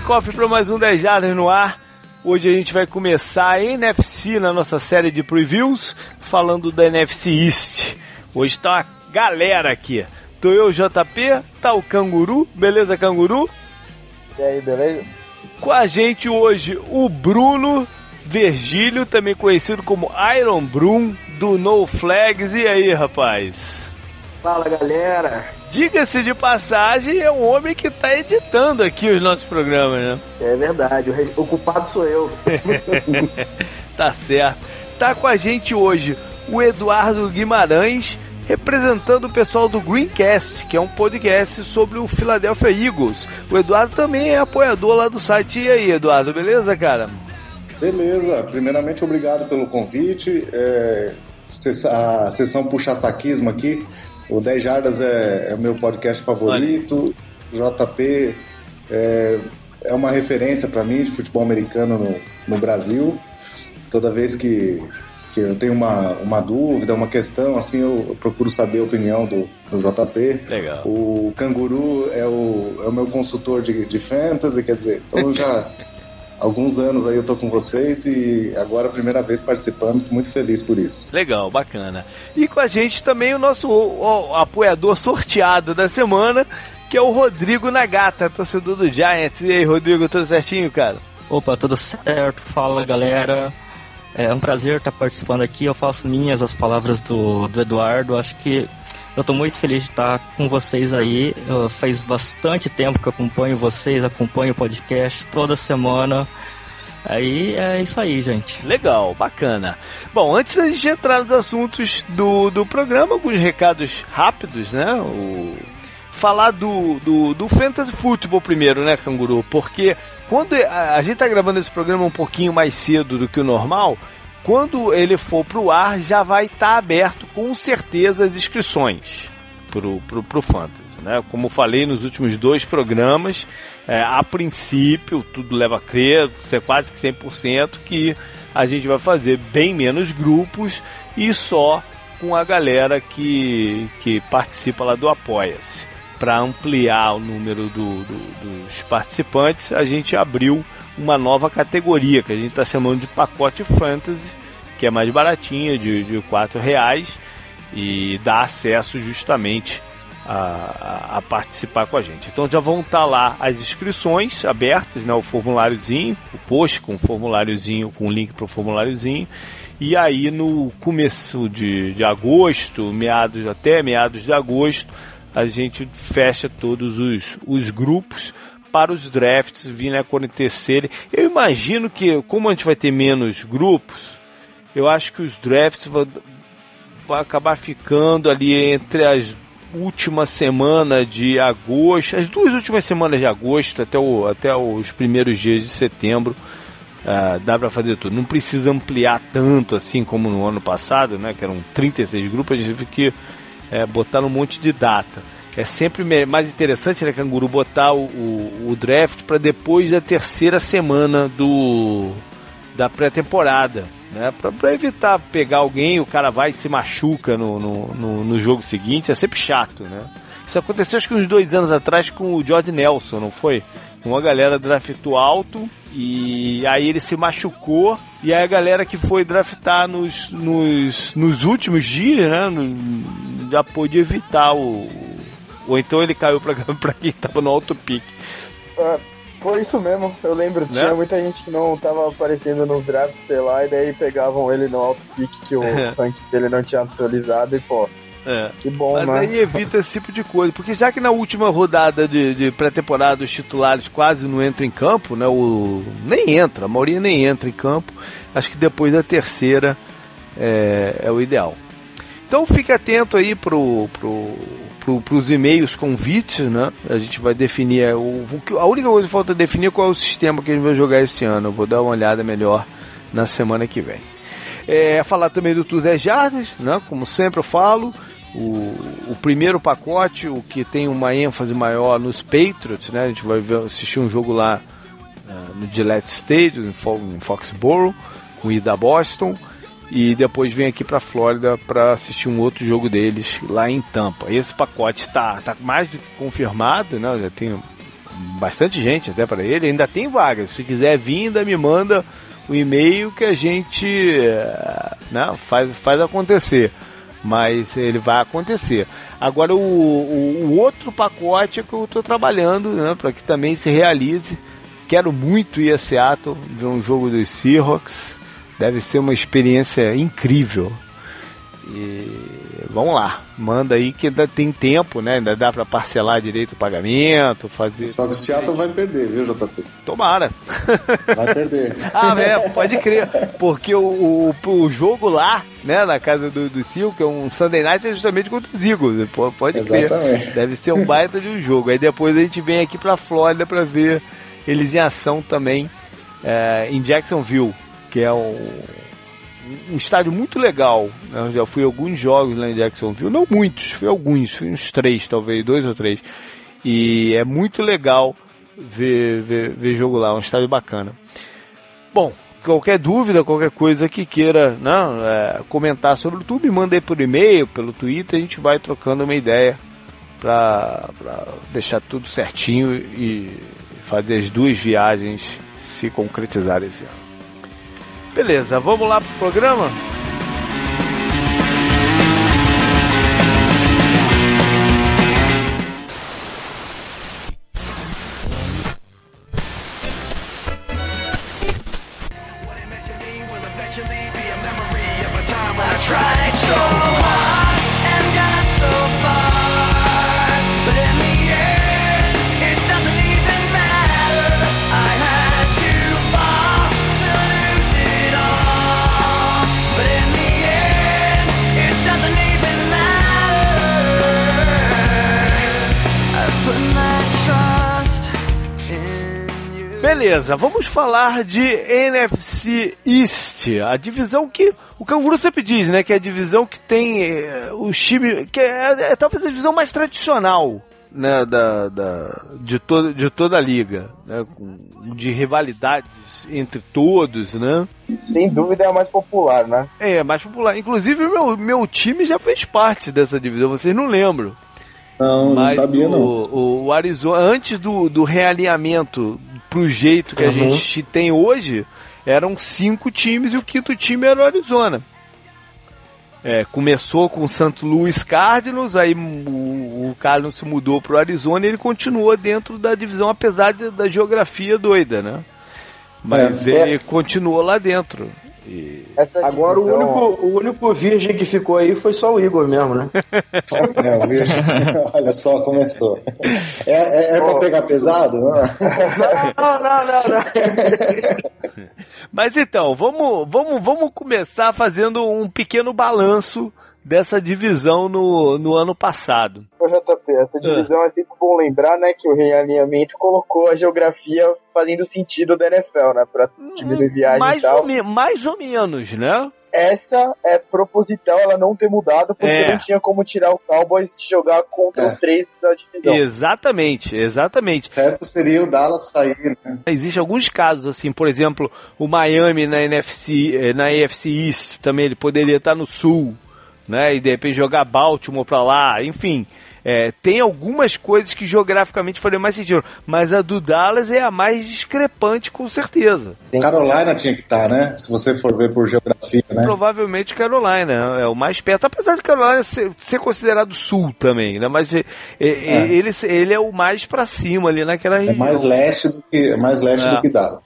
Cofre para mais um 10 Jardas no ar. Hoje a gente vai começar a NFC na nossa série de previews, falando da NFC East. Hoje tá uma galera aqui. Tô eu, JP, tá o Canguru, beleza, Canguru? E aí, beleza? Com a gente hoje o Bruno Virgílio, também conhecido como Iron Broom, do No Flags. E aí, rapaz? Fala, galera. Diga-se de passagem, é um homem que está editando aqui os nossos programas, né? É verdade, o culpado sou eu. tá certo. Tá com a gente hoje o Eduardo Guimarães, representando o pessoal do Greencast, que é um podcast sobre o Philadelphia Eagles. O Eduardo também é apoiador lá do site. E aí, Eduardo, beleza, cara? Beleza. Primeiramente, obrigado pelo convite. É, a sessão puxa-saquismo aqui o 10 Jardas é, é o meu podcast favorito. JP é, é uma referência para mim de futebol americano no, no Brasil. Toda vez que, que eu tenho uma, uma dúvida, uma questão, assim, eu, eu procuro saber a opinião do, do JP. Legal. O Canguru é o, é o meu consultor de, de fantasy, quer dizer, então já alguns anos aí eu tô com vocês e agora a primeira vez participando, muito feliz por isso. Legal, bacana. E com a gente também o nosso o, o apoiador sorteado da semana, que é o Rodrigo Nagata, torcedor do Giants. E aí, Rodrigo, tudo certinho, cara? Opa, tudo certo. Fala, galera. É um prazer estar participando aqui. Eu faço minhas as palavras do, do Eduardo. Acho que eu estou muito feliz de estar com vocês aí. Eu, faz bastante tempo que acompanho vocês, acompanho o podcast toda semana. Aí é isso aí, gente. Legal, bacana. Bom, antes da gente entrar nos assuntos do, do programa, alguns recados rápidos, né? O... Falar do, do, do Fantasy Football primeiro, né, Canguru? Porque quando a, a gente tá gravando esse programa um pouquinho mais cedo do que o normal, quando ele for para o ar, já vai estar tá aberto com certeza as inscrições pro, pro, pro Fantasy. Né? Como falei nos últimos dois programas, é, a princípio, tudo leva a crer, é quase que 100%, que a gente vai fazer bem menos grupos e só com a galera que, que participa lá do Apoia-se. Para ampliar o número do, do, dos participantes, a gente abriu uma nova categoria que a gente está chamando de pacote fantasy, que é mais baratinha, de, de 4 reais e dá acesso justamente a, a, a, participar com a gente. Então já vão estar tá lá as inscrições abertas, né, o formuláriozinho, o post com o formuláriozinho, com o link para o formuláriozinho. E aí no começo de, de agosto, meados até meados de agosto, a gente fecha todos os, os grupos para os drafts virem acontecerem. Eu imagino que, como a gente vai ter menos grupos, eu acho que os drafts vão, vão acabar ficando ali entre as últimas semanas de agosto, as duas últimas semanas de agosto até, o, até os primeiros dias de setembro. Uh, dá para fazer tudo. Não precisa ampliar tanto assim como no ano passado, né? Que eram 36 grupos, a gente teve que é, botar um monte de data é sempre mais interessante, né, Canguru, botar o, o, o draft para depois da terceira semana do da pré-temporada, né? Para evitar pegar alguém, o cara vai e se machuca no, no, no, no, jogo seguinte, é sempre chato, né? Isso aconteceu acho que uns dois anos atrás com o George Nelson, não foi? Uma galera draftou alto e aí ele se machucou e aí a galera que foi draftar nos, nos, nos últimos dias, né? No, já pôde evitar o, ou então ele caiu pra, pra quem tava no alto pique. É, foi isso mesmo, eu lembro. Né? Tinha muita gente que não tava aparecendo nos drafts, sei lá, e daí pegavam ele no alto pique que o é. rank dele não tinha atualizado e pô. É. Que bom, Mas né? aí evita esse tipo de coisa. Porque já que na última rodada de, de pré-temporada os titulares quase não entram em campo, né? O, nem entra, a maioria nem entra em campo. Acho que depois da terceira é, é o ideal. Então fique atento aí pro, pro, para os e-mails convites, né? A gente vai definir é, o, a única coisa que falta definir é qual é o sistema que a gente vai jogar esse ano. Eu vou dar uma olhada melhor na semana que vem. É, falar também do 10 Jardas, né? Como sempre eu falo, o, o, primeiro pacote, o que tem uma ênfase maior nos Patriots, né? A gente vai ver, assistir um jogo lá uh, no Gillette Stadium, em Foxborough, com ida Boston e depois vem aqui para Flórida para assistir um outro jogo deles lá em Tampa. Esse pacote está tá mais do que confirmado, né? Já tem bastante gente até para ele, ainda tem vagas. Se quiser vir, ainda me manda o e-mail que a gente eh, né, faz, faz acontecer. Mas ele vai acontecer. Agora, o, o, o outro pacote é que eu estou trabalhando né, para que também se realize. Quero muito ir a Seattle ver um jogo dos Seahawks. Deve ser uma experiência incrível. E vamos lá, manda aí que ainda tem tempo, né? Ainda dá para parcelar direito o pagamento, fazer. Só que o Seattle vai perder, viu, JP? Tomara. Vai perder. ah, é, pode crer. Porque o, o, o, jogo lá, né, na casa do, do Sil, que é um Sunday Night, é justamente contra os Eagles. Pode crer. Exatamente. Deve ser um baita de um jogo. Aí depois a gente vem aqui pra Flórida para ver eles em ação também é, em Jacksonville, que é um um estádio muito legal. Né? Eu já fui a alguns jogos lá em Jacksonville, não muitos, fui alguns, fui uns três, talvez, dois ou três. E é muito legal ver, ver, ver jogo lá, um estádio bacana. Bom, qualquer dúvida, qualquer coisa que queira né, é, comentar sobre o YouTube, mande por e-mail, pelo Twitter, a gente vai trocando uma ideia para deixar tudo certinho e fazer as duas viagens se concretizarem esse ano. Beleza, vamos lá pro programa? Beleza, vamos falar de NFC East, a divisão que o Canguru sempre diz, né, que é a divisão que tem é, os times, que é, é, talvez a divisão mais tradicional, né, da, da de, todo, de toda a liga, né, de rivalidades entre todos, né. Sem dúvida é a mais popular, né? É, é mais popular. Inclusive o meu, meu time já fez parte dessa divisão, vocês não lembram. Não, Mas não sabia o, não. O, o Arizona, antes do, do realinhamento pro jeito que uhum. a gente tem hoje, eram cinco times e o quinto time era o Arizona. É, começou com o St. Louis Cardinals, aí o, o Cardinals se mudou para o Arizona e ele continuou dentro da divisão, apesar de, da geografia doida, né? Mas é, ele é... continuou lá dentro. E... Agora divisão... o, único, o único virgem que ficou aí foi só o Igor mesmo, né? é, o virgem. Olha só, começou. É, é, é pra pegar pesado? Não, não, não, não. não. Mas então, vamos, vamos, vamos começar fazendo um pequeno balanço dessa divisão no, no ano passado. Ô JP, essa divisão ah. é sempre bom lembrar, né, que o realinhamento colocou a geografia fazendo sentido da NFL, né, pra diminuir viagem mais e tal. Ou mais ou menos, né? Essa é proposital ela não ter mudado, porque é. não tinha como tirar o Cowboys de jogar contra é. os três da divisão. Exatamente, exatamente. Certo seria o Dallas sair, né? Existem alguns casos, assim, por exemplo, o Miami na NFC, eh, na AFC East também, ele poderia estar no sul, né? E de repente jogar Baltimore para lá, enfim. É, tem algumas coisas que geograficamente fariam mais sentido, mas a do Dallas é a mais discrepante, com certeza. Carolina tinha que estar, tá, né? Se você for ver por geografia, né? Provavelmente Carolina é o mais perto, apesar de Carolina ser, ser considerado sul também, né? Mas é, é. é. Ele, ele é o mais para cima ali naquela é região. É mais leste do que, mais leste do que Dallas.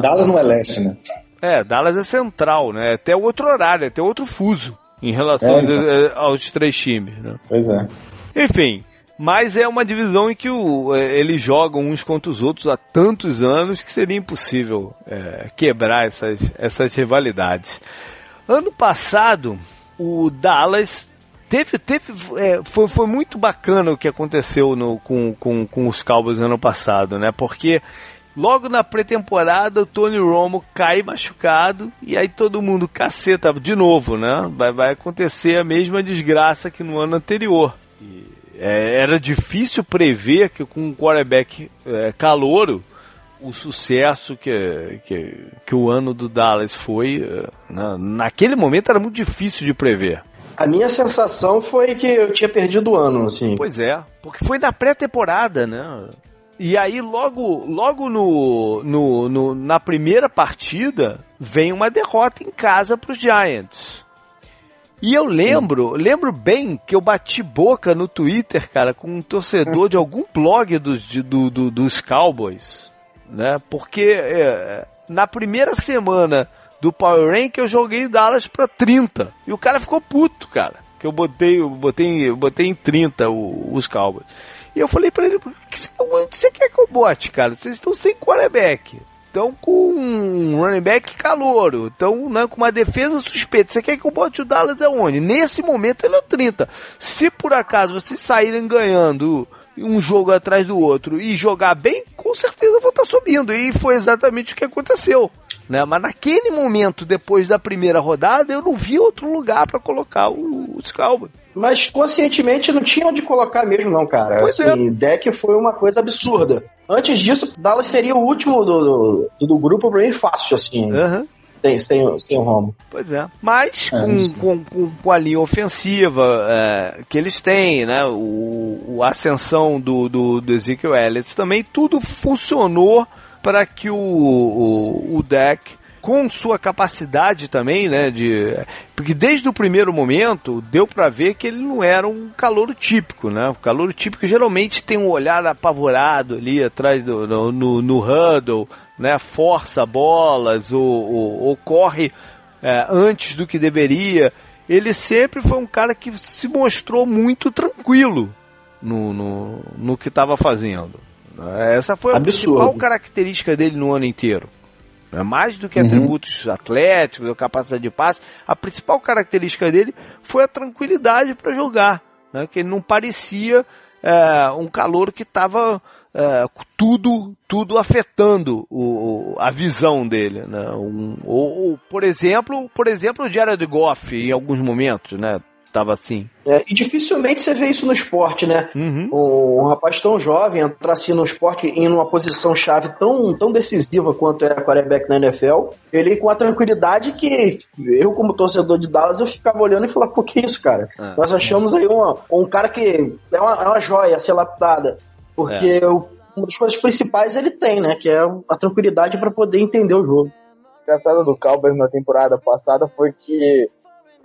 Dallas não é leste, né? É, Dallas é central, né? Até outro horário, até outro fuso em relação é, então. Eh, aos três times. Né? Pois é. Enfim, mas é uma divisão em que o, eh, eles jogam uns contra os outros há tantos anos que seria impossível é, quebrar essas, essas rivalidades. Ano passado, o Dallas teve, teve é, foi, foi muito bacana o que aconteceu no, com, com, com os Cowboys ano passado, né? Porque Logo na pré-temporada, o Tony Romo cai machucado e aí todo mundo, caceta, de novo, né? Vai, vai acontecer a mesma desgraça que no ano anterior. E, é, era difícil prever que com um quarterback é, calouro, o sucesso que, que, que, o ano do Dallas foi, é, na, naquele momento era muito difícil de prever. A minha sensação foi que eu tinha perdido o ano, assim. Pois é, porque foi na pré-temporada, né? E aí, logo, logo no, no, no, na primeira partida, vem uma derrota em casa para os Giants. E eu lembro, Sim. lembro bem que eu bati boca no Twitter, cara, com um torcedor de algum blog dos, de, do, do, dos Cowboys, né? Porque é, na primeira semana do Power Rank eu joguei Dallas para 30 e o cara ficou puto, cara, que eu botei, eu botei, eu botei em 30 o, os Cowboys. E eu falei para ele, onde você quer que eu bote, cara? Vocês estão sem quarterback estão com um running back calouro, estão né, com uma defesa suspeita. Você quer que eu bote o Dallas aonde? Nesse momento ele é o 30. Se por acaso vocês saírem ganhando um jogo atrás do outro e jogar bem, com certeza vou estar tá subindo. E foi exatamente o que aconteceu. Né? Mas naquele momento, depois da primeira rodada, eu não vi outro lugar para colocar os Cowboys. Mas conscientemente não tinha onde colocar mesmo, não, cara. Pois assim, é. deck foi uma coisa absurda. Antes disso, Dallas seria o último do, do, do grupo bem fácil, assim. Uhum. Sem, sem, sem o Romo. Pois é. Mas é, com, com, com, com, a linha ofensiva é, que eles têm, né? O, o ascensão do, do, do Ezekiel Elliott também, tudo funcionou para que o, o, o deck com sua capacidade também, né, de porque desde o primeiro momento deu para ver que ele não era um calouro típico, né? O calouro típico geralmente tem um olhar apavorado ali atrás do no, no, no huddle, né? Força bolas ou, ou, ou corre é, antes do que deveria. Ele sempre foi um cara que se mostrou muito tranquilo no, no, no que estava fazendo. Essa foi Absurdo. a principal característica dele no ano inteiro. É mais do que uhum. atributos atléticos ou capacidade de passe, a principal característica dele foi a tranquilidade para jogar. Né? Que ele não parecia é, um calor que estava é, tudo tudo afetando o, a visão dele, né? Um, ou, ou, por exemplo, por exemplo, o Jared Goff em alguns momentos, né? Tava assim. É, e dificilmente você vê isso no esporte, né? Uhum. Um, um, rapaz tão jovem entrar assim no esporte em uma posição chave tão, tão decisiva quanto é a quarterback na NFL, ele com a tranquilidade que eu, como torcedor de Dallas, eu ficava olhando e falava, por que isso, cara? É. Nós achamos aí uma, um cara que é uma, é uma joia a ser lapidada. Porque é. o, uma das coisas principais ele tem, né? Que é a tranquilidade para poder entender o jogo. A engraçado do Cowboys na temporada passada foi que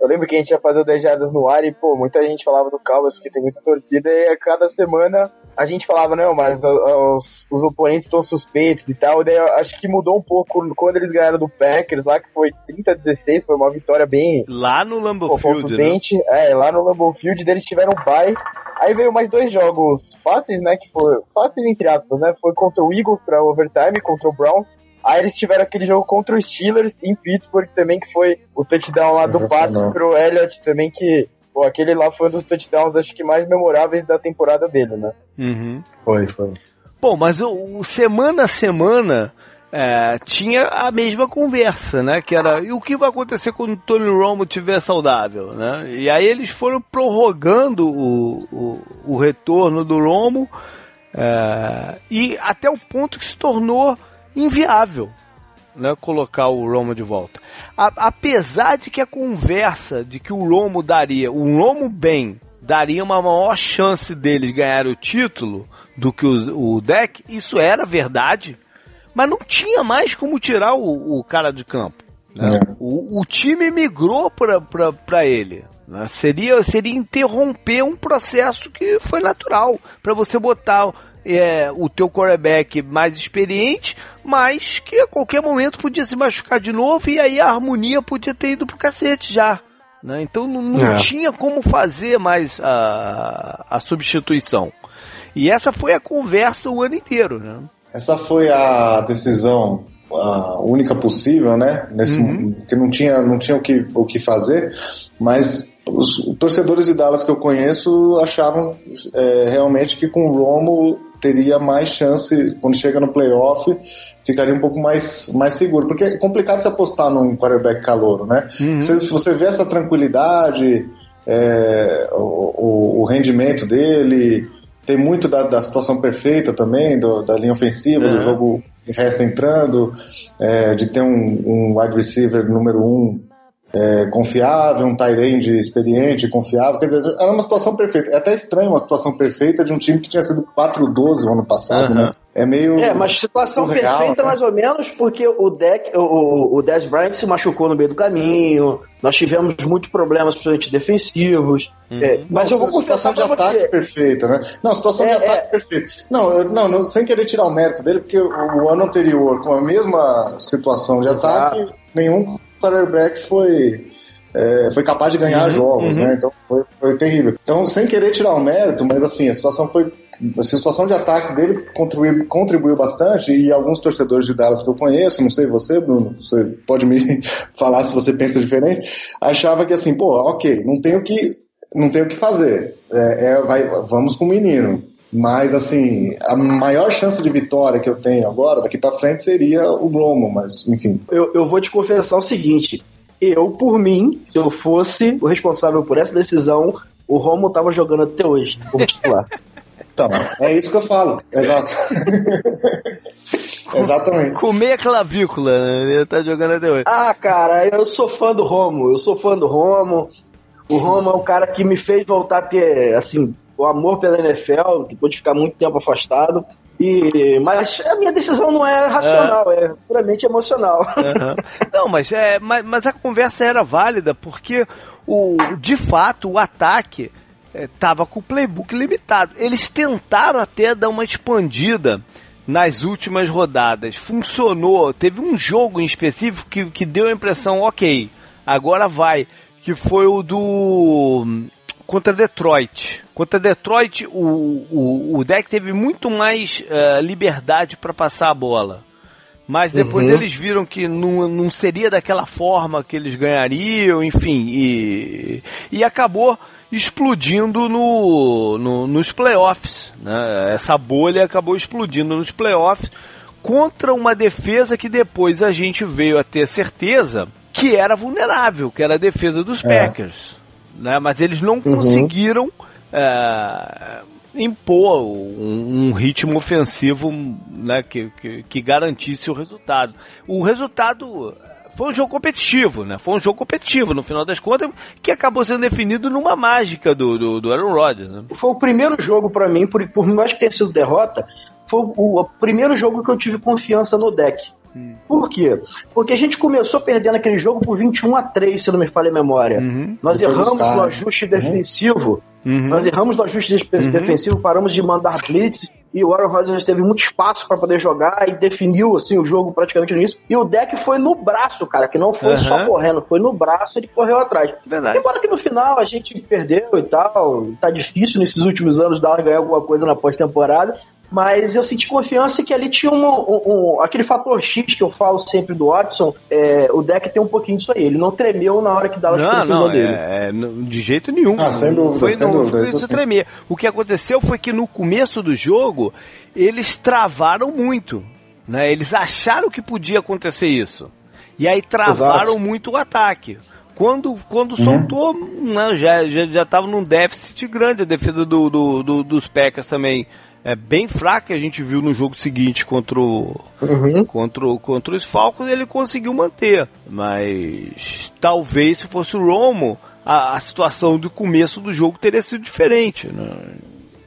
eu lembro que a gente ia fazer o 10 jardas no ar e, pô, muita gente falava do Cowboys porque tem muita torcida e a cada semana a gente falava, não, mas os, os oponentes estão suspeitos e tal. Daí acho que mudou um pouco quando eles ganharam do Packers lá, que foi 30 a 16, foi uma vitória bem. Lá no Lambeau Field, né? É, lá no Lambeau Field, eles tiveram bye. Aí veio mais dois jogos fáceis, né? Que foi. Fáceis entre aspas, né? Foi contra o Eagles pra overtime, contra o Browns. Aí eles tiveram aquele jogo contra os Steelers em Pittsburgh também, que foi o touchdown lá do Pato pro Elliott também, que pô, aquele lá foi um dos touchdowns acho que mais memoráveis da temporada dele, né? Uhum. Foi, foi. Bom, mas o, o semana a semana é, tinha a mesma conversa, né? Que era e o que vai acontecer quando o Tony Romo estiver saudável, né? E aí eles foram prorrogando o, o, o retorno do Romo é, e até o ponto que se tornou inviável né, colocar o Romo de volta. A, apesar de que a conversa de que o Romo daria, o Romo bem, daria uma maior chance deles ganhar o título do que o, o deck, isso era verdade, mas não tinha mais como tirar o, o cara de campo. Né? É. O, o, time migrou para ele. Né? Seria, seria interromper um processo que foi natural para você botar é, o teu quarterback mais experiente, mas que a qualquer momento podia se machucar de novo e aí a harmonia podia ter ido pro cacete já. Né? Então não, não é. tinha como fazer mais a, a substituição. E essa foi a conversa o ano inteiro. Né? Essa foi a decisão a única possível, né? Nesse, uhum. que não tinha, não tinha o, que, o que fazer, mas os torcedores de Dallas que eu conheço achavam é, realmente que com o Romo teria mais chance, quando chega no playoff, ficaria um pouco mais, mais seguro. Porque é complicado se apostar num quarterback calouro, né? Uhum. Se você vê essa tranquilidade, é, o, o, rendimento dele, tem muito da, da situação perfeita também, do, da linha ofensiva, uhum. do jogo que resta entrando, é, de ter um, um wide receiver número um é, confiável, um tight experiente, confiável. Quer dizer, era uma situação perfeita. É até estranho uma situação perfeita de um time que tinha sido 4-12 no ano passado, né? É meio. É, mas situação surreal, perfeita né? mais ou menos, porque o deck, o, o Dez Bryant se machucou no meio do caminho. Nós tivemos muitos problemas, principalmente defensivos. Uhum. É, mas não, eu vou confessar de ataque você. perfeita, né? Não, situação é, de ataque é... perfeita. Não, eu, não, não, sem querer tirar o mérito dele, porque o, o ano anterior, com a mesma situação de Exato. ataque, nenhum quarterback foi, é, foi capaz de ganhar uhum, jogos, uhum. né? Então foi, foi terrível. Então, sem querer tirar o mérito, mas assim, a situação foi. A situação de ataque dele contribuiu, contribuiu bastante e alguns torcedores de Dallas que eu conheço, não sei você, Bruno, você pode me falar se você pensa diferente, achava que assim, pô, ok, não tenho que, não tenho que fazer, é, é vai, vamos com o menino. Mas, assim, a maior chance de vitória que eu tenho agora, daqui para frente, seria o Romo, mas, enfim. Eu, eu vou te confessar o seguinte: eu, por mim, se eu fosse o responsável por essa decisão, o Romo tava jogando até hoje, como titular. Então, é isso que eu falo, exato. Exatamente. Comer a clavícula, né? Ele tá jogando até hoje. Ah, cara, eu sou fã do Romo, eu sou fã do Romo. O Romo é o cara que me fez voltar a ter, assim, o amor pela NFL, depois de ficar muito tempo afastado. E, mas a minha decisão não é racional, é, é puramente emocional. Uhum. Não, mas, é, mas, mas, a conversa era válida porque o, de fato o ataque estava é, com o playbook limitado. Eles tentaram até dar uma expandida nas últimas rodadas. Funcionou. Teve um jogo em específico que, que deu a impressão, ok, agora vai. Que foi o do contra Detroit. Contra Detroit, o, o, o deck teve muito mais uh, liberdade para passar a bola. Mas depois uhum. eles viram que não, não seria daquela forma que eles ganhariam, enfim, e, e acabou explodindo no, no, nos playoffs. Né? Essa bolha acabou explodindo nos playoffs contra uma defesa que depois a gente veio a ter certeza que era vulnerável, que era a defesa dos é. Packers né? Mas eles não uhum. conseguiram é, impor um, um, ritmo ofensivo né, que, que, que, garantisse o resultado. O resultado foi um jogo competitivo, né? Foi um jogo competitivo, no final das contas, que acabou sendo definido numa mágica do, do, do Aaron Rodgers. Né? Foi o primeiro jogo para mim, por, por mais que tenha sido derrota, foi o, o, primeiro jogo que eu tive confiança no deck. Por quê? Porque a gente começou perdendo aquele jogo por 21 a 3, se não me falha a memória. Uhum. Nós erramos no ajuste uhum. defensivo. Uhum. Nós erramos no ajuste uhum. defensivo, paramos de mandar blitz e o Aaron Rodgers teve muito espaço para poder jogar e definiu assim o jogo praticamente no início. E o deck foi no braço, cara, que não foi só correndo, foi no braço, ele correu atrás. Verdade. Embora que no final a gente perdeu e tal, tá difícil nesses últimos anos dar ganhar alguma coisa na pós-temporada, mas eu senti confiança que ali tinha um, um, um, aquele fator X que eu falo sempre do Watson, é, o deck tem um pouquinho disso aí, ele não tremeu na hora que Dallas não, não, dele. É, de jeito nenhum. Ah, sem dúvida, foi, sem não, dúvida. Foi tremer. O que aconteceu foi que no começo do jogo, eles travaram muito, né? Eles acharam que podia acontecer isso. E aí travaram Exato. muito o ataque. Quando, quando uhum. soltou, não, já estava já, já tava num déficit grande a defesa do, do, do, dos Packers também é, bem fraca que a gente viu no jogo seguinte contra o, uhum. contra, contra os Falcons, ele conseguiu manter. Mas talvez se fosse o Romo, a, a situação do começo do jogo teria sido diferente. Né?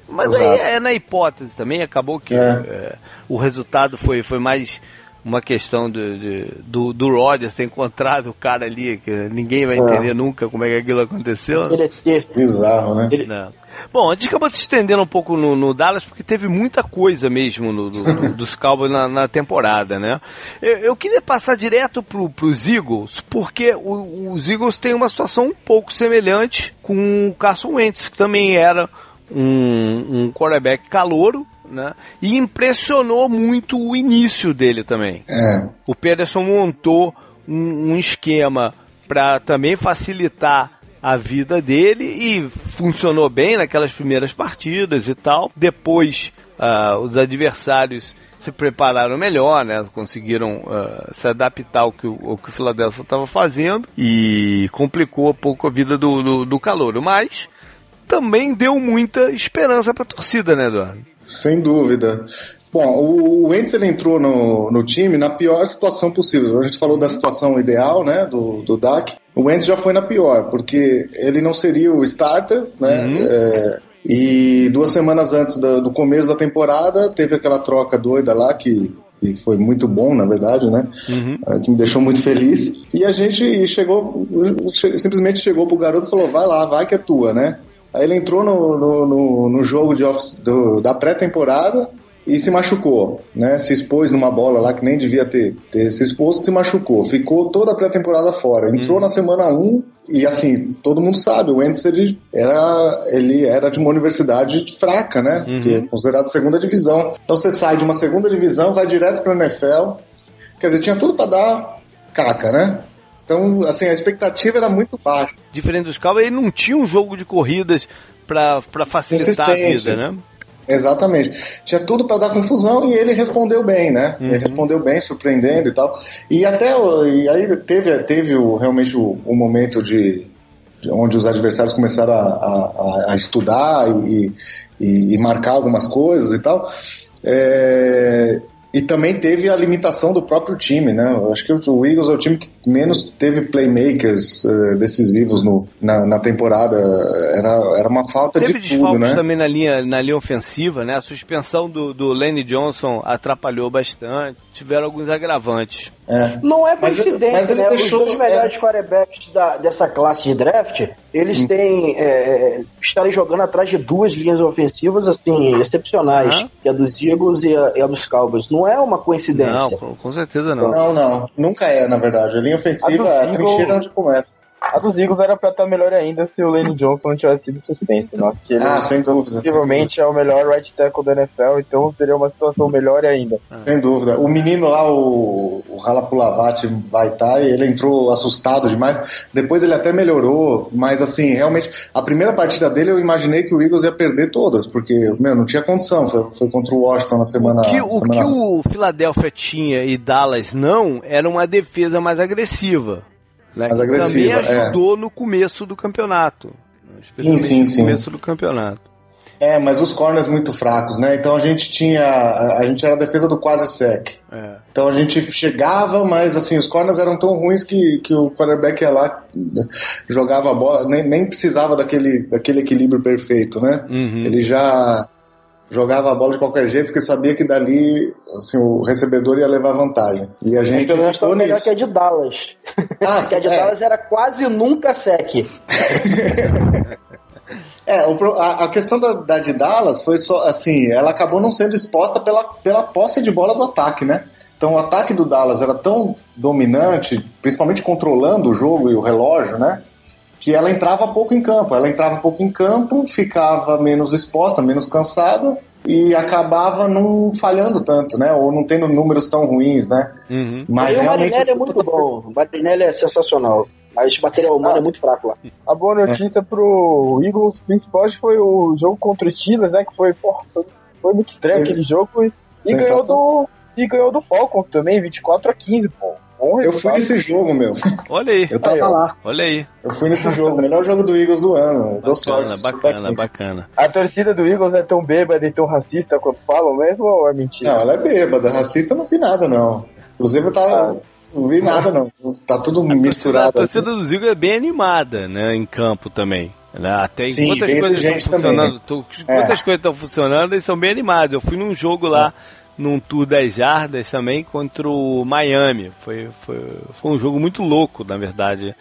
Mas aí é na hipótese também, acabou que é. É, o resultado foi, foi mais uma questão de, de, do, do Rodgers ter encontrado o cara ali, que ninguém vai é. entender é. nunca como é que aquilo aconteceu. Ele é bizarro, né? Ele... Não. Bom, a gente acabou se estendendo um pouco no, no Dallas porque teve muita coisa mesmo no, do, dos Cowboys na, na, temporada, né? Eu, eu, queria passar direto pro, pros Eagles, porque o, os Eagles têm uma situação um pouco semelhante com o Carson Wentz, que também era um, um quarterback calouro, né? E impressionou muito o início dele também. É. O Pederson montou um, um esquema para também facilitar a vida dele e funcionou bem naquelas primeiras partidas e tal. Depois, uh, os adversários se prepararam melhor, né? Conseguiram uh, se adaptar ao que o, que o Philadelphia estava fazendo e complicou um pouco a vida do, do, do calor. Mas também deu muita esperança para a torcida, né, Eduardo? Sem dúvida. Bom, o Wentz ele entrou no, no time na pior situação possível. A gente falou da situação ideal, né, do, do DAC, o Wentz já foi na pior, porque ele não seria o starter, né? Uhum. É, e duas semanas antes do, do, começo da temporada, teve aquela troca doida lá que, que foi muito bom, na verdade, né? Uhum. É, que me deixou muito feliz. E a gente chegou, simplesmente chegou pro garoto e falou: vai lá, vai que é tua, né? Aí ele entrou no, no, no, no jogo de do, da pré-temporada, e se machucou, né? Se expôs numa bola lá que nem devia ter, ter se exposto, se machucou. Ficou toda a pré-temporada fora. Entrou hum. na semana 1 e assim, todo mundo sabe, o Wentz ele era, ele era de uma universidade fraca, né? Uhum. Que é considerado segunda divisão. Então você sai de uma segunda divisão, vai direto para NFL. Quer dizer, tinha tudo para dar caca, né? Então, assim, a expectativa era muito baixa. Diferente dos Cowboys, ele não tinha um jogo de corridas para facilitar a vida, né? Exatamente. Tinha tudo para dar confusão e ele respondeu bem, né? Uhum. Ele respondeu bem, surpreendendo e tal. E até e aí teve, teve o, realmente o, o momento de, de, onde os adversários começaram a, a, a estudar e, e, e, marcar algumas coisas e tal. É, e também teve a limitação do próprio time, né? Eu acho que o Eagles é o time que menos teve playmakers uh, decisivos no, na, na, temporada. Era, era uma falta teve de tudo, né? também na linha, na linha ofensiva, né? A suspensão do, do Lenny Johnson atrapalhou bastante. Tiveram alguns agravantes. É. Não é coincidência, mas, mas né? Deixou, Os dois melhores é... quarterbacks da, dessa classe de draft, eles hum. têm é, é, estarem jogando atrás de duas linhas ofensivas assim excepcionais, uhum. que é a dos Eagles e a, e a, dos Cowboys. Não é uma coincidência. Não, com, certeza não. Não, não. Nunca é, na verdade. A linha ofensiva é a trincheira onde começa. A dos Eagles era pra estar melhor ainda se o Lenny Johnson não tivesse sido suspenso, né? Porque ele, ah, sem dúvida. Possivelmente é o melhor right tackle da NFL, então seria uma situação melhor ainda. Sem dúvida. O menino lá, o, o Halapulavati vai estar, ele entrou assustado demais. Depois ele até melhorou, mas assim, realmente, a primeira partida dele eu imaginei que o Eagles ia perder todas, porque, meu, não tinha condição. Foi, foi contra o Washington na semana. O que, o, semana... que o Philadelphia tinha e Dallas não era uma defesa mais agressiva. Né, mais agressiva. Também ajudou é. no começo do campeonato. Sim, sim, no começo do campeonato. É, mas os corners muito fracos, né? Então a gente tinha. A, gente era a defesa do quase sec. É. Então a gente chegava, mas assim, os corners eram tão ruins que, que o quarterback ia lá, jogava a bola, nem, nem precisava daquele, daquele equilíbrio perfeito, né? Uhum. Ele já jogava a bola de qualquer jeito, porque sabia que dali assim, o recebedor ia levar vantagem. E a gente pelo menos estava melhor que a de Dallas. Ah, que a de é. Dallas era quase nunca sec. É, a, questão da, da, de Dallas foi só assim, ela acabou não sendo exposta pela, pela posse de bola do ataque, né? Então o ataque do Dallas era tão dominante, principalmente controlando o jogo e o relógio, né? Que ela entrava pouco em campo. Ela entrava pouco em campo, ficava menos exposta, menos cansada e acabava não falhando tanto, né? Ou não tendo números tão ruins, né? Uhum. Mas e realmente... o Marinelli é muito bom. O Marinelli é sensacional. Mas o material humano ah, é muito fraco lá. A boa notícia é. pro Eagles, principalmente, foi o jogo contra o Steelers, né? Que foi, porra, foi muito estranho aquele jogo. E, e ganhou do. E ganhou do Falcons também, 24 a 15, pô. Eu fui nesse jogo, meu. Olha aí. Eu tava aí, lá. Olha aí. Eu fui nesse jogo. Melhor jogo do Eagles do ano. Deu sorte. Bacana, bacana. A torcida do Eagles é tão bêbada e tão racista quanto falam mesmo ou é mentira? Não, ela é bêbada. Racista não vi nada, não. Inclusive eu tava. Não vi nada, não. Tá tudo a misturado. A torcida do Eagles é bem animada, né? Em campo também. Né? Até Sim, enquanto as coisas estão funcionando, também, né? enquanto é. as coisas estão funcionando, eles são bem animados. Eu fui num jogo lá. É num tour 10 jardas também contra o Miami. Foi, foi, foi um jogo muito louco, na verdade.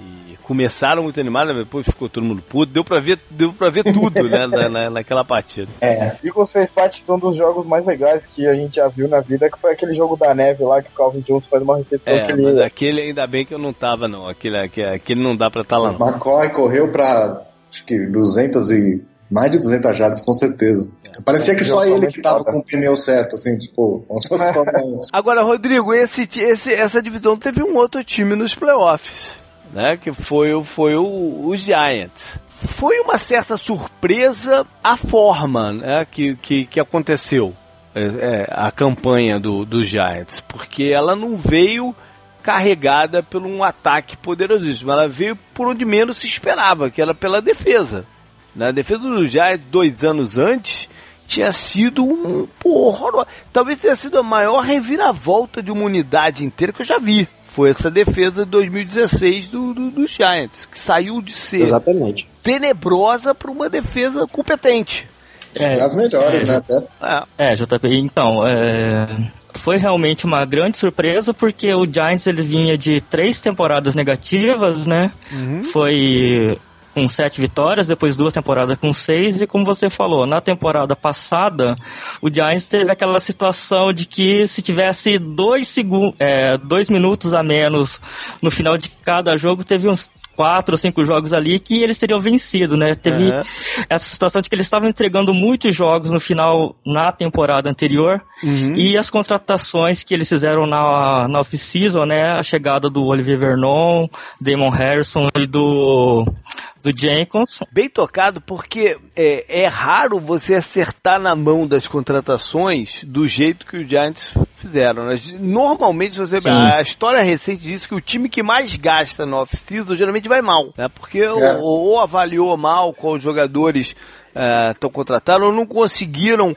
E começaram muito animados, depois ficou todo mundo puto. Deu pra ver, deu pra ver tudo né, na, na, naquela partida. É. Eagles fez parte de um dos jogos mais legais que a gente já viu na vida, que foi aquele jogo da neve lá que o Calvin Jones faz uma recepção. É, mas ele... aquele ainda bem que eu não tava, não. Aquele, aquele, aquele não dá pra estar tá lá, não. McCoy correu pra acho que 200 e mais de 200 jardas, com certeza. Parecia que só ele que tava com o pneu certo, assim, tipo, como se fosse Agora, Rodrigo, esse, esse, essa divisão teve um outro time nos playoffs, né? Que foi, foi o, os Giants. Foi uma certa surpresa a forma né, que, que, que aconteceu é, é, a campanha do, dos Giants, porque ela não veio carregada por um ataque poderosíssimo, ela veio por onde menos se esperava, que era pela defesa. Na defesa do Giants, dois anos antes, tinha sido um horror. Talvez tenha sido a maior reviravolta de uma unidade inteira que eu já vi. Foi essa defesa de 2016 do, do, do Giants, que saiu de ser Exatamente. tenebrosa para uma defesa competente. É, as melhores, é, né? Até. É, JP, então, é, foi realmente uma grande surpresa porque o Giants ele vinha de três temporadas negativas, né? Uhum. Foi com sete vitórias, depois duas temporadas com seis, e como você falou, na temporada passada, o Giants teve aquela situação de que se tivesse dois, segundos, é, dois minutos a menos no final de cada jogo, teve uns quatro ou cinco jogos ali que eles teriam vencido, né? Teve essa situação de que eles estavam entregando muitos jogos no final, na temporada anterior, uhum. e as contratações que eles fizeram na, na off-season, né? A chegada do Olivier Vernon, Damon Harrison e do do Jenkins. Bem tocado, porque é, é, raro você acertar na mão das contratações do jeito que o Giants fizeram. Né? Normalmente, você a história recente diz que o time que mais gasta no off-season geralmente vai mal, né? Porque é. ou, ou, avaliou mal qual os jogadores estão uh, contratados ou não conseguiram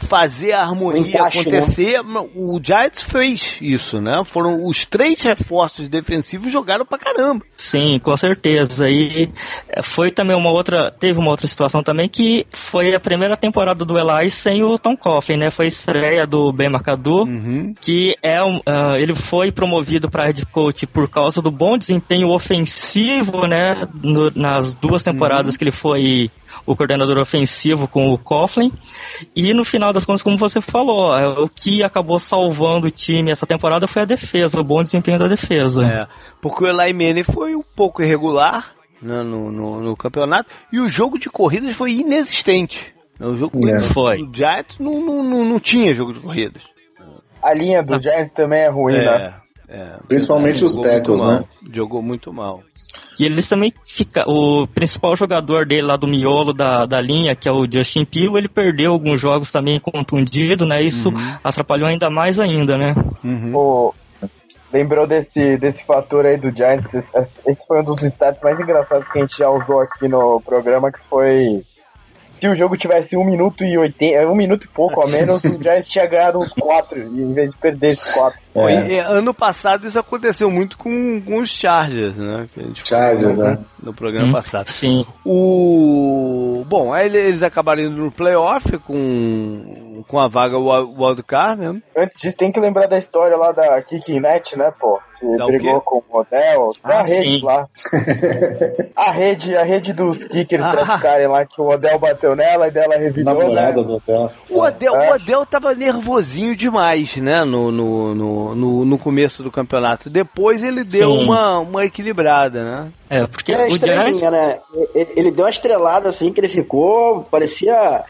fazer a harmonia encaixe, acontecer. Né? O Giants fez isso, né? Foram os três reforços defensivos jogaram pra caramba. Sim, com certeza. E eh, foi também uma outra, teve uma outra situação também que foi a primeira temporada do Eli sem o Tom Coughlin, né? Foi a estreia do Ben McAdoo, uhum. que é uh, ele foi promovido para head coach por causa do bom desempenho ofensivo, né? No, nas duas temporadas uhum. que ele foi o coordenador ofensivo com o Coughlin. E no final das contas, como você falou, é, o que acabou salvando o time essa temporada foi a defesa, o bom desempenho da defesa. É, porque o Eli Manning foi um pouco irregular né, no, no, no, campeonato e o jogo de corridas foi inexistente. O jogo é. foi. O Giants não, não, não, não tinha jogo de corridas. A linha do ah. Giants também é ruim, é, né? É, Principalmente os tecos, né? Jogou muito mal. E eles também fica o principal jogador dele lá do miolo da, da linha, que é o Justin Peel, ele perdeu alguns jogos também contundido, né? Isso uhum. atrapalhou ainda mais ainda, né? Uhum. O, lembrou desse, desse fator aí do Giants? Esse foi um dos stats mais engraçados que a gente já usou aqui no programa, que foi se o jogo tivesse um minuto e 80, um minuto e pouco a menos, o Giants tinha ganhado uns 4, em vez de perder esses 4. É. ano passado isso aconteceu muito com, com os Chargers, né? Que a gente Chargers, né? No programa hum, passado. Sim. O... Bom, aí eles acabaram indo no playoff com, com a vaga wildcard, né? Antes disso, tem que lembrar da história lá da Kicking Net, né, pô? Que da brigou com o Odell, ah, a rede sim. lá. a rede, a rede dos kickers ah. praticarem lá, que o Odell bateu nela e dela revidou, Namorada né? do Odell. O Odell, é. o Odell tava nervosinho demais, né, no, no, no no, no, começo do campeonato. Depois ele deu uma, uma equilibrada, né? É, porque é o Giants... né? Ele deu uma estrelada assim que ele ficou, parecia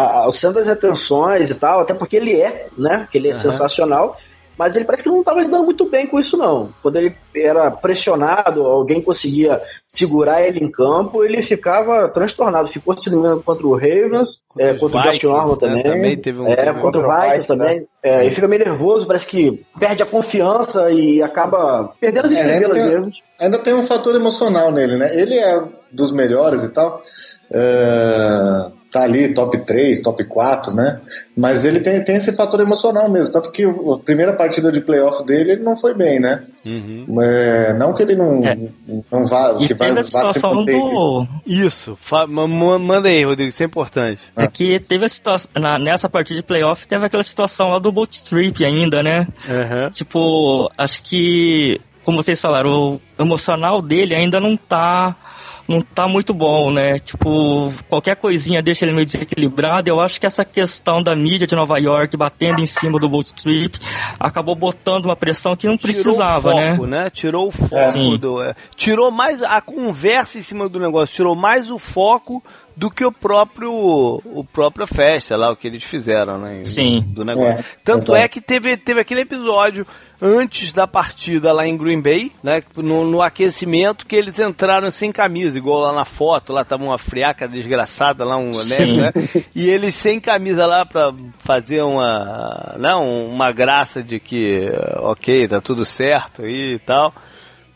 a, o centro das atenções e tal, até porque ele é, né? Que ele é uhum. sensacional mas ele parece que não estava lidando muito bem com isso, não. Quando ele era pressionado, alguém conseguia segurar ele em campo, ele ficava transtornado. Ficou se não contra o Ravens, contra, é, contra o Josh Norman né? também. também teve um é, contra o Vikings também. Né? É, ele fica meio nervoso, parece que perde a confiança e acaba perdendo as é, estrelas é, mesmo. Ainda tem um fator emocional nele, né? Ele é dos melhores e tal. Uh, tá ali top 3, top 4, né? Mas ele tem, tem esse fator emocional mesmo. Tanto que a primeira partida de playoff dele ele não foi bem, né? Uhum. É, não que ele não, é. não vá. E que teve vai, a situação do. Isso, manda aí, Rodrigo, isso é importante. É que teve a situação. Na, nessa partida de playoff teve aquela situação lá do boat trip ainda, né? Uhum. Tipo, acho que. Como vocês falaram, o emocional dele ainda não tá não tá muito bom, né? Tipo, qualquer coisinha deixa ele meio desequilibrado. Eu acho que essa questão da mídia de Nova York batendo em cima do Bolt Street acabou botando uma pressão que não precisava, tirou o foco, né? né? Tirou o foco do. É, tirou mais a conversa em cima do negócio, tirou mais o foco do que o próprio o própria festa lá, o que eles fizeram, né? Sim. Do negócio. É, Tanto é que teve, teve aquele episódio antes da partida lá em Green Bay, né? No, no, aquecimento que eles entraram sem camisa, igual lá na foto, lá tava uma friaca desgraçada lá, um né? E eles sem camisa lá pra fazer uma, não, né, uma graça de que, ok, tá tudo certo aí e tal.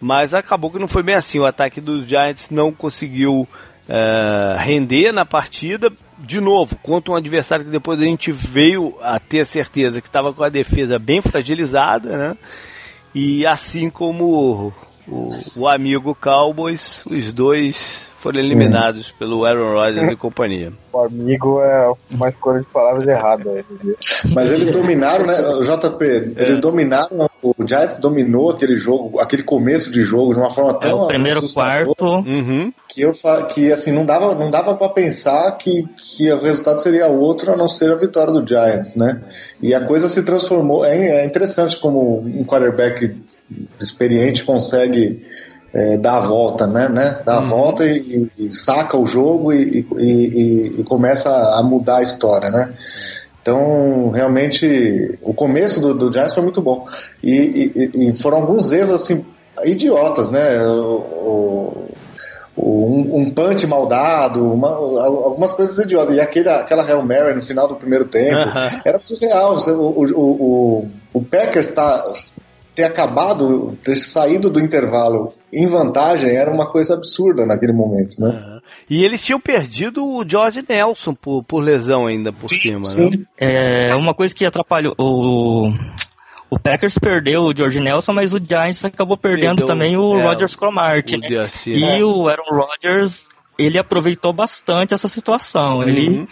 Mas acabou que não foi bem assim. O ataque dos Giants não conseguiu é, render na partida. De novo, contra um adversário que depois a gente veio a ter certeza que estava com a defesa bem fragilizada, né? E assim como o, o, o amigo Cowboys, os dois foram eliminados é. pelo Aaron Rodgers e companhia. O amigo é uma escolha de palavras errada. Mas eles dominaram, né, JP? Eles é. dominaram, o Giants dominou aquele jogo, aquele começo de jogo de uma forma tão. É, o primeiro quarto. Uhum. Que eu que assim, não dava, não dava para pensar que, que o resultado seria outro a não ser a vitória do Giants, né? E a coisa se transformou. É, é interessante como um quarterback experiente consegue é, dá a volta, né? né? Dá a uhum. volta e, e, saca o jogo e, e, e, começa a mudar a história, né? Então, realmente, o começo do, do Giants foi muito bom. E, foram alguns erros, assim, idiotas, né? O, o, um, um punch mal dado, uma, algumas coisas idiotas. E aquele, aquela Hail Mary no final do primeiro tempo, uhum. era surreal. O, o, o, o Packers tá, ter acabado, ter saído do intervalo em vantagem era uma coisa absurda naquele momento, né? Uhum. E eles tinham perdido o George Nelson por, por lesão ainda por sim, cima, sim. né? É, uma coisa que atrapalhou o o Packers perdeu o George Nelson, mas o Giants acabou perdendo Perdeu, também o é, Rodgers Cromartie, né? e né? o Aaron Rodgers, ele aproveitou bastante essa situação. Uhum. Ele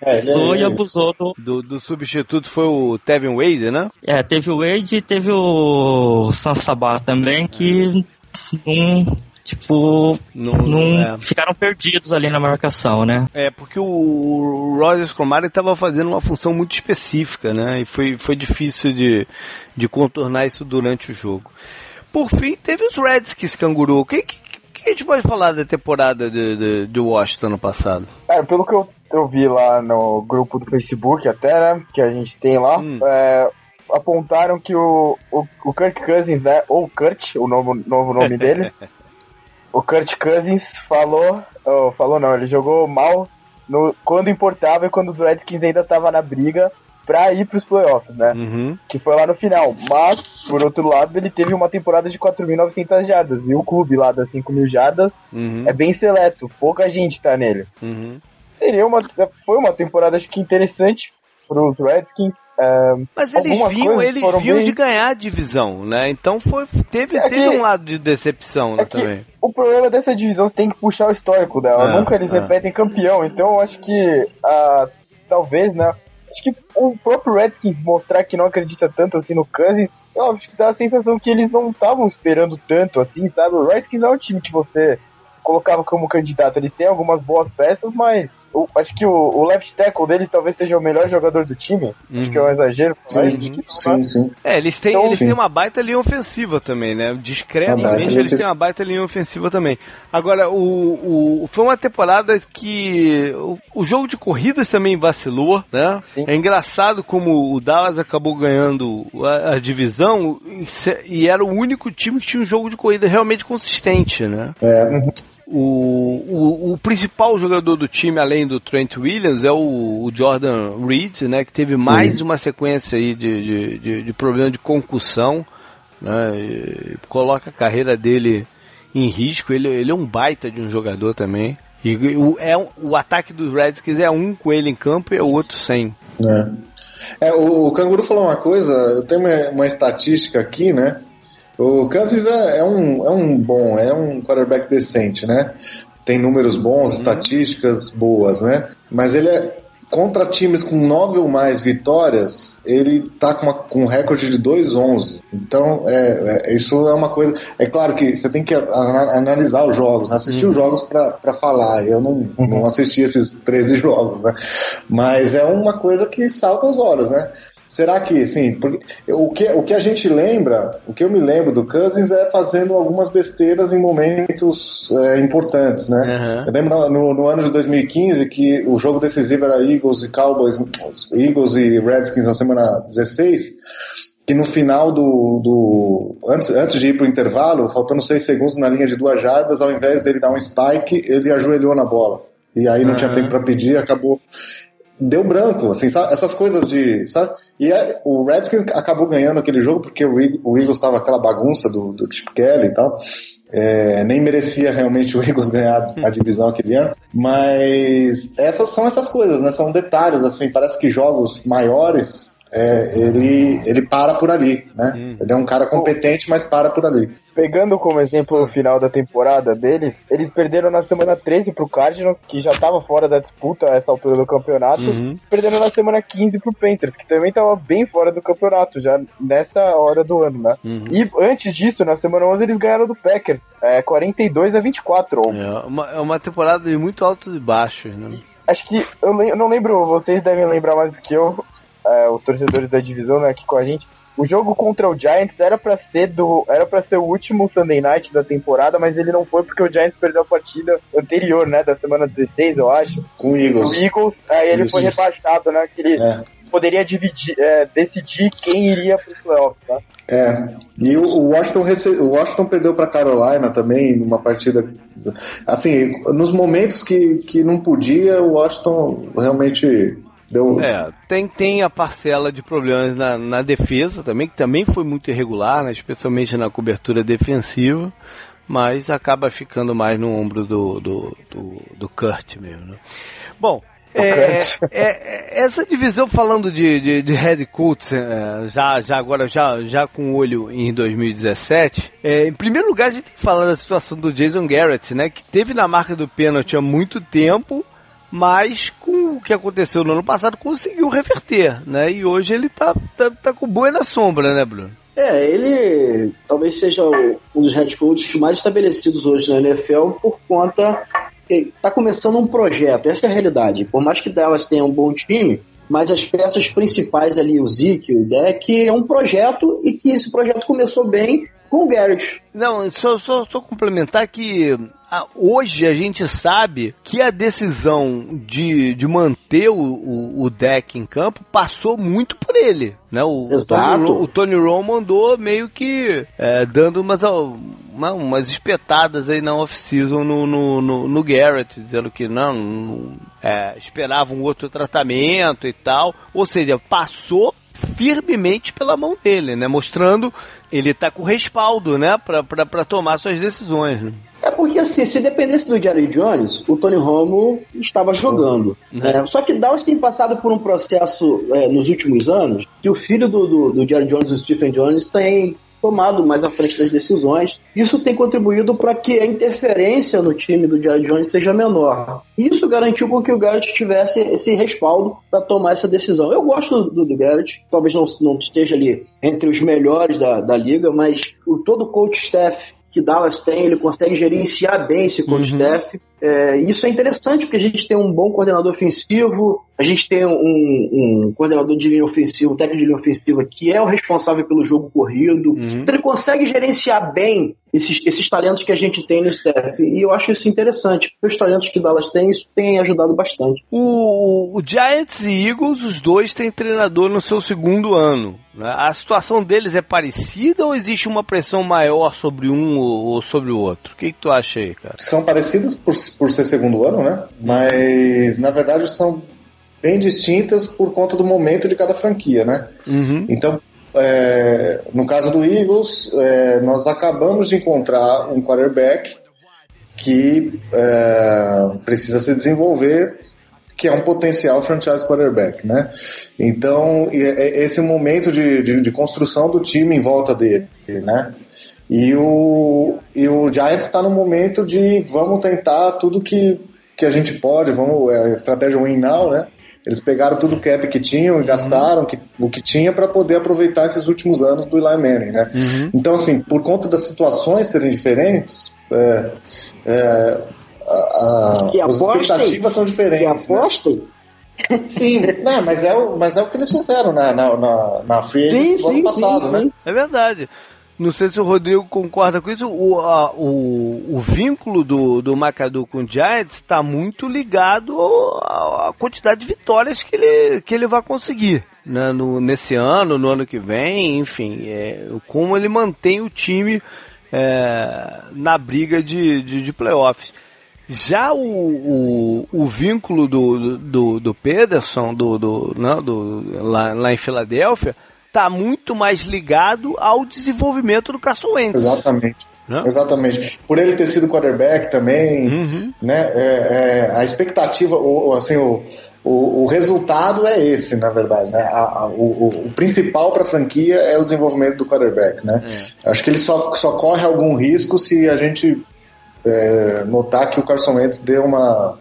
é, usou e abusou do... do... do. substituto foi o Tevin Wade, né? É, teve o Wade e teve o Sam também, que não tipo, não, não é. ficaram perdidos ali na marcação, né? É, porque o Rogers Cromartie estava fazendo uma função muito específica, né? E foi, foi difícil de, de contornar isso durante o jogo. Por fim, teve os Redskins canguru. O que, que, que, a gente pode falar da temporada de, de, de Washington no passado? É, pelo que eu, eu vi lá no grupo do Facebook até, né? Que a gente tem lá, hum. é, apontaram que o, o, o Kirk Cousins, né? Ou Kurt, o novo, novo nome dele. o Kurt Cousins falou. Oh, falou não, ele jogou mal no, quando importava e quando os Redskins ainda tava na briga pra ir pros playoffs, né? Uhum. Que foi lá no final. Mas, por outro lado, ele teve uma temporada de 4.900 jardas. E o clube lá das 5.000 jardas uhum. é bem seleto. Pouca gente tá nele. Uhum. Seria uma, foi uma temporada, acho que interessante pros Redskins. Mas eles vinham, eles vinham bem... de ganhar a divisão, né? Então foi, teve, é teve que, um lado de decepção é também. O problema dessa divisão tem que puxar o histórico dela. É, Nunca eles é. repetem campeão. Então eu acho que uh, talvez, né? Acho que o próprio Redskins mostrar que não acredita tanto assim no Cousins, eu acho que dá a sensação que eles não estavam esperando tanto assim, sabe? O Redskins é um time que você colocava como candidato. Ele tem algumas boas peças, mas eu acho que o, o, left tackle dele talvez seja o melhor jogador do time. Uhum. Acho que é um uhum. exagero. Sim, sim, sim. É, eles têm, então, eles sim. têm uma baita linha ofensiva também, né? Discretamente eles têm uma baita linha ofensiva também. Agora, o, o, foi uma temporada que o, o jogo de corridas também vacilou, né? Sim. É engraçado como o Dallas acabou ganhando a, a divisão e, e era o único time que tinha um jogo de corrida realmente consistente, né? É. O, o, o, principal jogador do time, além do Trent Williams, é o, o Jordan Reed, né, que teve mais uhum. uma sequência aí de, de, de, de problema de concussão, né, coloca a carreira dele em risco. Ele, ele é um baita de um jogador também. E o, é, o ataque dos Redskins é um com ele em campo e é o outro sem. É. é o, o Canguru falou uma coisa, eu tenho uma, uma estatística aqui, né? O Kansas é, é, um, é um bom, é um quarterback decente, né? Tem números bons, uhum. estatísticas boas, né? Mas ele é contra times com nove ou mais vitórias, ele tá com, uma, com um recorde de 2-11. Então, é, é, isso é uma coisa. É claro que você tem que analisar os jogos, né? assistir uhum. os jogos para falar. Eu não, uhum. não assisti esses 13 jogos, né? Mas é uma coisa que salta aos olhos, né? Será que, sim, o que, o que a gente lembra, o que eu me lembro do Cousins é fazendo algumas besteiras em momentos é, importantes, né? Uhum. Eu lembro no, no, ano de 2015 que o jogo decisivo era Eagles e Cowboys, Eagles e Redskins na semana 16, que no final do, do antes, antes de ir para o intervalo, faltando seis segundos na linha de duas jardas, ao invés dele dar um spike, ele ajoelhou na bola. E aí não uhum. tinha tempo para pedir, acabou deu branco, assim, sabe? essas coisas de, sabe? E é, o Redskins acabou ganhando aquele jogo porque o, o Eagles estava aquela bagunça do, do Chip Kelly e tal. É, nem merecia realmente o Eagles ganhar a divisão aquele ano, mas essas são essas coisas, né? São detalhes, assim, parece que jogos maiores é, ele, ele para por ali, né? Hum. Ele é um cara competente, mas para por ali. Pegando como exemplo o final da temporada deles, eles perderam na semana 13 pro Cardinals, que já estava fora da disputa a essa altura do campeonato. Uhum. Perderam na semana 15 pro Panthers, que também estava bem fora do campeonato, já nessa hora do ano, né? Uhum. E antes disso, na semana 11, eles ganharam do Packers, é, 42 a 24. É uma, é uma temporada de muito altos e baixos, né? Acho que eu, eu não lembro, vocês devem lembrar mais do que eu, é, os torcedores da divisão né, aqui com a gente. O jogo contra o Giants era para ser do era para ser o último Sunday Night da temporada, mas ele não foi porque o Giants perdeu a partida anterior, né, da semana 16, eu acho. Com o Eagles. O Eagles, aí ele isso, foi rebaixado, né, que ele é. poderia dividir, é, decidir quem iria para os playoffs, né? É, e o Washington, rece... o Washington perdeu para Carolina também numa partida. Assim, nos momentos que, que não podia, o Washington realmente Deu... É, tem, tem a parcela de problemas na, na defesa também, que também foi muito irregular, né, especialmente na cobertura defensiva, mas acaba ficando mais no ombro do, do, do, do Kurt mesmo. Né? Bom, é, é, é, essa divisão falando de, de, de head coach, é, já, já agora já, já com olho em 2017, é, em primeiro lugar a gente tem que falar da situação do Jason Garrett, né, que teve na marca do pênalti há muito tempo mas com o que aconteceu no ano passado conseguiu reverter, né? E hoje ele tá, tá, tá com boa na sombra, né, Bruno? É, ele talvez seja um dos head coaches mais estabelecidos hoje na NFL por conta que está começando um projeto, essa é a realidade. Por mais que Dallas tenha um bom time, mas as peças principais ali, o Zeke, o Deck, é um projeto e que esse projeto começou bem com o Garrett. Não, só, só, só complementar que hoje a gente sabe que a decisão de, de manter o, o, o, deck em campo passou muito por ele. Né? O, Exato. O Tony, o Tony Romo andou meio que é, dando umas, uma, umas espetadas aí na off-season no, no, no, no, Garrett, dizendo que não, não é, esperava um outro tratamento e tal. Ou seja, passou firmemente pela mão dele, né? Mostrando ele tá com respaldo, né? Para tomar suas decisões. Né? É porque assim, se dependesse do Jerry Jones, o Tony Romo estava jogando. Uhum. Né? Só que Dallas tem passado por um processo é, nos últimos anos que o filho do, do, do Jerry Jones, o Stephen Jones, tem tomado mais à frente das decisões. Isso tem contribuído para que a interferência no time do Jerry Jones seja menor. Isso garantiu com que o Garrett tivesse esse respaldo para tomar essa decisão. Eu gosto do, do Garrett, talvez não, não esteja ali entre os melhores da, da liga, mas o, todo o coach staff que Dallas tem, ele consegue gerenciar bem esse coach uhum. staff. É, isso é interessante porque a gente tem um bom coordenador ofensivo, a gente tem um, um coordenador de linha ofensiva, um técnico de linha ofensiva que é o responsável pelo jogo corrido. Uhum. Então ele consegue gerenciar bem esses, esses talentos que a gente tem no staff. E eu acho isso interessante, porque os talentos que Dallas tem, isso tem ajudado bastante. O, o Giants e Eagles, os dois têm treinador no seu segundo ano. Né? A situação deles é parecida ou existe uma pressão maior sobre um ou sobre o outro? O que, que tu acha aí, cara? São parecidas por, por ser segundo ano, né? Mas na verdade são bem distintas por conta do momento de cada franquia, né? Uhum. Então, é, no caso do Eagles, é, nós acabamos de encontrar um quarterback que é, precisa se desenvolver, que é um potencial franchise quarterback, né? Então, esse é o momento de, de, de construção do time em volta dele, né? E o, e o Giants está no momento de vamos tentar tudo que, que a gente pode, vamos, é a estratégia win now, né? Eles pegaram tudo o cap que tinham e uhum. gastaram que, o que tinha para poder aproveitar esses últimos anos do Eli Manning, né? Uhum. Então, assim, por conta das situações serem diferentes, é, é, a, a, as expectativas são diferentes. Que apostem. Né? Sim, né, mas, é o, mas é o que eles fizeram na, na, na, na Free sim, sim, ano passado, sim, né? Sim. É verdade. Não sei se o Rodrigo concorda com isso. O, a, o, o vínculo do, do Macadu com o Giants está muito ligado à quantidade de vitórias que ele, que ele vai conseguir né, no, nesse ano, no ano que vem, enfim, é, como ele mantém o time é, na briga de, de, de playoffs. Já o, o, o, vínculo do, do, do Pederson, do, do, não, né, do, lá, lá em Filadélfia, está muito mais ligado ao desenvolvimento do Carson Wentz. Exatamente. Né? Exatamente. Por ele ter sido quarterback também, uhum. né? É, é, a expectativa, o, assim, o, o, o, resultado é esse, na verdade. Né? A, a, o, o, principal para a franquia é o desenvolvimento do quarterback. Né? É. Acho que ele só, só corre algum risco se a gente é, notar que o Carson Wentz deu uma,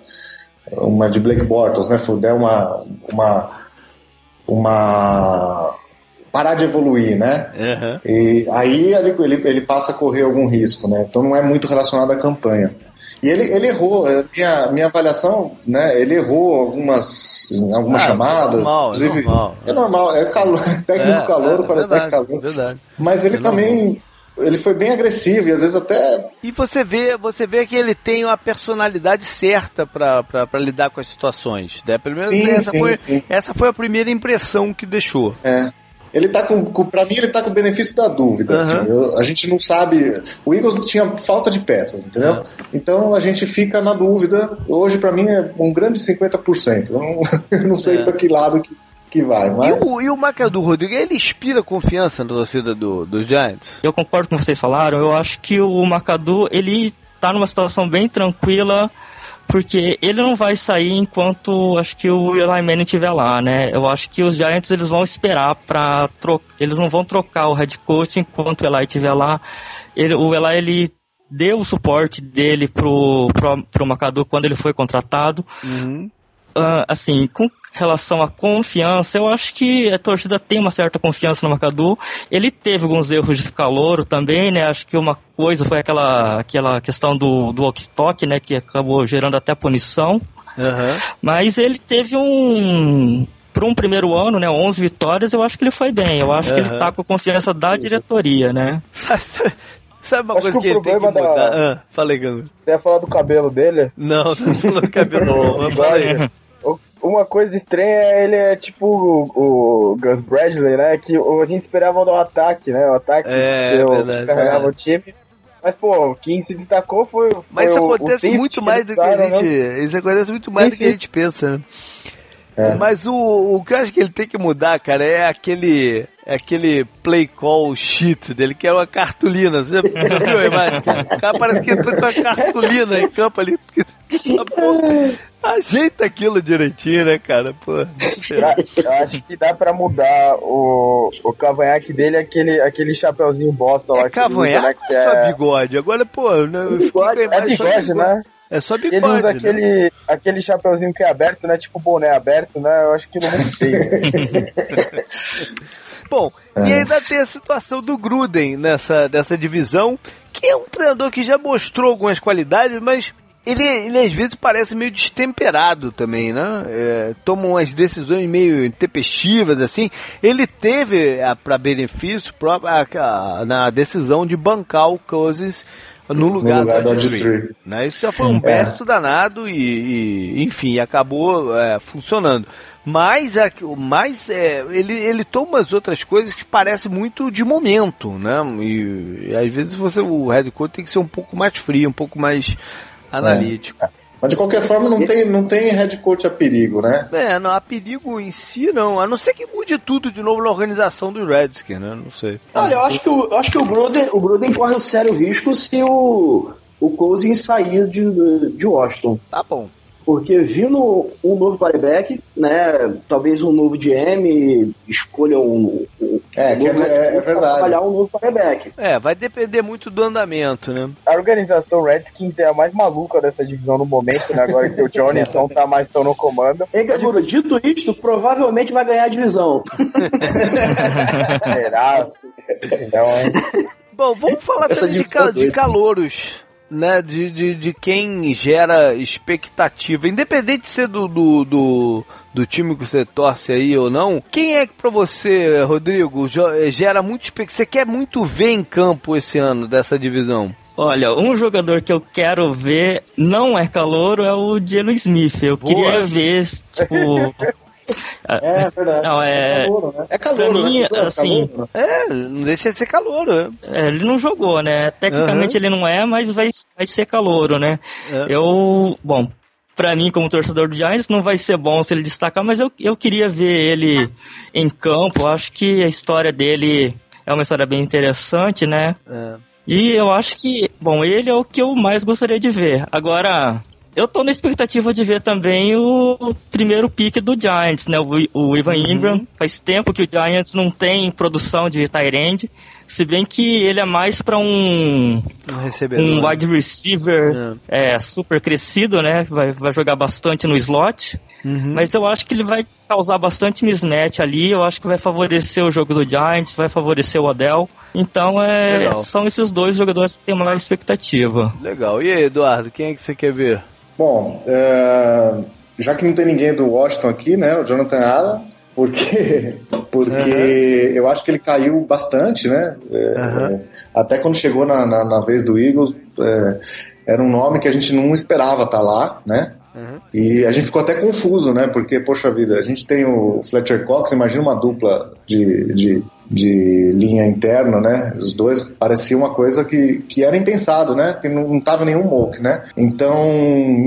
uma de Blake Bortles, né? Der uma, uma, uma parar de evoluir, né? Uhum. E aí ele, ele, passa a correr algum risco, né? Então não é muito relacionado à campanha. E ele, ele errou, minha, minha avaliação, né? Ele errou algumas, algumas ah, chamadas. É normal, é normal. É normal, é calor, técnico é, calor, é, para verdade, calor. Verdade. Mas ele é também normal ele foi bem agressivo e às vezes até. E você vê, você vê que ele tem uma personalidade certa para lidar com as situações. Né? Pelo menos sim, essa, sim, foi, sim. essa foi a primeira impressão que deixou. É. Ele tá com, com para mim ele tá com o benefício da dúvida, uhum. assim. Eu, a gente não sabe, o Eagles tinha falta de peças, entendeu? Uhum. Então a gente fica na dúvida. Hoje para mim é um grande 50%. Eu não, eu não sei é. para que lado que que vai. Mas... E o, e o Rodrigo, ele inspira confiança na torcida do, do Giants? Eu concordo com vocês falaram. Eu acho que o McAdoo, ele tá numa situação bem tranquila porque ele não vai sair enquanto acho que o Eli Manning estiver lá, né? Eu acho que os Giants eles vão esperar para eles não vão trocar o head coach enquanto o Eli estiver lá. Ele, o Eli ele deu o suporte dele pro pro, pro quando ele foi contratado. Uhum. Uh, assim, com relação à confiança, eu acho que a torcida tem uma certa confiança no Macadu. Ele teve alguns erros de calouro também, né? Acho que uma coisa foi aquela, aquela questão do, do walkie-talkie, né? Que acabou gerando até punição. Uhum. Mas ele teve um, para um primeiro ano, né, 11 vitórias, eu acho que ele foi bem. Eu acho uhum. que ele tá com a confiança da diretoria, né? Sabe uma acho coisa que, que ele tem que mudar? Da... Ah, falei, Gango. Você ia falar do cabelo dele? Não, não falou do cabelo, não. Falei. Uma coisa estranha é ele é tipo o, o Gus Bradley, né? Que a gente esperava do ataque, né? O ataque é, que, que carregava é. o time. Mas, pô, quem se destacou foi. foi Mas isso acontece muito mais do que a gente. Né? Isso acontece muito mais sim, do que a gente pensa, né? É. Mas o, o que eu acho que ele tem que mudar, cara, é aquele é aquele play call sheet dele, que é uma cartolina. Você, você viu a imagem? O cara parece que entrou com uma cartolina em campo ali. Ajeita aquilo direitinho, né, cara? Pô, eu acho que dá pra mudar o, o cavanhaque dele, aquele, aquele chapeuzinho bosta lá. É cavanhaque ou é... só bigode? Agora, pô, né, bigode, é bigode, né? É só bigode. Ele usa né? aquele, aquele chapeuzinho que é aberto, né? Tipo boné aberto, né? Eu acho que não muito feio. Bom, é. e ainda tem a situação do Gruden nessa dessa divisão, que é um treinador que já mostrou algumas qualidades, mas ele, ele às vezes parece meio destemperado também, né? É, toma umas decisões meio intempestivas, assim. Ele teve, para benefício próprio, na decisão de bancar o Cousins no lugar, no lugar do né? Isso já foi um é. danado e, e, enfim, acabou é, funcionando. Mas, mas é, ele, ele toma as outras coisas que parecem muito de momento, né? E, e, às vezes você, o head coach tem que ser um pouco mais frio, um pouco mais analítico. É. Mas de qualquer forma não tem, não tem head coach a perigo, né? É, não, a perigo em si não. A não ser que mude tudo de novo na organização do Redskins, né? Não sei. Olha, eu acho que o, eu acho que o Gruden, o Gruden corre um sério risco se o, o Cousins sair de, de Washington. Tá bom porque vindo um novo quarterback, né, talvez um novo GM escolha um, um é, um novo é, é verdade. trabalhar um novo quarterback. É, vai depender muito do andamento, né? A organização Redskins é a mais maluca dessa divisão no momento, né, agora que o Johnny não tá mais tão no comando. Ei, Gaburo, dito isto, provavelmente vai ganhar a divisão. Será? Não, hein? Bom, vamos falar também de, de calouros né, de, de, de quem gera expectativa, independente de ser do, do, do, do, time que você torce aí ou não, quem é que pra você, Rodrigo, gera muito expectativa? Você quer muito ver em campo esse ano dessa divisão? Olha, um jogador que eu quero ver não é calouro é o Jalen Smith. Eu Boa. queria ver, tipo, É, é verdade. Não, é, é calor, né? É calor, pra mim, né? assim. É, não deixa de ser calor, né? É, ele não jogou, né? Tecnicamente uhum. ele não é, mas vai, vai ser calor, né? É. Eu, bom, para mim, como torcedor do Giants, não vai ser bom se ele destacar, mas eu, eu queria ver ele em campo. Acho que a história dele é uma história bem interessante, né? É. E eu acho que, bom, ele é o que eu mais gostaria de ver. Agora, eu tô na expectativa de ver também o primeiro pique do Giants, né? O, o Ivan uhum. Ingram. Faz tempo que o Giants não tem produção de Tyrande. Se bem que ele é mais para um, um, um wide receiver é. é. super crescido, né? Vai, vai jogar bastante no slot. Uhum. Mas eu acho que ele vai causar bastante mismatch ali. Eu acho que vai favorecer o jogo do Giants, vai favorecer o Odell. Então é, são esses dois jogadores que tem mais expectativa. Legal. E aí, Eduardo, quem é que você quer ver? Bom, é, já que não tem ninguém do Washington aqui, né? O Jonathan Allen, porque, porque uhum. eu acho que ele caiu bastante, né? Uhum. até quando chegou na, na, na vez do Eagles, é, era um nome que a gente não esperava estar tá lá, né? Uhum. E a gente ficou até confuso, né? Porque, poxa vida, a gente tem o Fletcher Cox, imagina uma dupla de, de de linha interna, né? Os dois pareciam uma coisa que, que era impensado, né? Que não, não tava nenhum mock, né? Então,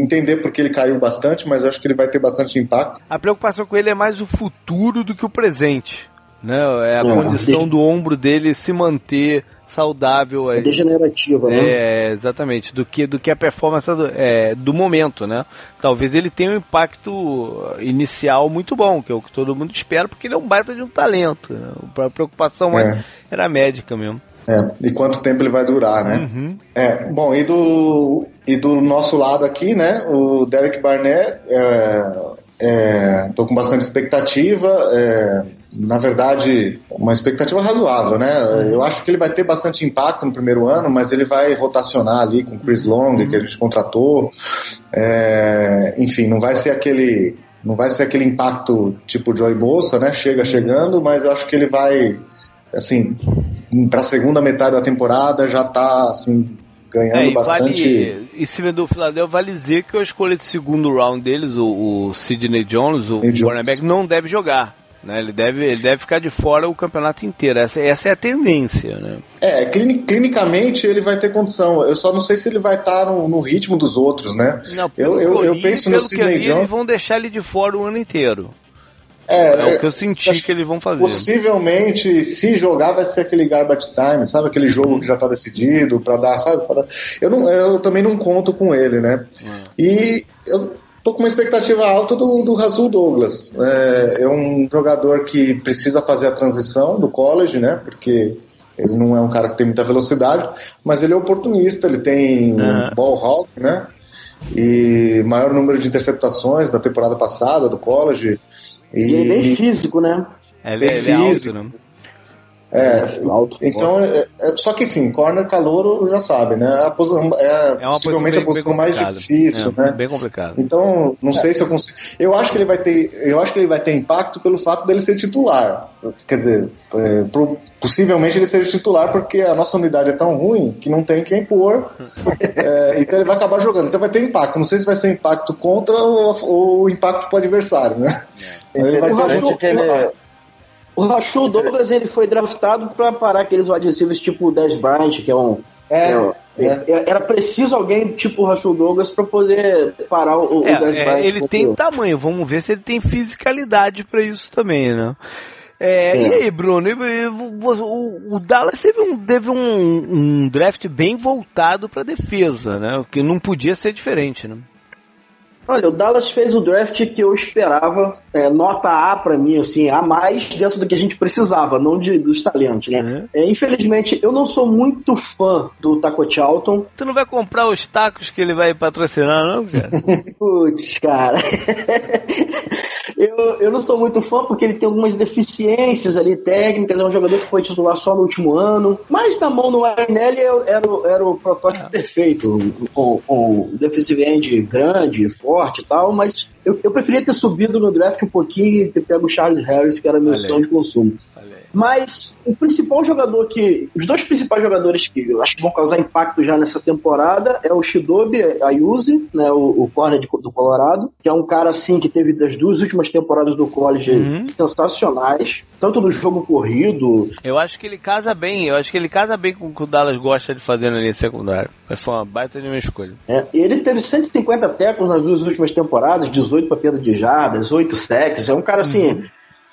entender porque ele caiu bastante, mas acho que ele vai ter bastante impacto. A preocupação com ele é mais o futuro do que o presente. Né? É a é, condição do ombro dele se manter saudável. É, é degenerativa, né? É, exatamente. Do que, do que a performance do, é, do momento, né? Talvez ele tenha um impacto inicial muito bom, que é o que todo mundo espera, porque ele é um baita de um talento. Né? A preocupação é. era médica mesmo. É, e quanto tempo ele vai durar, né? Uhum. É, bom, e do, e do nosso lado aqui, né, o Derek Barnett, é, é, tô com bastante expectativa, é, na verdade, uma expectativa razoável, né? Eu acho que ele vai ter bastante impacto no primeiro ano, mas ele vai rotacionar ali com o Chris Long, que a gente contratou. É, enfim, não vai ser aquele não vai ser aquele impacto tipo Joy Bolsa, né? Chega chegando, mas eu acho que ele vai assim, para a segunda metade da temporada já tá assim ganhando é, e bastante. Vale, em cima do Philadelphia, vale dizer que a escolha de segundo round deles, o, o Sidney Jones, o cornerback, não deve jogar. Né? Ele, deve, ele deve ficar de fora o campeonato inteiro. Essa, essa é a tendência. Né? É, clinicamente ele vai ter condição. Eu só não sei se ele vai estar no, no ritmo dos outros, né? Não, eu, eu, eu, penso no Sidney Jones. Eles vão deixar ele de fora o ano inteiro. É, é, o que eu senti que eles vão fazer. Possivelmente, se jogar, vai ser aquele garbage time, sabe? Aquele jogo que já está decidido para dar, sabe? Pra dar... Eu, não, eu também não conto com ele, né? Hum. E eu tô com uma expectativa alta do, do Razul Douglas. É, é, um jogador que precisa fazer a transição do college, né? Porque ele não é um cara que tem muita velocidade, mas ele é oportunista, ele tem uhum. ball hawk, né? E maior número de interceptações da temporada passada do college. E, e ele é bem físico, né? É, ele, é, ele é alto, né? É, alto. Então, é, é, só que sim, corner calouro já sabe, né? A posição, é, é possivelmente bem, a posição mais difícil, é, né? Bem complicado. Então, não sei se eu consigo. Eu acho que ele vai ter, eu acho que ele vai ter impacto pelo fato dele ser titular. Quer dizer, é, pro, possivelmente ele seja titular porque a nossa unidade é tão ruim que não tem quem pôr. É, então ele vai acabar jogando. Então vai ter impacto. Não sei se vai ser impacto contra ou, ou impacto pro adversário, né? Ele vai ter gente que ele o Rachel Douglas ele foi draftado para parar aqueles receivers tipo o Des Bryant, que é um. É, é, é. é era preciso alguém tipo o Rachel Douglas para poder parar o, é, o Des Bryant. ele tem tamanho, vamos ver se ele tem fisicalidade para isso também, né? É, e aí, Bruno, o, o Dallas teve, um, teve um, um draft bem voltado para defesa, né? O que não podia ser diferente, né? Olha, o Dallas fez o draft que eu esperava, é, nota A para mim, assim, a mais dentro do que a gente precisava, não de, dos talentos, né? Uhum. É, infelizmente, eu não sou muito fã do Taco Charlton. Tu não vai comprar os tacos que ele vai patrocinar, não, cara? Putz, cara. eu, eu não sou muito fã porque ele tem algumas deficiências ali técnicas, é um jogador que foi titular só no último ano, mas na mão no Arnelli era, era, o protótipo ah. perfeito, com, com defensive end grande, forte e tal, mas eu, eu preferia ter subido no draft um pouquinho e ter pego o Charles Harris, que era meu sonho de consumo. Mas o principal jogador que. Os dois principais jogadores que eu acho que vão causar impacto já nessa temporada é o Shidobi Ayuzi, né, o, o corner de, do Colorado, que é um cara assim que teve das duas últimas temporadas do college uhum. sensacionais, tanto no jogo corrido. Eu acho que ele casa bem, eu acho que ele casa bem com o que o Dallas gosta de fazer na linha secundária. Foi uma baita de uma escolha. É, ele teve 150 tecos nas duas últimas temporadas, 18 para perda de jardas, 8 sacks. É um cara assim. Uhum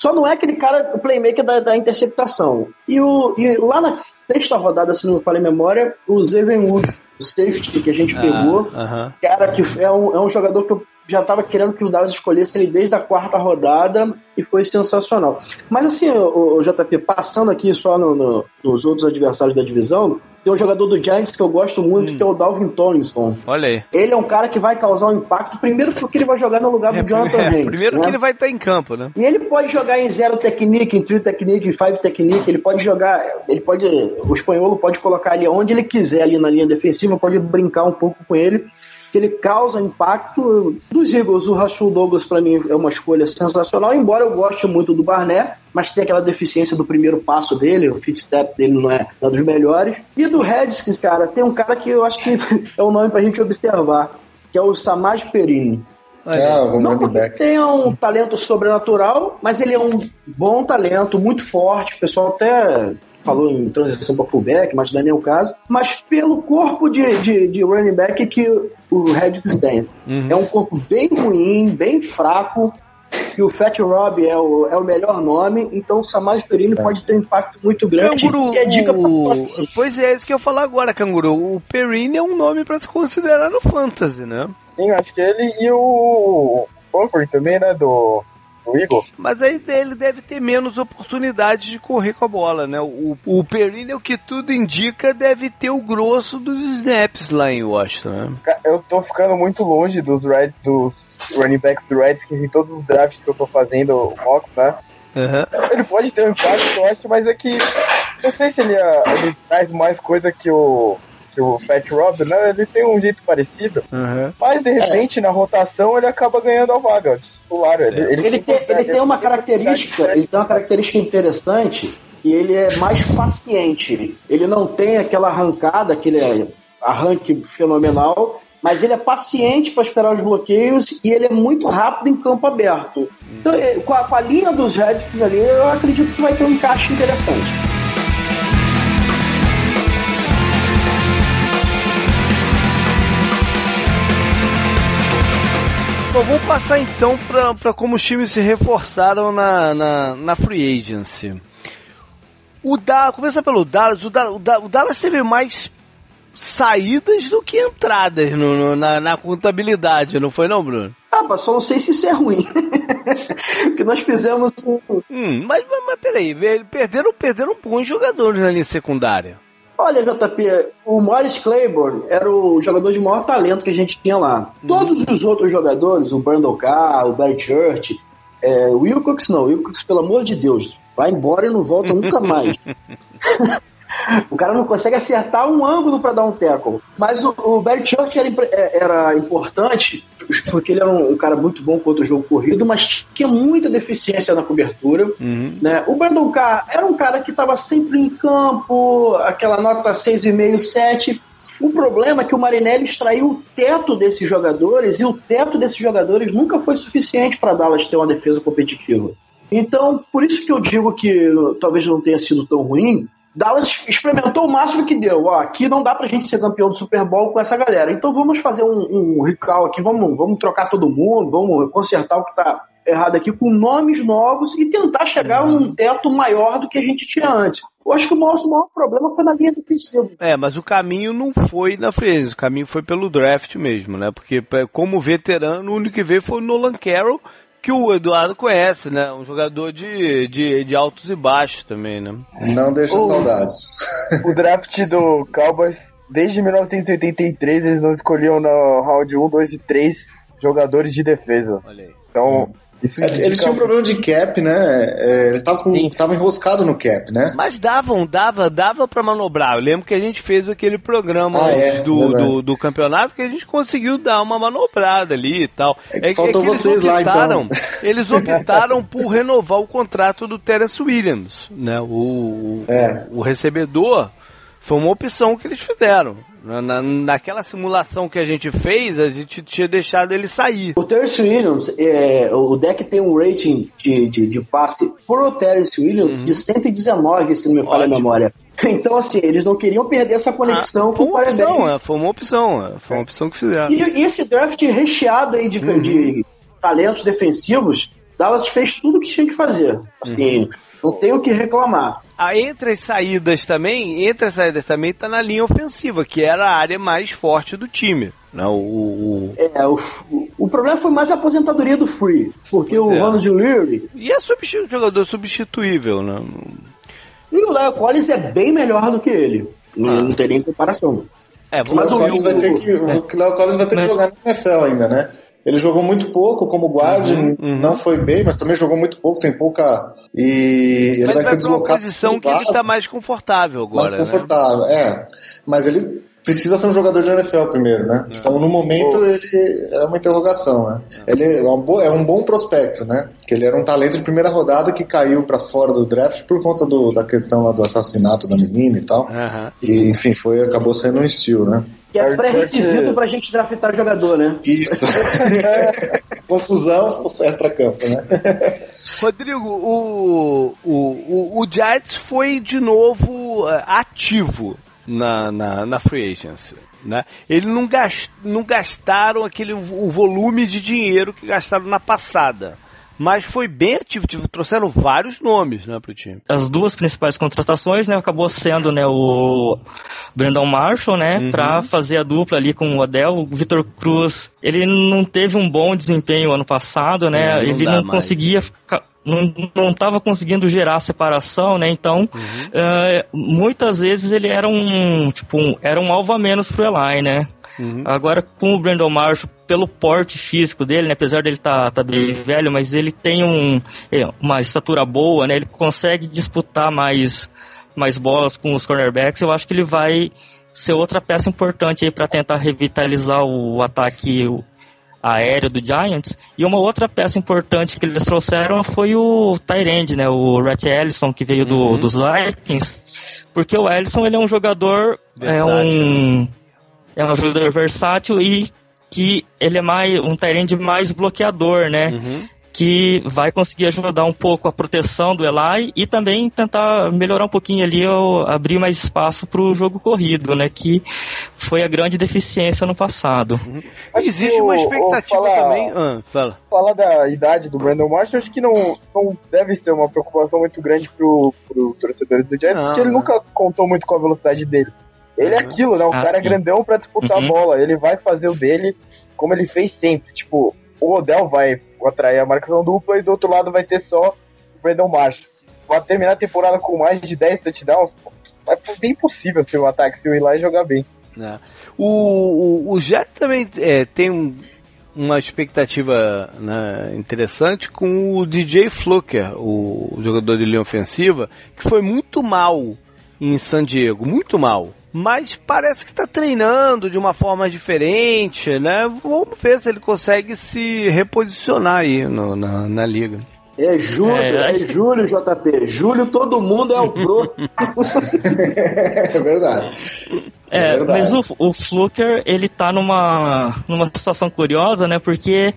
só não é aquele cara, o playmaker da, da interceptação. E, o, e lá na sexta rodada, se não me falha a memória, o Zeven Woods, o safety que a gente ah, pegou. Uh -huh. Cara, que é um, é um jogador que eu já estava querendo que o Dallas escolhesse ele desde a quarta rodada e foi sensacional. Mas assim, o, o JP, passando aqui só no, no, nos outros adversários da divisão, tem um jogador do Giants que eu gosto muito, hum. que é o Dalvin Tomlinson. Olha aí. Ele é um cara que vai causar um impacto, primeiro porque ele vai jogar no lugar do é, Jonathan é, Hanks. Primeiro né? que ele vai estar em campo, né? E ele pode jogar em zero technique, em three technique, em five technique, ele pode jogar, ele pode, o espanholo pode colocar ali onde ele quiser ali na linha defensiva, pode brincar um pouco com ele que ele causa impacto. Dos Eagles, o Rashul Douglas para mim é uma escolha sensacional, embora eu goste muito do Barnett, mas tem aquela deficiência do primeiro passo dele, o fit step dele não é, um dos melhores. E do Redskins, cara, tem um cara que eu acho que é um nome pra gente observar, que é o Samaj Perini. Ah, não porque tenha um talento sobrenatural, mas ele é um bom talento, muito forte. O pessoal até falou em transição para fullback, mas não é nem o caso, mas pelo corpo de, de, de running back que o Redskins tem. Uhum. É um corpo bem ruim, bem fraco, que o Fat Rob é o, é o melhor nome, então o Samaj Perini é. pode ter um impacto muito grande. Canguru, é dica o... Pois é, é, isso que eu ia falar agora, Canguru. O Perini é um nome para se considerar no Fantasy, né? Sim, acho que ele e o Humphrey também, né, do o Eagles. Mas aí ele deve ter menos oportunidades de correr com a bola, né? O, o Perini, o que tudo indica, deve ter o grosso dos snaps lá em Washington, né? Eu tô ficando muito longe dos Red, dos running backs do Redskins em todos os drafts que eu tô fazendo, o mock, né? Uhum. Ele pode ter um impacto, eu acho, mas é que não sei se ele, ele traz mais coisa que o que o Fat Rob, né? Ele tem um jeito parecido. Uhum. Mas de repente, é. na rotação, ele acaba ganhando a vaga titular. Ele, ele, ele, tem, ele tem uma característica, ele tem uma característica interessante e ele é mais paciente. Ele não tem aquela arrancada, aquele arranque fenomenal, mas ele é paciente para esperar os bloqueios e ele é muito rápido em campo aberto. Então, é, com a, com a linha dos Redskins ali, eu acredito que vai ter um encaixe interessante. Bom, vamos passar então para como os times se reforçaram na, na, na free agency. O da, começa pelo Dallas, o, da, o, da, o Dallas teve mais saídas do que entradas no, no, na, na, contabilidade, não foi não, Bruno? Ah, mas só não sei se isso é ruim. Porque nós fizemos. Hum, mas, mas, mas peraí, perderam, perderam bons jogadores na linha secundária. Olha, JP, o Morris Claiborne era o jogador de maior talento que a gente tinha lá. Uhum. Todos os outros jogadores, o Brandon Carr, o Barry Church, é, o Wilcox não, o Wilcox, pelo amor de Deus, vai embora e não volta nunca mais. o cara não consegue acertar um ângulo para dar um tackle. Mas o, o Barry Church era, é, era importante porque ele era um, um, cara muito bom contra o jogo corrido, mas tinha muita deficiência na cobertura. Uhum. Né? O Brandon Carr era um cara que estava sempre em campo, aquela nota 6,5, 7. O problema é que o Marinelli extraiu o teto desses jogadores e o teto desses jogadores nunca foi suficiente para Dallas ter uma defesa competitiva. Então, por isso que eu digo que talvez não tenha sido tão ruim, Dallas experimentou o máximo que deu. Ó, aqui não dá pra gente ser campeão do Super Bowl com essa galera. Então vamos fazer um, um recall aqui, vamos, vamos trocar todo mundo, vamos consertar o que tá errado aqui com nomes novos e tentar chegar a um teto maior do que a gente tinha antes. Eu acho que o nosso maior problema foi na linha defensiva. É, mas o caminho não foi na frente, o caminho foi pelo draft mesmo, né? Porque como veterano, o único que veio foi o Nolan Carroll, que o Eduardo conhece, né? Um jogador de, de, de altos e baixos também, né? Não deixa o, saudades. O draft do Cowboys, desde 1983, eles não escolhiam no round 1, 2 e 3 jogadores de defesa. Olha aí. Então, é, eles tinham um problema de cap, né? É, eles estavam enroscados no cap, né? Mas davam, dava, dava para manobrar. Eu lembro que a gente fez aquele programa ah, é, do, do, do, campeonato que a gente conseguiu dar uma manobrada ali e tal. É, é faltou vocês optaram, lá, então. Eles optaram por renovar o contrato do Terence Williams, né? O, é. o, o recebedor foi uma opção que eles fizeram. Na, naquela simulação que a gente fez, a gente tinha deixado ele sair. O Terence Williams, é, o deck tem um rating de, de, de passe pro Terence Williams uhum. de 119, se não me falha a memória. Então, assim, eles não queriam perder essa conexão ah, com o é, foi uma opção, é, foi uma opção que fizeram. E, e esse draft recheado aí de, uhum. de talentos defensivos, Dallas fez tudo o que tinha que fazer. Assim, uhum. não tem o que reclamar. Entre as saídas também, entre as saídas também tá na linha ofensiva, que era a área mais forte do time. Não, né? o, o... É, o, o problema foi mais a aposentadoria do Free, porque pois o é. Ronald Leary... E é substitu jogador substituível, né? E o Léo Collins é bem melhor do que ele. Não, ah. não tem nem comparação. É, mas o Léo Collins vai ter que, é. o Collins vai ter mas... que jogar no NFL ainda, né? Ele jogou muito pouco como guard, uhum, uhum. não foi bem, mas também jogou muito pouco, tem pouca. E ele mas vai ser deslocado. uma posição que ele está mais confortável agora. Mais né? confortável, né? é. Mas ele precisa ser um jogador de NFL primeiro, né? É. Então, no momento, ele é uma interrogação, né? É. Ele é um, bom, é um bom prospecto, né? Que ele era um talento de primeira rodada que caiu para fora do draft por conta do, da questão lá do assassinato da menina e tal. Uhum. E, enfim, foi, acabou sendo um estilo, né? Que é pré-requisito pra gente draftar jogador, né? Isso. Confusão, extra-campo, né? Rodrigo, o, o, o, o Giants foi de novo uh, ativo na, na, na free agency. Né? Eles não, gast, não gastaram aquele o volume de dinheiro que gastaram na passada mas foi bem ativo, tipo, trouxeram vários nomes né, para o time. As duas principais contratações, né, acabou sendo né, o Brandon Marshall, né, uhum. para fazer a dupla ali com o Odell. O Vitor Cruz, ele não teve um bom desempenho ano passado, né, é, não ele não mais. conseguia ficar não estava conseguindo gerar separação, né? Então, uhum. uh, muitas vezes ele era um tipo um, era um alvo a menos pro Eli, né? Uhum. Agora, com o Brandon Marshall, pelo porte físico dele, né, apesar dele estar tá, tá bem velho, mas ele tem um, é, uma estatura boa, né, ele consegue disputar mais, mais bolas com os cornerbacks. Eu acho que ele vai ser outra peça importante aí para tentar revitalizar o ataque aéreo do Giants. E uma outra peça importante que eles trouxeram foi o Tyrande, né, o Rhett Ellison, que veio do, uhum. dos Vikings. Porque o Ellison ele é um jogador, é um é um jogador versátil e que ele é mais um Tyrande mais bloqueador, né? Uhum. Que vai conseguir ajudar um pouco a proteção do Eli e também tentar melhorar um pouquinho ali, abrir mais espaço para o jogo corrido, né? Que foi a grande deficiência no passado. Uhum. Existe uma expectativa falar, também. Ah, fala. Falar da idade do Brandon Marshall, acho que não, não deve ser uma preocupação muito grande pro, pro torcedores do Giants, porque ele nunca contou muito com a velocidade dele. Ele é uhum. aquilo, né? O ah, cara é sim. é grandão pra disputar uhum. a bola. Ele vai fazer o dele como ele fez sempre. Tipo, o Odell vai atrair a marcação dupla e do outro lado vai ter só o Brandon Marshall. Vai terminar a temporada com mais de 10 touchdowns. É bem possível ser o ataque se o Eli jogar bem. É. O, o, o Jet também é, tem um, uma expectativa né, interessante com o DJ Fluker, o, o jogador de linha ofensiva, que foi muito mal em San Diego, muito mal mas parece que está treinando de uma forma diferente, né? Vamos ver se ele consegue se reposicionar aí no, na, na liga. É julho, é, é julho, JP. Julho todo mundo é o pro. é verdade. É, é mas o, o Fluker, ele tá numa, numa situação curiosa, né? Porque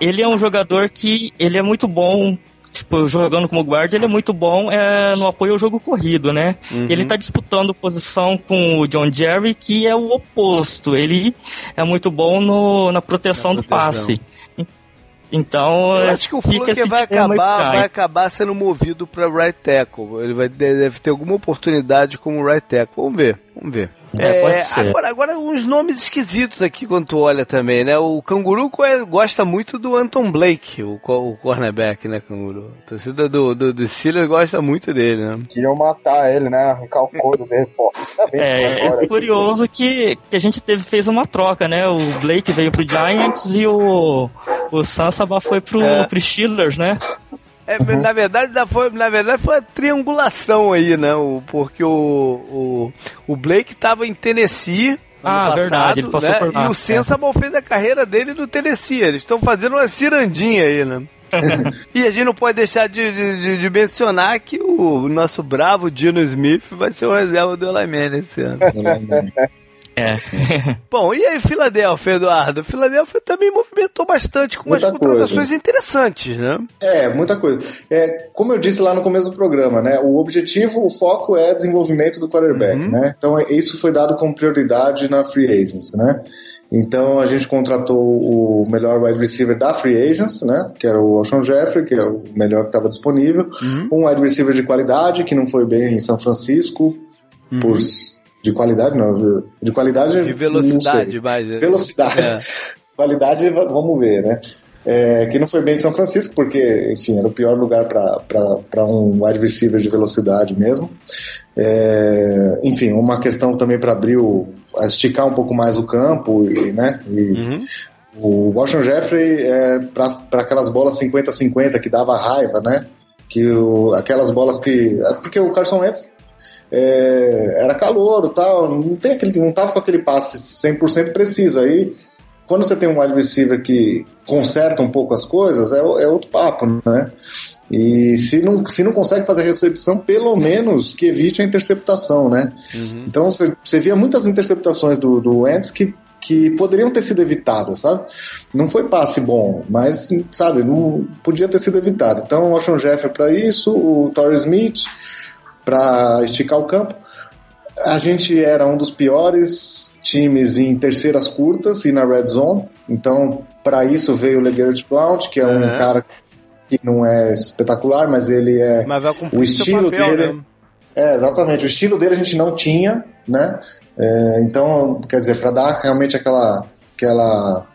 ele é um jogador que ele é muito bom tipo, jogando como guarda, ele é muito bom é, no apoio ao jogo corrido, né? Uhum. Ele tá disputando posição com o John Jerry, que é o oposto. Ele é muito bom no, na proteção, na proteção. do passe. Então, eu acho que o Fluker vai acabar, vai acabar sendo movido para right tackle. Ele vai deve ter alguma oportunidade como right tackle. Vamos ver, vamos ver. É, pode ser. Agora, agora, uns nomes esquisitos aqui quando tu olha também, né? O Canguru gosta muito do Anton Blake, o, o cornerback, né, Canguru? A torcida do, do, do Steelers gosta muito dele, né? Queriam matar ele, né? Arrancar o couro dele, pô. É, é curioso que, que a gente teve, fez uma troca, né? O Blake veio pro Giants e o, o Sansaba foi pro, é. pro Steelers, né? É, uhum. na, verdade, foi, na verdade, foi uma triangulação aí, né? O, porque o, o, o Blake estava em Tennessee. Ah, passado, verdade, ele passou né? por lá. E o Sensabaugh é. fez a carreira dele no Tennessee. Eles estão fazendo uma cirandinha aí, né? e a gente não pode deixar de, de, de, mencionar que o nosso bravo Dino Smith vai ser o reserva do Eli Manning esse ano. É. Bom, e aí, Filadélfia, Eduardo? Filadélfia também movimentou bastante com muita umas contratações interessantes, né? É, muita coisa. É, como eu disse lá no começo do programa, né? O objetivo, o foco é desenvolvimento do quarterback, uhum. né? Então, isso foi dado como prioridade na free agents, né? Então a gente contratou o melhor wide receiver da Free Agents, né? Que era o Alshon Jeffrey, que é o melhor que estava disponível. Uhum. Um wide receiver de qualidade, que não foi bem em São Francisco, uhum. por de qualidade não, de qualidade de velocidade, mais né? velocidade, é. qualidade vamos ver, né? É, que não foi bem em São Francisco porque, enfim, era o pior lugar para um wide receiver de velocidade mesmo. É, enfim, uma questão também para abrir o, esticar um pouco mais o campo e, né? E, uhum. O Washington Jeffrey é para aquelas bolas 50-50 que dava raiva, né? Que o, aquelas bolas que. Porque o Carson Wentz é, era calor tal, não, tem aquele, não tava com aquele passe 100% preciso. Aí, quando você tem um wide receiver que conserta um pouco as coisas, é, é outro papo, né? E se não, se não consegue fazer a recepção, pelo menos que evite a interceptação, né? Uhum. Então você, via muitas interceptações do, do Wentz que, que poderiam ter sido evitadas, sabe? Não foi passe bom, mas, sabe, não podia ter sido evitado. Então o Washington Jeffrey para isso, o Torrey Smith para esticar o campo. A gente era um dos piores times em terceiras curtas e na red zone, então para isso veio o LeGarrette Blount, que é um uhum. cara que não é espetacular, mas ele é mas o estilo papel, dele. Né? É, exatamente. O estilo dele a gente não tinha, né? É, então, quer dizer, para dar realmente aquela aquela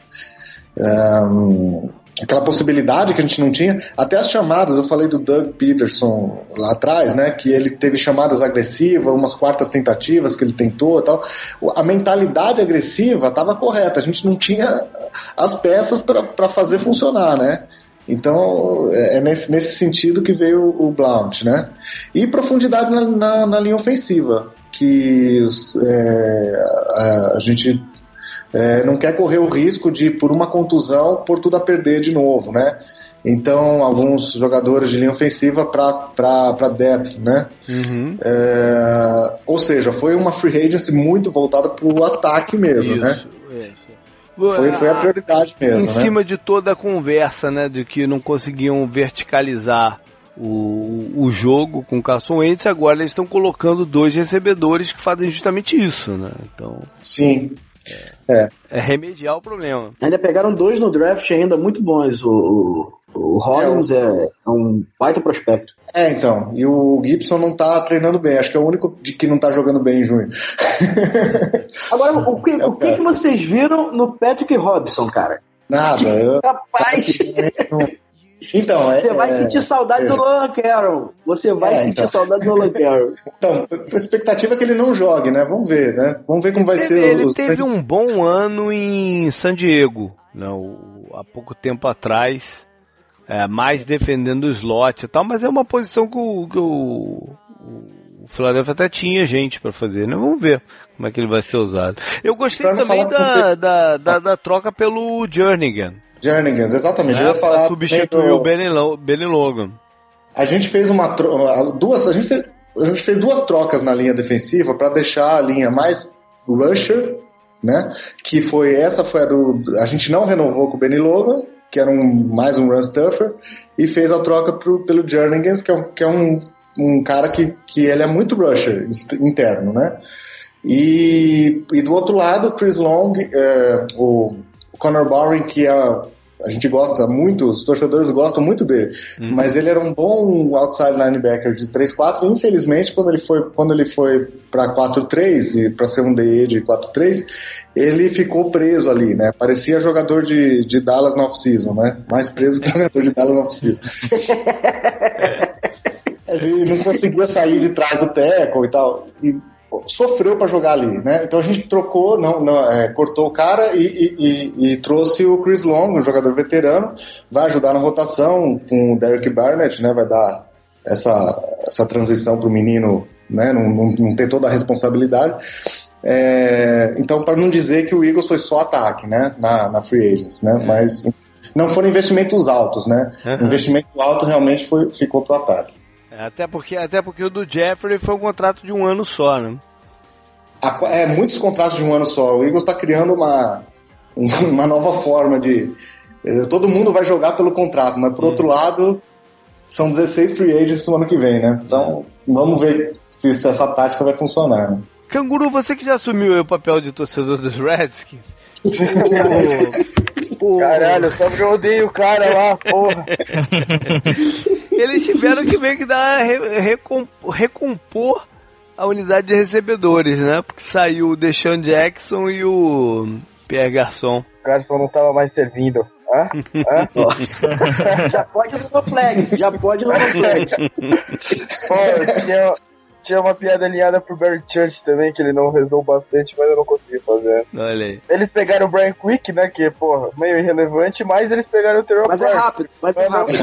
um, aquela possibilidade que a gente não tinha. Até as chamadas, eu falei do Doug Peterson lá atrás, né? Que ele teve chamadas agressivas, umas quartas tentativas que ele tentou e tal. A mentalidade agressiva estava correta, a gente não tinha as peças para fazer funcionar, né? Então, é, é nesse, nesse sentido que veio o Blount, né? E profundidade na, na, na linha ofensiva, que é, a, a gente é, não quer correr o risco de, por uma contusão, por tudo a perder de novo, né? Então, alguns jogadores de linha ofensiva para depth, né? Uhum. É, ou seja, foi uma free agency muito voltada para o ataque mesmo, isso, né? Isso. Foi, foi a prioridade mesmo. Em né? cima de toda a conversa, né? De que não conseguiam verticalizar o, o jogo com o Carson Wentz, agora eles estão colocando dois recebedores que fazem justamente isso, né? Então. Sim. É. é remediar o problema. Ainda pegaram dois no draft ainda muito bons. O, o, Rollins é, é, é, um baita prospecto. É, então. E o Gibson não tá treinando bem. Acho que é o único de que não tá jogando bem em junho. Agora, o que, é o que, que vocês viram no Patrick Robson, cara? Nada. Eu, Rapaz! Então, é, Você vai é, sentir saudade é, do Nolan Carroll. Você vai é, sentir então. saudade do Nolan Carroll. Então, a expectativa é que ele não jogue, né? Vamos ver, né? Vamos ver como vai ele ser. Ele os... teve um bom ano em San Diego, não, há pouco tempo atrás. É, mais defendendo o slot e tal, mas é uma posição que o, que o, o Philadelphia até tinha gente para fazer, né? Vamos ver como é que ele vai ser usado. Eu gostei também da, da, da, da, troca pelo Jernigan. Jernigans, exatamente. É, eu ia falar substituir o Benny Logan. A gente fez uma duas, a gente fez, a gente fez duas trocas na linha defensiva para deixar a linha mais rusher, né? Que foi essa foi a do a gente não renovou com o Benny Logan, que era um mais um run stuffer, e fez a troca pro, pelo Jernigans, que é, um, que é um, um cara que, que ele é muito rusher interno, né? E, e do outro lado, Chris Long, é, o Conor Bowen, que é, a gente gosta muito, os torcedores gostam muito dele, uhum. mas ele era um bom outside linebacker de 3-4, infelizmente quando ele foi, quando ele foi para 4-3 e para ser um DE de 4-3, ele ficou preso ali, né? Parecia jogador de, de Dallas no off-season, né? Mais preso que jogador de Dallas no off-season. ele não conseguia sair de trás do teco e tal. E sofreu para jogar ali, né? Então a gente trocou, não, não é, cortou o cara e, e, e, e, trouxe o Chris Long, um jogador veterano, vai ajudar na rotação com o Derek Barnett, né? Vai dar essa, essa transição para o menino, né? Não, não, não, ter toda a responsabilidade. É, então, para não dizer que o Eagles foi só ataque, né? Na, na free agents, né? É. Mas não foram investimentos altos, né? Uhum. O investimento alto realmente foi, ficou para o ataque. Até porque, até porque o do Jeffrey foi um contrato de um ano só, né? é muitos contratos de um ano só. O Eagles está criando uma, uma nova forma de. Eh, todo mundo vai jogar pelo contrato, mas por outro lado, são 16 free agents no ano que vem, né? Então, vamos ver se, se essa tática vai funcionar. Né? Canguru, você que já assumiu o papel de torcedor dos Redskins. Caralho, só porque eu odeio o cara lá, porra. Eles tiveram que meio que dar recompor a unidade de recebedores, né? Porque saiu o Deshaun Jackson e o Pierre Garçon. O Garçon não tava mais servindo. Hã? Hã? já pode no flex, já pode no flex. Pô, tinha, tinha uma piada alinhada pro Barry Church também, que ele não rezou bastante, mas eu não consegui fazer. Olha aí. Eles pegaram o Brian Quick, né, que, porra, meio irrelevante, mas eles pegaram o Terrell Mas é rápido, mas é rápido.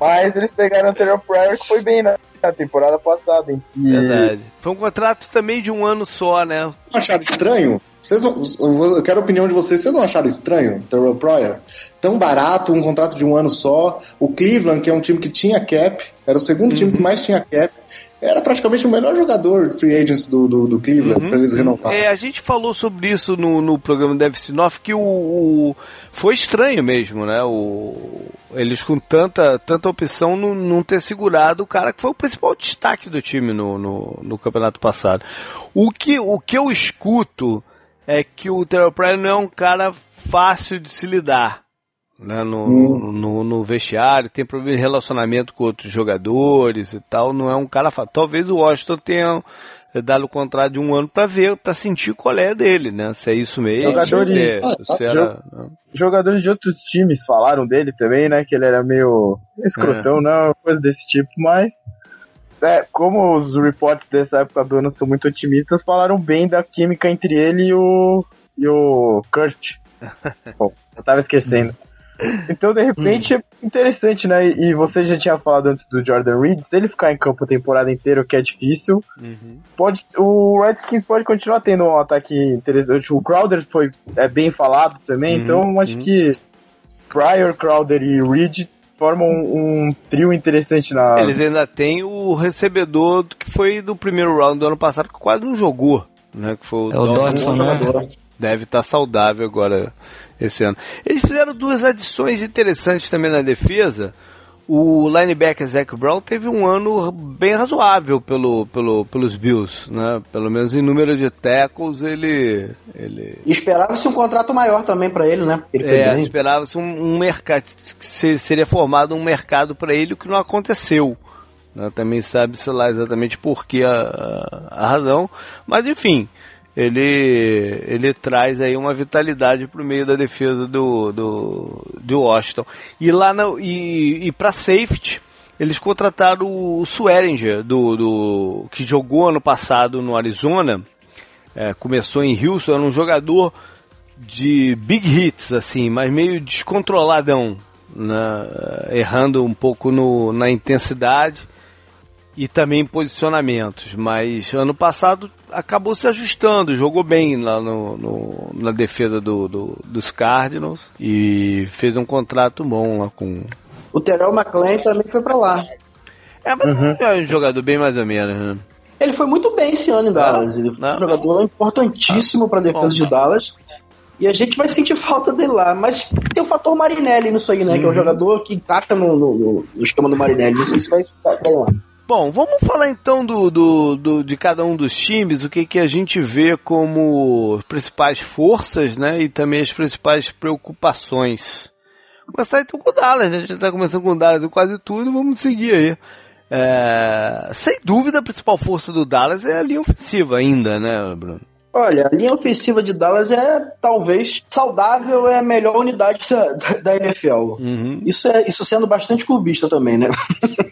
mas eles pegaram o Terrell Pryor, que foi bem, né? Na temporada passada, hein? E... Verdade. Foi um contrato também de um ano só, né? Não acharam estranho? Vocês não, eu quero a opinião de vocês. Vocês não acharam estranho, Terrell Pryor? Tão barato, um contrato de um ano só. O Cleveland, que é um time que tinha cap, era o segundo uhum. time que mais tinha cap. Era praticamente o melhor jogador free agents do, do, do Cleveland uhum. para eles renovarem. É, a gente falou sobre isso no, no programa Dev Sinoff que o, o, foi estranho mesmo, né? O, eles com tanta, tanta opção não, não ter segurado o cara que foi o principal destaque do time no, no, no campeonato passado. O que, o que eu escuto é que o Terrell Pryor não é um cara fácil de se lidar. Né, no, hum. no, no, vestiário, tem problema de relacionamento com outros jogadores e tal, não é um cara fácil. Talvez o Washington tenha dado o contrato de um ano para ver, para sentir qual é dele, né? Se é isso mesmo. Jogadores, se, é, se era, jogadores de outros times falaram dele também, né? Que ele era meio escrotão, é. não, coisa desse tipo, mas é, como os reports dessa época do ano são muito otimistas, falaram bem da química entre ele e o, e o Kurt. Bom, eu tava esquecendo. Então, de repente, é interessante, né? E você já tinha falado antes do Jordan Reed, se ele ficar em campo a temporada inteira, o que é difícil, uhum. pode, o Redskins pode continuar tendo um ataque interessante. O Crowder foi é bem falado também, uhum. então acho uhum. que Pryor, Crowder e Reed formam um, um, trio interessante na. Eles ainda têm o recebedor que foi do primeiro round do ano passado, que quase não jogou. Né, que foi o, é o Dodson, né? Deve estar tá saudável agora esse ano. Eles fizeram duas adições interessantes também na defesa. O linebacker Zach Brown teve um ano bem razoável pelo, pelo, pelos Bills, né? Pelo menos em número de tackles ele. ele... Esperava-se um contrato maior também para ele, né? Ele é, esperava-se um, um, mercado que seria formado um mercado para ele, o que não aconteceu. Né? Também sabe-se lá exatamente por que a, a razão, mas enfim ele, ele traz aí uma vitalidade para o meio da defesa do, do, do Washington. E lá e, e para safety, eles contrataram o Swearinger, do, do, que jogou ano passado no Arizona, é, começou em Houston, era um jogador de big hits, assim, mas meio descontroladão, né, errando um pouco no, na intensidade e também posicionamentos. Mas ano passado acabou se ajustando, jogou bem lá no, no na defesa do, do, dos Cardinals e fez um contrato bom lá com. O Terrell McLean também foi para lá. É, mas uhum. é um jogador bem mais ou menos, né? Ele foi muito bem esse ano em Dallas. Ele foi não, um jogador importantíssimo para a defesa bom, de Dallas. E a gente vai sentir falta dele lá. Mas tem o fator Marinelli nisso aí, né? Uhum. Que é um uhum. jogador que encaixa no, no, no, esquema do Marinelli. Não sei se vai estar bem lá. Bom, vamos falar então do, do, do, de cada um dos times, o que, que a gente vê como principais forças, né? E também as principais preocupações. Vou começar então com o Dallas, né? A gente está começando com o Dallas quase tudo, vamos seguir aí. É, sem dúvida, a principal força do Dallas é a linha ofensiva ainda, né, Bruno? Olha, a linha ofensiva de Dallas é talvez saudável, é a melhor unidade da, da NFL. Uhum. Isso, é, isso sendo bastante clubista também, né?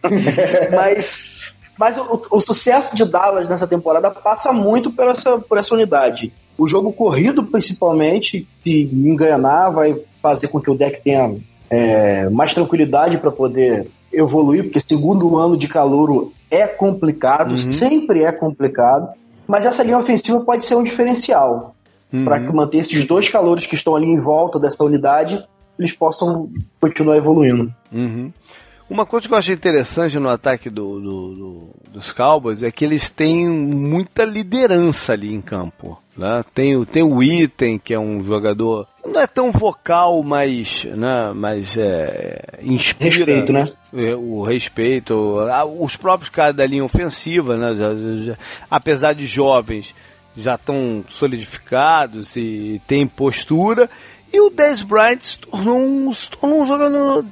mas mas o, o, sucesso de Dallas nessa temporada passa muito por essa, por essa unidade. O jogo corrido, principalmente, se enganar, vai fazer com que o deck tenha é, mais tranquilidade para poder evoluir, porque segundo ano de calouro é complicado, uhum. sempre é complicado. Mas essa linha ofensiva pode ser um diferencial uhum. para manter esses dois calores que estão ali em volta dessa unidade, eles possam continuar evoluindo. Uhum. Uma coisa que eu achei interessante no ataque do, do, do, dos Cowboys é que eles têm muita liderança ali em campo. Né? Tem, tem o Item, que é um jogador não é tão vocal, mas, né, mas é, inspira respeito, né? É, o respeito. Os próprios caras da linha ofensiva, né, já, já, apesar de jovens, já estão solidificados e têm postura. E o Dez Bryant se tornou um, se tornou um jogador.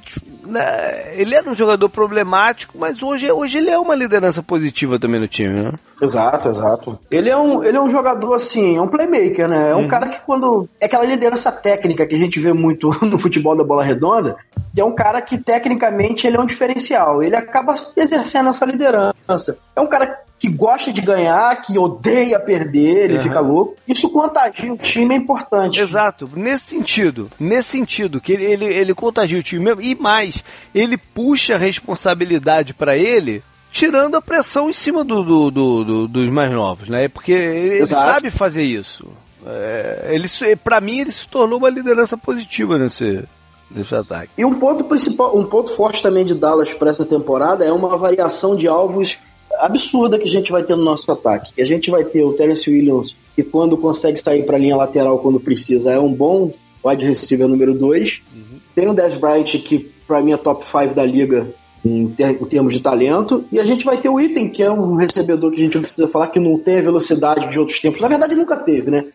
Né, ele era um jogador problemático, mas hoje, hoje ele é uma liderança positiva também no time, né? Exato, exato. Ele é um, ele é um jogador assim, é um playmaker, né? É um uhum. cara que quando. É aquela liderança técnica que a gente vê muito no futebol da bola redonda, é um cara que tecnicamente ele é um diferencial. Ele acaba exercendo essa liderança. É um cara que gosta de ganhar, que odeia perder, ele uhum. fica louco. Isso contagia o time é importante. Exato, nesse sentido, nesse sentido, que ele, ele, ele contagia o time mesmo, e mais, ele puxa a responsabilidade para ele tirando a pressão em cima do, do, do, do dos mais novos, né? Porque ele Exato. sabe fazer isso. É, ele, para mim, ele se tornou uma liderança positiva nesse, nesse ataque. E um ponto principal, um ponto forte também de Dallas para essa temporada é uma variação de alvos absurda que a gente vai ter no nosso ataque. Que a gente vai ter o Terence Williams, que quando consegue sair para a linha lateral quando precisa, é um bom wide receiver número 2. Uhum. Tem o Dez Bryant, que para mim é top 5 da liga em, ter, em, termos de talento. E a gente vai ter o Item, que é um recebedor que a gente não precisa falar que não tem a velocidade de outros tempos. Na verdade, nunca teve, né?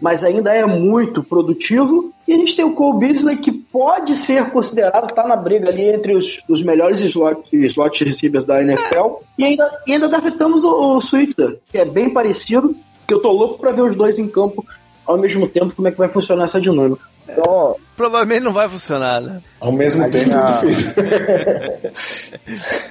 Mas ainda é muito produtivo. E a gente tem o Cole Beasley, que pode ser considerado, tá na briga ali entre os, os melhores slot, slot receivers da NFL. E ainda, ainda draftamos o, o Switzer, que é bem parecido, que eu tô louco para ver os dois em campo ao mesmo tempo, como é que vai funcionar essa dinâmica. Então, Provavelmente não vai funcionar, né? Ao mesmo tempo, linha... é difícil.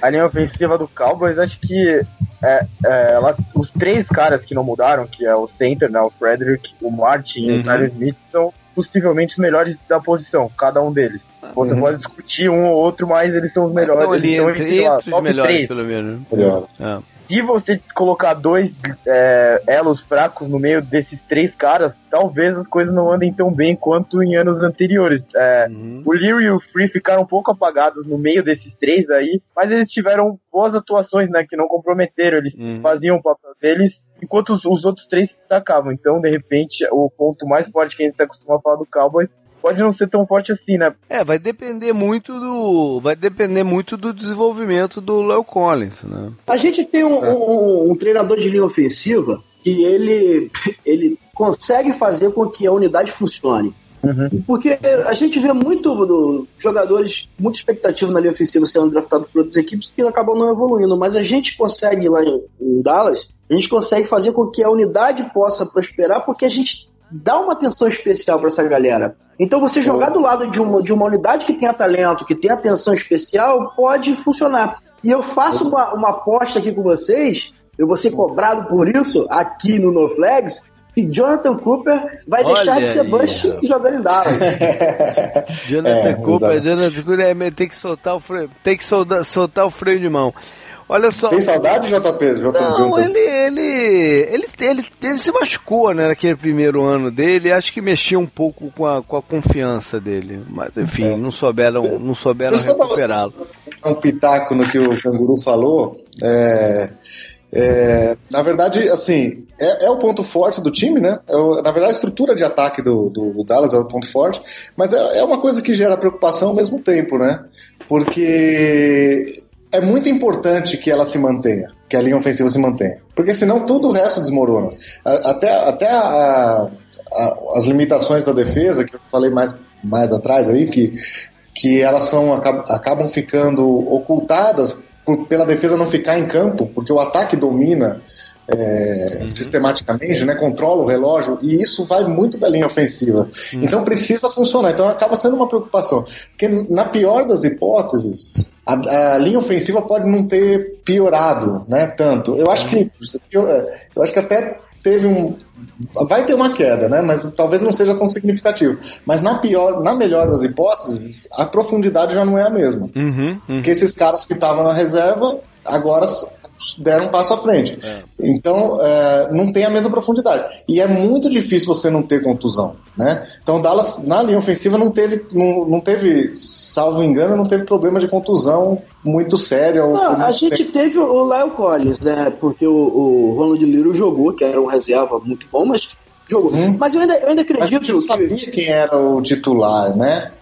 a linha ofensiva do Cowboys, acho que é, é, ela, os três caras que não mudaram, que é o center, né, o Frederick, o Martin uhum. e o Tyler Smith, são possivelmente os melhores da posição, cada um deles. Você uhum. pode discutir um ou outro, mas eles são os melhores. Então, ali, entre, entre, entre os melhores, três. pelo menos. Melhores. É se você colocar dois é, elos fracos no meio desses três caras, talvez as coisas não andem tão bem quanto em anos anteriores. É, uhum. O Leary e o Free ficaram um pouco apagados no meio desses três aí, mas eles tiveram boas atuações, né, que não comprometeram, eles uhum. faziam o papel deles, enquanto os, os outros três se destacavam. Então, de repente, o ponto mais forte que a gente está acostumado a falar do Cowboys pode não ser tão forte assim, né? É, vai depender muito do. Vai depender muito do desenvolvimento do Léo Collins, né? A gente tem um, um, um, treinador de linha ofensiva que ele, ele consegue fazer com que a unidade funcione. Uhum. Porque a gente vê muito do, jogadores, muita expectativa na linha ofensiva sendo draftado por outras equipes que acabam não evoluindo, mas a gente consegue lá em, em Dallas, a gente consegue fazer com que a unidade possa prosperar porque a gente dá uma atenção especial para essa galera. Então você jogar do lado de uma, de uma unidade que tenha talento, que tenha atenção especial, pode funcionar. E eu faço uma, uma aposta aqui com vocês, eu vou ser cobrado por isso aqui no No Flags, que Jonathan Cooper vai Olha deixar de ser Bush e jogar em Dallas. Jonathan é, Cooper, Jonathan Cooper é, tem que soltar o freio, tem que soltar, soltar o freio de mão. Olha só. Tem saudade, JP? JP não, ele, ele, ele, ele, ele, se machucou, né, naquele primeiro ano dele. Acho que mexia um pouco com a, com a confiança dele. Mas, enfim, é. não souberam, não souberam recuperá-lo. Um pitaco no que o Canguru falou. É, é, na verdade, assim, é, é, o ponto forte do time, né? É o, na verdade, a estrutura de ataque do, do, do Dallas é o ponto forte, mas é, é, uma coisa que gera preocupação ao mesmo tempo, né? Porque é muito importante que ela se mantenha, que a linha ofensiva se mantenha. Porque senão todo o resto desmorona. Até, até a, a, as limitações da defesa, que eu falei mais, mais atrás aí, que, que elas são, acabam ficando ocultadas por, pela defesa não ficar em campo, porque o ataque domina é, uhum. sistematicamente, né, controla o relógio e isso vai muito da linha ofensiva. Uhum. Então precisa funcionar. Então acaba sendo uma preocupação, porque na pior das hipóteses a, a linha ofensiva pode não ter piorado, né, tanto. Eu acho que eu, eu acho que até teve um vai ter uma queda, né? Mas talvez não seja tão significativo. Mas na pior, na melhor das hipóteses, a profundidade já não é a mesma. Uhum, uhum. Porque esses caras que estavam na reserva agora deram um passo à frente. É. Então, é, não tem a mesma profundidade. E é muito difícil você não ter contusão, né? Então, Dallas, na linha ofensiva, não teve, não, não teve, salvo engano, não teve problema de contusão muito sério. Não, a gente tempo. teve o Lyle Collins, né? Porque o, o Ronald Liro jogou, que era um reserva muito bom, mas jogou. Hum. Mas eu ainda, eu ainda acredito mas a gente não sabia que... quem era o titular, né?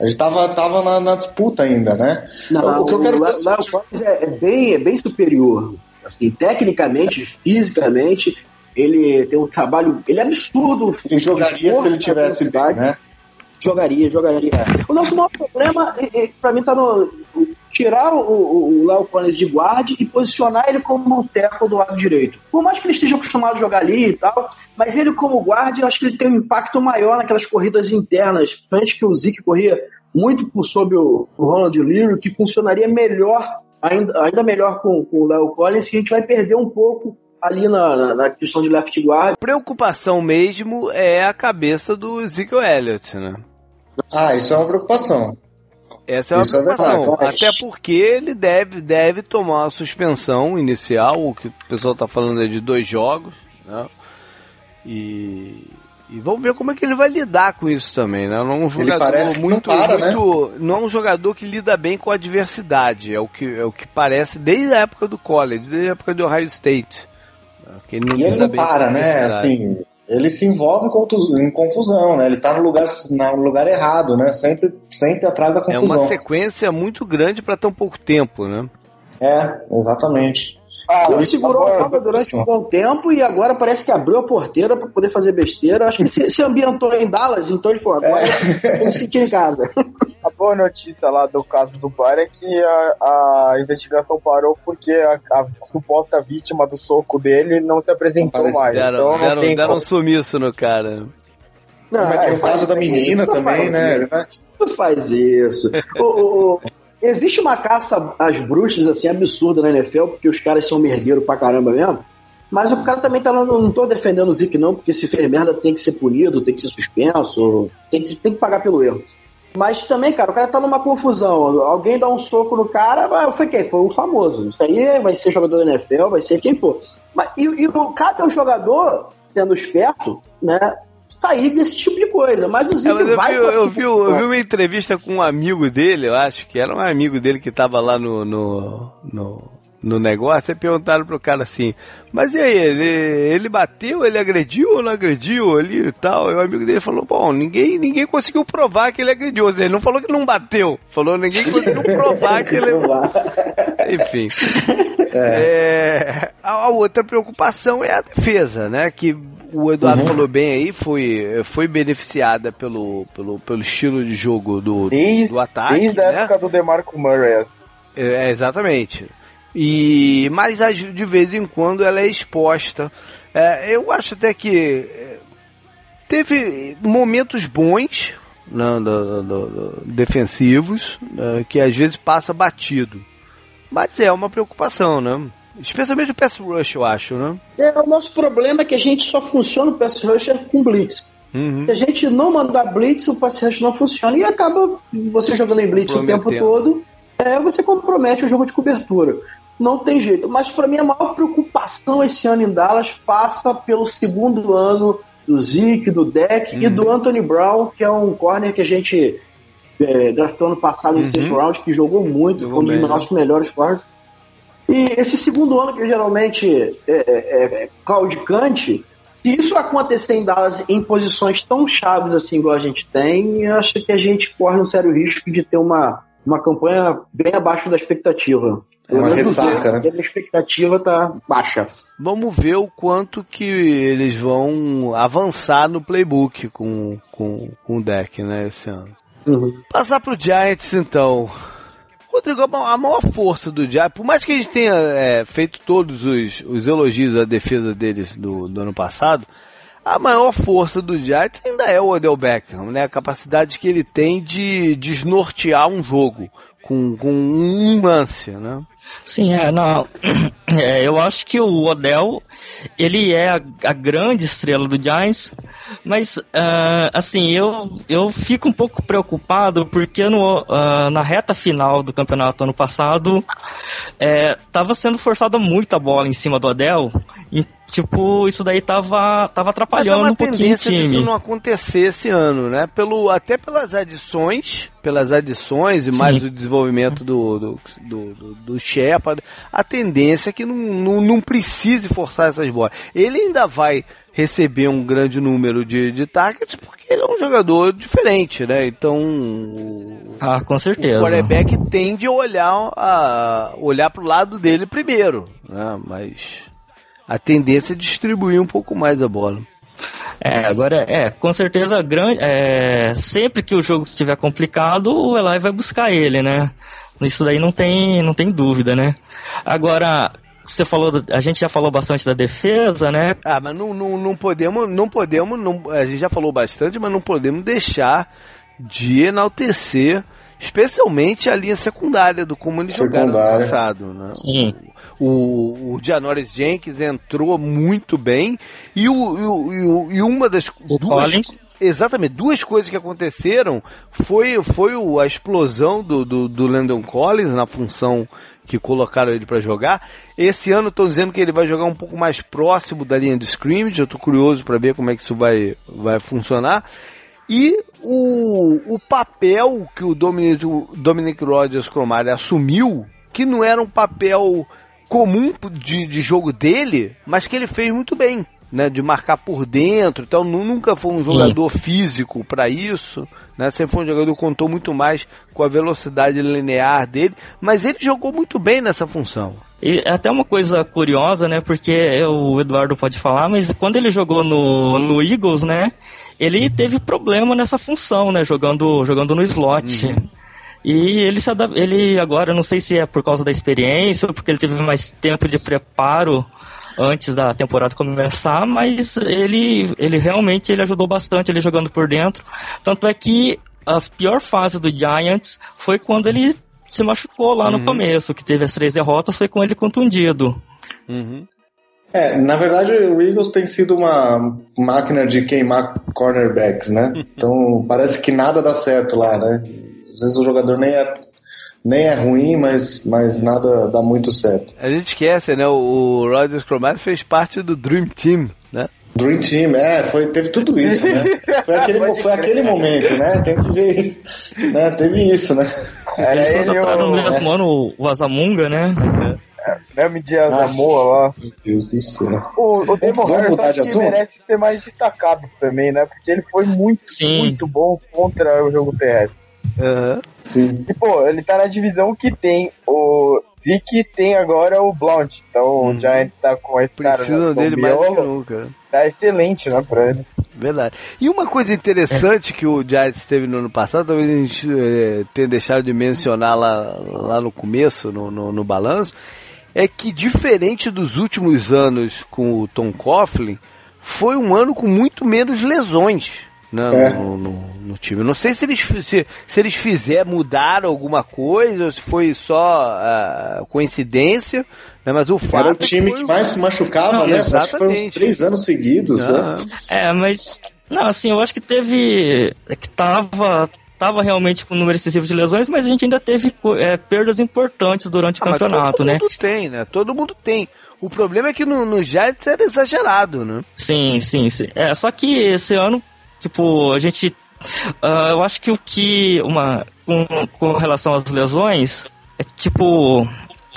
A gente tava, tava na, na disputa ainda, né? Não, o que eu quero dizer é o é, é, bem, é bem superior. Assim, tecnicamente, fisicamente, ele tem um trabalho. Ele é absurdo. Ele jogaria se ele tivesse bem, né? Jogaria, jogaria. O nosso maior problema, para mim, tá no. Tirar o, Léo Collins de guarda e posicionar ele como um teco do lado direito. Por mais que ele esteja acostumado a jogar ali e tal, mas ele como guarda, eu acho que ele tem um impacto maior naquelas corridas internas. Antes que o Zeke corria muito por sobre o, o Ronald Leary, que funcionaria melhor, ainda, ainda melhor com, com o Léo Collins, que a gente vai perder um pouco ali na, na, na, questão de left guard. Preocupação mesmo é a cabeça do Ezekiel Elliott, né? Ah, isso é uma preocupação. Essa é uma isso é preocupação. É Até porque ele deve, deve tomar a suspensão inicial, o que o pessoal está falando é de dois jogos, né? E, e vamos ver como é que ele vai lidar com isso também, né? Não é um jogador muito, não, para, muito né? não é um jogador que lida bem com a adversidade, é o que é o que parece desde a época do college, desde a época do Ohio State. Que ele não e ele não para, né? Assim, ele se envolve em confusão, né? Ele tá no lugar, no lugar errado, né? Sempre, sempre atrás da confusão. É uma sequência muito grande para tão pouco tempo, né? É, exatamente. Ah, ele segurou a bola durante um bom tempo e agora parece que abriu a porteira para poder fazer besteira. Acho que ele se, se ambientou em Dallas, então ele falou: agora é. me sentir em casa. A boa notícia lá do caso do bar é que a, a investigação parou porque a, a, suposta vítima do soco dele não se apresentou não mais. Deram, então deram, deram um sumiço no cara. Não, é, tem o caso da menina também, né? Não faz isso. o, o, existe uma caça às bruxas assim absurda na NFL, porque os caras são merdeiros pra caramba mesmo. Mas o cara também tá lá, não tô defendendo o Zic não, porque se fez merda tem que ser punido, tem que ser suspenso, tem que, tem que pagar pelo erro. Mas também, cara, o cara tá numa confusão. Alguém dá um soco no cara, ah, foi quem? Foi o famoso. Isso aí vai ser jogador da NFL, vai ser quem for. Mas, e, e cabe ao jogador, sendo esperto, né? Sair desse tipo de coisa. Mas o Zico é, vai. Vi, eu, vi, eu vi uma entrevista com um amigo dele, eu acho que era um amigo dele que tava lá no, no, no no negócio, e perguntaram pro cara assim, mas e aí, ele, ele bateu, ele agrediu ou não agrediu ali e tal? E o amigo dele falou, bom, ninguém, ninguém conseguiu provar que ele agrediu. Ele não falou que não bateu, falou ninguém conseguiu provar que ele. Enfim. É. É, a, outra preocupação é a defesa, né? Que o Eduardo uhum. falou bem aí, foi, foi beneficiada pelo, pelo, pelo estilo de jogo do, desde, do ataque. Desde a né? época do DeMarco Murray. É, exatamente. E mas de vez em quando ela é exposta. É, eu acho até que é, teve momentos bons né, do, do, do, defensivos né, que às vezes passa batido. Mas é uma preocupação, né? Especialmente o pass rush, eu acho, né? É, o nosso problema é que a gente só funciona o pass rush com blitz. Uhum. Se a gente não mandar blitz, o pass rush não funciona e acaba você jogando em blitz o tempo todo é, você compromete o jogo de cobertura. Não tem jeito. Mas para mim a maior preocupação esse ano em Dallas passa pelo segundo ano do Zeke, do Deck uhum. e do Anthony Brown, que é um corner que a gente é, draftou ano passado no uhum. sexto round, que jogou muito, jogou foi um dos né? nossos melhores corners. E esse segundo ano que geralmente é, é, é claudicante, se isso acontecer em Dallas em posições tão chaves assim igual a gente tem, eu acho que a gente corre um sério risco de ter uma uma campanha bem abaixo da expectativa. É uma ressaca, né? A expectativa tá baixa. Vamos ver o quanto que eles vão avançar no playbook com, com, com o deck, né, esse ano. Uhum. Passar pro Giants, então. Rodrigo, a maior força do Giants, por mais que a gente tenha é, feito todos os, os elogios à defesa deles do, do ano passado, a maior força do Giants ainda é o Odell Beckham, né? A capacidade que ele tem de desnortear um jogo com, com um lance, né? Sim, é, não. É, eu acho que o Odell, ele é a, a grande estrela do Giants, mas, uh, assim, eu, eu fico um pouco preocupado porque no, uh, na reta final do campeonato ano passado, estava é, sendo forçada muita bola em cima do Odell, tipo, isso daí tava, tava atrapalhando é um pouquinho o time. isso não acontecer esse ano, né? Pelo, até pelas adições, pelas adições e Sim. mais o desenvolvimento do, do, do, do, do Shepard, a tendência é que não, não, não precise forçar essas bolas. Ele ainda vai receber um grande número de, de targets porque ele é um jogador diferente, né? Então, o, ah, com certeza. O quarterback tende a olhar, a olhar pro lado dele primeiro, né? Mas a tendência é distribuir um pouco mais a bola. É, agora, é, com certeza, grande, é, sempre que o jogo estiver complicado, o Eli vai buscar ele, né? Isso daí não tem, não tem dúvida, né? Agora, você falou, a gente já falou bastante da defesa, né? Ah, mas não, não, não podemos, não podemos, não, a gente já falou bastante, mas não podemos deixar de enaltecer, especialmente a linha secundária do como eles jogaram no passado, né? Sim. O, o Janoris Jenkins entrou muito bem e, o, e, e uma das o duas, Collins. exatamente duas coisas que aconteceram foi, foi a explosão do, do, do Landon Collins na função que colocaram ele para jogar. Esse ano estão dizendo que ele vai jogar um pouco mais próximo da linha de scrimmage. Eu estou curioso para ver como é que isso vai, vai funcionar. E o, o papel que o Dominic, Dominic Rodgers Cromartie assumiu, que não era um papel comum de, de jogo dele, mas que ele fez muito bem. Né, de marcar por dentro, então nunca foi um jogador Sim. físico para isso, né, sempre foi um jogador que contou muito mais com a velocidade linear dele, mas ele jogou muito bem nessa função. E até uma coisa curiosa, né, porque o Eduardo pode falar, mas quando ele jogou no, no Eagles, né, ele teve problema nessa função, né, jogando, jogando no slot. Uhum. E ele, se ele agora, não sei se é por causa da experiência ou porque ele teve mais tempo de preparo antes da temporada começar, mas ele, ele realmente ele ajudou bastante ele jogando por dentro. Tanto é que a pior fase do Giants foi quando ele se machucou lá uhum. no começo, que teve as três derrotas, foi com ele contundido. Uhum. É, na verdade o Eagles tem sido uma máquina de queimar cornerbacks, né? Então parece que nada dá certo lá, né? Às vezes o jogador nem é, nem é ruim, mas, mas nada dá muito certo. A gente esquece, né? O Rodgers Cromartie fez parte do Dream Team, né? Dream Team, é, foi, teve tudo isso, né? Foi aquele, foi aquele momento, né? Tem que ver isso. Né? Teve isso, né? Eles contrataram no mesmo é. ano o Azamunga, né? É. Nome de Azamoa lá. Meu Deus do céu. O, o Demon Harris merece ser mais destacado também, né? Porque ele foi muito, Sim. muito bom contra o jogo terrestre. Uhum. Sim. E, pô, ele tá na divisão que tem o Zeke tem agora o Blount. Então hum. o Giants tá com esse cara. Precisa né, dele mais do que nunca. Tá excelente, né, pra ele. Verdade. E uma coisa interessante que o Giants teve no ano passado, talvez a gente é, tenha deixado de mencionar lá, lá no começo, no, no, no balanço, é que diferente dos últimos anos com o Tom Coughlin, foi um ano com muito menos lesões né, é. no, no, no, time. Não sei se eles, se, se eles fizeram, mudaram alguma coisa, ou se foi só uh, coincidência, né, mas o fato. Era o time que, que mais se machucava, não, né? Exatamente. Acho que foi uns três anos seguidos. Né? É, mas. Não, assim, eu acho que teve. É que tava. Tava realmente com um número excessivo de lesões, mas a gente ainda teve é, perdas importantes durante o ah, campeonato, né? Todo mundo tem, né? Todo mundo tem. O problema é que no, no Giants era exagerado, né? Sim, sim, sim. É, só que esse ano Tipo, a gente. Uh, eu acho que o que. Uma, com, com relação às lesões, é tipo.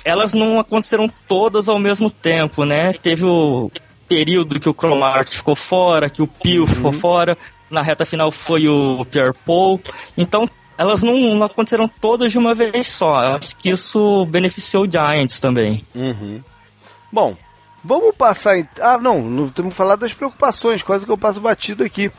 Elas não aconteceram todas ao mesmo tempo, né? Teve o período que o Cromart ficou fora, que o Pio uhum. ficou fora, na reta final foi o Pierre Paul. Então, elas não, não, aconteceram todas de uma vez só. Eu acho que isso beneficiou o Giants também. Uhum. Bom, vamos passar. Ah, não, não temos que falar das preocupações, quase que eu passo batido aqui.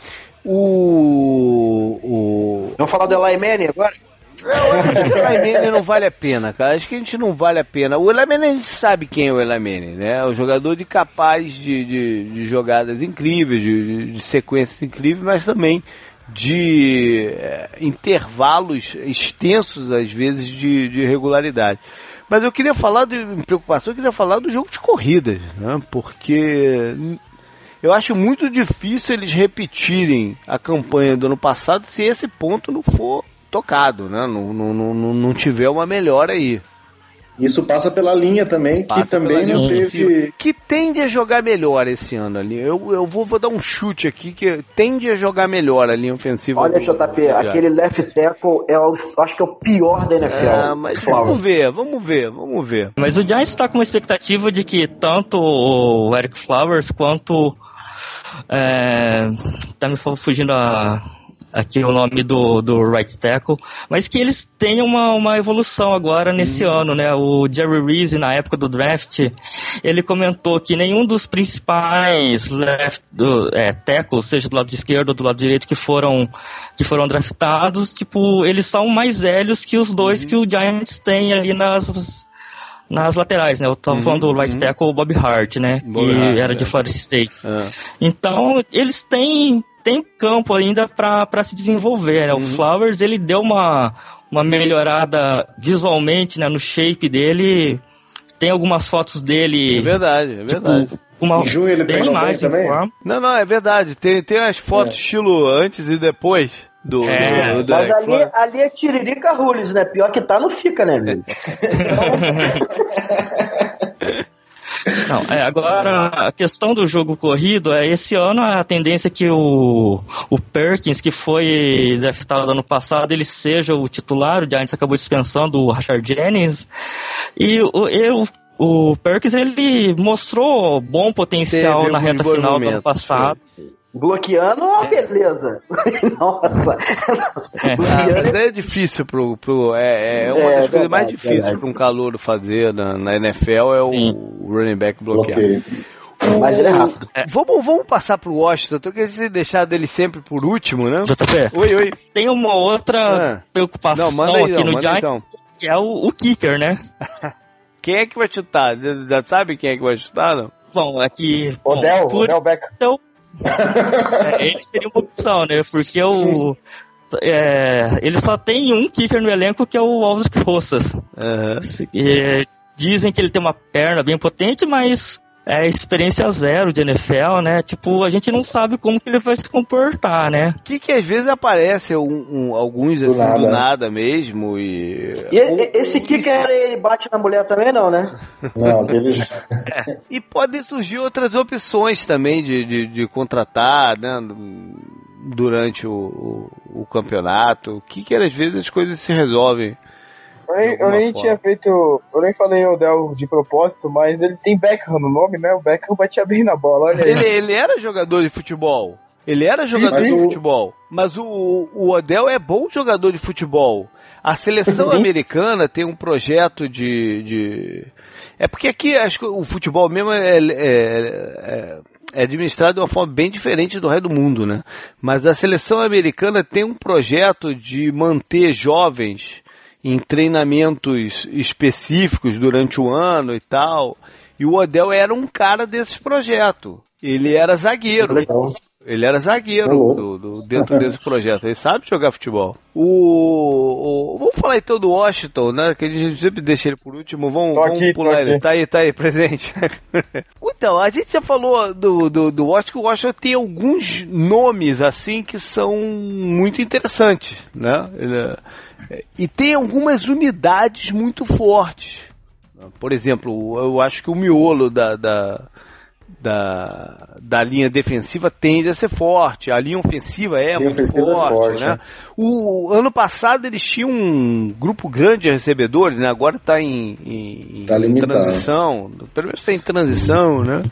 O. o... Vamos falar do Eli Manning agora? o Manning não vale a pena, cara. Acho que a gente não vale a pena. O Manning a gente sabe quem é o Manning, né? É o jogador de capaz de, de, de jogadas incríveis, de, de, sequências incríveis, mas também de é, intervalos extensos, às vezes, de, de regularidade. Mas eu queria falar de preocupação, eu queria falar do jogo de corridas, né? Porque eu acho muito difícil eles repetirem a campanha do ano passado se esse ponto não for tocado, né? Não, não, não, não tiver uma melhora aí. Isso passa pela linha também, passa que também não teve. Que tende a jogar melhor esse ano ali. Eu, eu vou, vou dar um chute aqui que tende a jogar melhor a linha ofensiva. Olha, do, JP, do aquele left tackle é o, acho que é o pior da NFL. É, mas vamos ver, vamos ver, vamos ver. Mas o Giants está com uma expectativa de que tanto o Eric Flowers quanto. É, tá me fugindo a aqui o nome do, do right tackle, mas que eles tenham uma, uma evolução agora nesse hum. ano, né? O Jerry Reese, na época do draft, ele comentou que nenhum dos principais left, do, é, tackles, seja do lado esquerdo ou do lado direito, que foram, que foram draftados, tipo, eles são mais velhos que os dois uhum. que o Giants tem ali nas nas laterais, né? Eu tava uhum, falando do right uhum. tackle Bob Hart, né? Bob que Hart, era é. de Florida State. É. Então, eles têm tem campo ainda para se desenvolver. Né? Uhum. O Flowers ele deu uma, uma melhorada visualmente né, no shape dele. Tem algumas fotos dele. É verdade, é tipo, verdade. Uma, em junho ele bem mais também? Não, não, é verdade. Tem, tem as fotos é. estilo antes e depois. Do, é, do, do, mas ali, ali é Tiririca Rules, né? Pior que tá, não fica, né, amigo? Não, é, agora a questão do jogo corrido é esse ano a tendência é que o, o Perkins, que foi draftado ano passado, ele seja o titular, o Giants acabou dispensando o Rashard Jennings, e o, eu, o Perkins ele mostrou bom potencial Teve na reta final do ano passado. Sim. Bloqueando, ó, é. beleza. Nossa. É, Bloqueando é... é difícil pro. pro é, é uma é, das coisas mais difíceis para um calor fazer na, na NFL é o, o running back bloqueado. Mas ele é rápido. É. Vamos, vamos passar pro Washington. Eu queria deixar dele sempre por último, né? JP. Oi, oi. Tem uma outra ah. preocupação não, aí, aqui não, no Giants, então. que é o, o kicker, né? quem é que vai chutar? Já sabe quem é que vai chutar, não? Bom, aqui. Odell, por... Odell Beckham. Então, é, ele seria uma opção, né? Porque o. É, ele só tem um kicker no elenco que é o Alves Roças. Uhum. dizem que ele tem uma perna bem potente, mas é experiência zero de NFL, né? Tipo, a gente não sabe como que ele vai se comportar, né? Que que às vezes aparece um, um, alguns assim do nada, do nada mesmo e... e esse kicker ele bate na mulher também não, né? Não, ele já... é. E podem surgir outras opções também de, de, de contratar, né? Durante o, o, o campeonato. O que às vezes as coisas se resolvem eu nem, eu nem tinha feito. Eu nem falei Odell de propósito, mas ele tem Beckham no nome, né? O Beckham batia bem na bola, olha aí. Ele, ele era jogador de futebol. Ele era jogador de futebol. Mas o, o Odell é bom jogador de futebol. A seleção americana tem um projeto de, de. É porque aqui acho que o futebol mesmo é, é, é, é, administrado de uma forma bem diferente do resto do mundo, né? Mas a seleção americana tem um projeto de manter jovens em treinamentos específicos durante o ano e tal. E o Odell era um cara desse projeto. Ele era zagueiro. Ele era zagueiro do, do, dentro desse projeto. Ele sabe jogar futebol. O, o, vamos falar então do Washington, né? Que a gente sempre deixa ele por último. Vamos, vamos aqui, pular ele. Tá aí, tá aí, presente. então, a gente já falou do, do, do Washington. O Washington tem alguns nomes assim que são muito interessantes, né? Ele, e tem algumas unidades muito fortes. Por exemplo, eu acho que o miolo da, da, da, da linha defensiva tende a ser forte. A linha ofensiva é linha muito ofensiva forte. É forte né? né? O ano passado eles tinham um grupo grande de recebedores, né? agora está em, em, tá em transição. Pelo menos está em transição, né?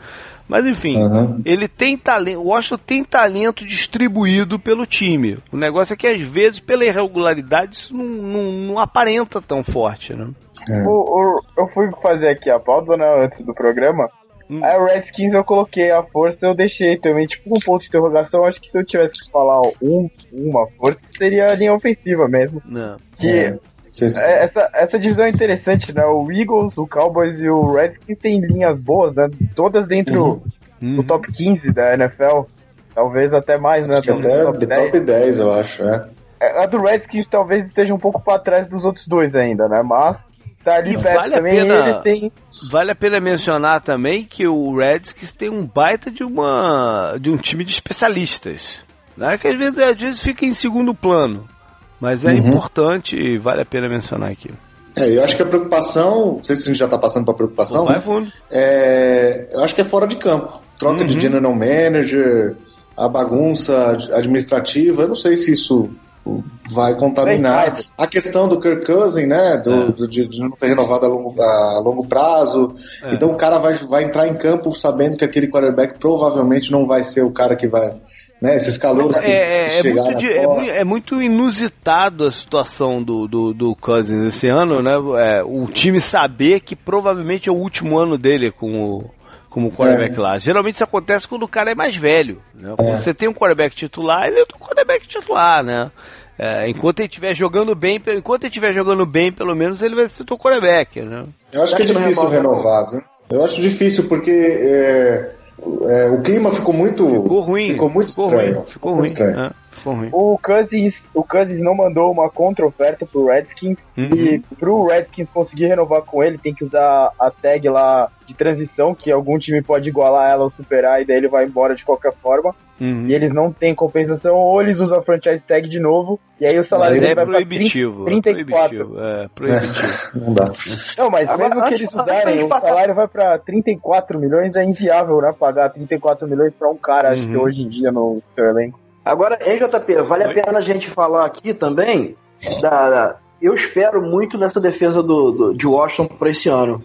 Mas enfim, uhum. ele tem talento. O Washington tem talento distribuído pelo time. O negócio é que às vezes, pela irregularidade, isso não, não, não aparenta tão forte, né? É. O, o, eu fui fazer aqui a pauta, né, antes do programa. Hum. Aí o Redskins eu coloquei a força, eu deixei também, tipo, um ponto de interrogação. Acho que se eu tivesse que falar um, uma força, seria a linha ofensiva mesmo. Não. Que é. É, essa, essa divisão é interessante, né? O Eagles, o Cowboys e o Redskins têm linhas boas, né? Todas dentro uhum. do uhum. top 15 da NFL. Talvez até mais, né? acho né? até top 10. top 10, eu acho, é. é. A do Redskins talvez esteja um pouco para trás dos outros dois ainda, né? Mas tá ali e perto vale também. A pena, tem... Vale a pena mencionar também que o Redskins tem um baita de uma de um time de especialistas. Né? Que às vezes, às vezes fica em segundo plano. Mas é uhum. importante e vale a pena mencionar aqui. É, eu acho que a preocupação, não sei se a gente já está passando para preocupação, vai. É, eu acho que é fora de campo. Troca uhum. de general manager, a bagunça administrativa, eu não sei se isso vai contaminar. A questão do Kirk Cousin, né? Do, é. do de, de, não ter renovado a longo, a longo prazo. É. Então o cara vai, vai entrar em campo sabendo que aquele quarterback provavelmente não vai ser o cara que vai. Né, esses calores que é, é, muito de, é, muito, é, muito, inusitado a situação do, do, do Cousins esse ano, né? É, o time saber que provavelmente é o último ano dele com o, como quarterback é. lá. Geralmente isso acontece quando o cara é mais velho. Né? Quando é. você tem um quarterback titular, ele é um quarterback titular, né? É, enquanto ele estiver jogando bem, enquanto ele estiver jogando bem, pelo menos ele vai ser o quarterback, né? Eu acho que é difícil renovar, viu? Eu acho difícil porque é, é, o clima ficou muito ficou ruim, ficou muito ficou estranho. Ruim, ficou, ruim. Estranho. O Cousins, o Cousins não mandou uma contra-oferta pro Redskins uhum. e pro Redskins conseguir renovar com ele tem que usar a tag lá de transição, que algum time pode igualar ela ou superar, e daí ele vai embora de qualquer forma. Uhum. E eles não têm compensação, ou eles usam a franchise tag de novo, e aí o salário dele é vai proibitivo, 30, 34. É proibitivo, é proibitivo. não dá. Não, mas Agora, mesmo que eles usarem, o passar... salário vai pra 34 milhões, é inviável, né? Pagar 34 milhões pra um cara, uhum. acho que uhum. hoje em dia no seu elenco. Agora, em JP, vale Oi? a pena a gente falar aqui também da, da eu espero muito nessa defesa do, do de Washington para esse ano.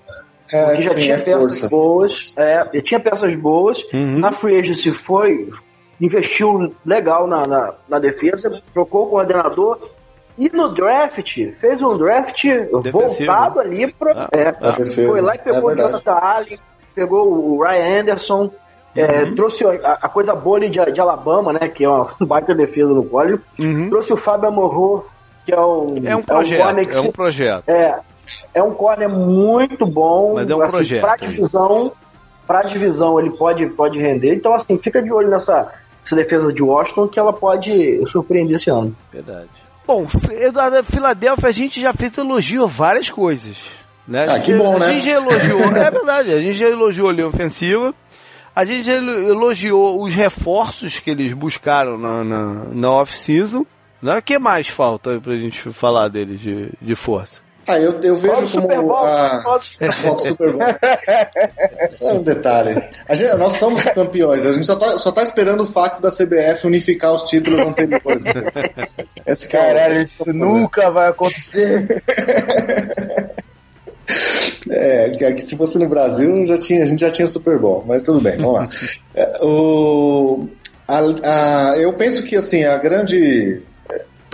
É, porque já sim, tinha é peças força. boas, é, tinha peças boas. Uhum. Na Free Agency foi, investiu legal na, na, na, defesa, trocou o coordenador. E no draft, fez um draft Defensivo. voltado ali para. Ah, é, ah, foi lá e pegou é o Jonathan Allen, pegou o Ryan Anderson, é, uhum. trouxe a, a, coisa boa de, de, Alabama, né? Que é uma baita defesa no college. Uhum. Trouxe o Fábio Amorro, que é um. É um projeto. É um, é um projeto. É, é um corner muito bom. Mas é um assim, projeto. Pra divisão, pra divisão ele pode, pode render. Então, assim, fica de olho nessa, nessa defesa de Washington que ela pode surpreender esse ano. Verdade. Bom, Eduardo, Filadélfia a gente já fez elogio a várias coisas. Né? Ah, que bom, a né? A gente já elogiou, é verdade, a gente já elogiou a linha ofensiva, a gente elogiou os reforços que eles buscaram na, na, na off-season. Né? O que mais falta pra gente falar deles de, de força? Ah, eu, eu vejo como Super Bowl, a foto Super Bowl. é um detalhe. A gente, nós somos campeões, a gente só tá, só tá esperando o fato da CBF unificar os títulos anteriores. Esse é Caralho, isso nunca vai acontecer. É, que se fosse no Brasil já tinha, a gente já tinha Super Bowl, mas tudo bem, vamos lá. É, o, a, a, eu penso que assim, a grande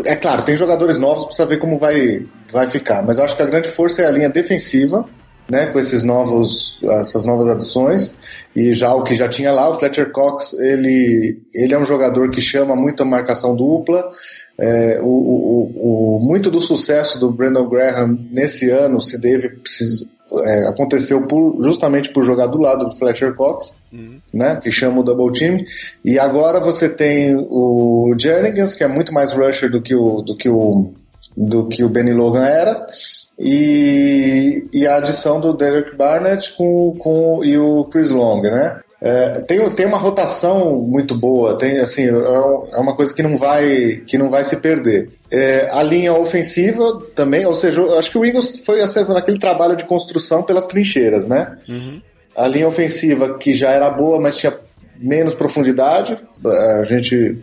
é claro, tem jogadores novos, precisa ver como vai, vai ficar. Mas eu acho que a grande força é a linha defensiva, né, com esses novos, essas novas adições e já o que já tinha lá, o Fletcher Cox, ele, ele é um jogador que chama muito a marcação dupla. É, o, o, o, muito do sucesso do Brandon Graham nesse ano se deve é, aconteceu por, justamente por jogar do lado do Fletcher Cox, uhum. né, que chama o double team. E agora você tem o Jernigans, que é muito mais rusher do que o do que o do que o Benny Logan era. E, e a adição do Derek Barnett com, com, e o Chris Long, né? É, tem, tem uma rotação muito boa, tem assim, é, é uma coisa que não vai, que não vai se perder. É, a linha ofensiva também, ou seja, eu acho que o Eagles foi naquele trabalho de construção pelas trincheiras, né? Uhum. A linha ofensiva que já era boa, mas tinha menos profundidade, a gente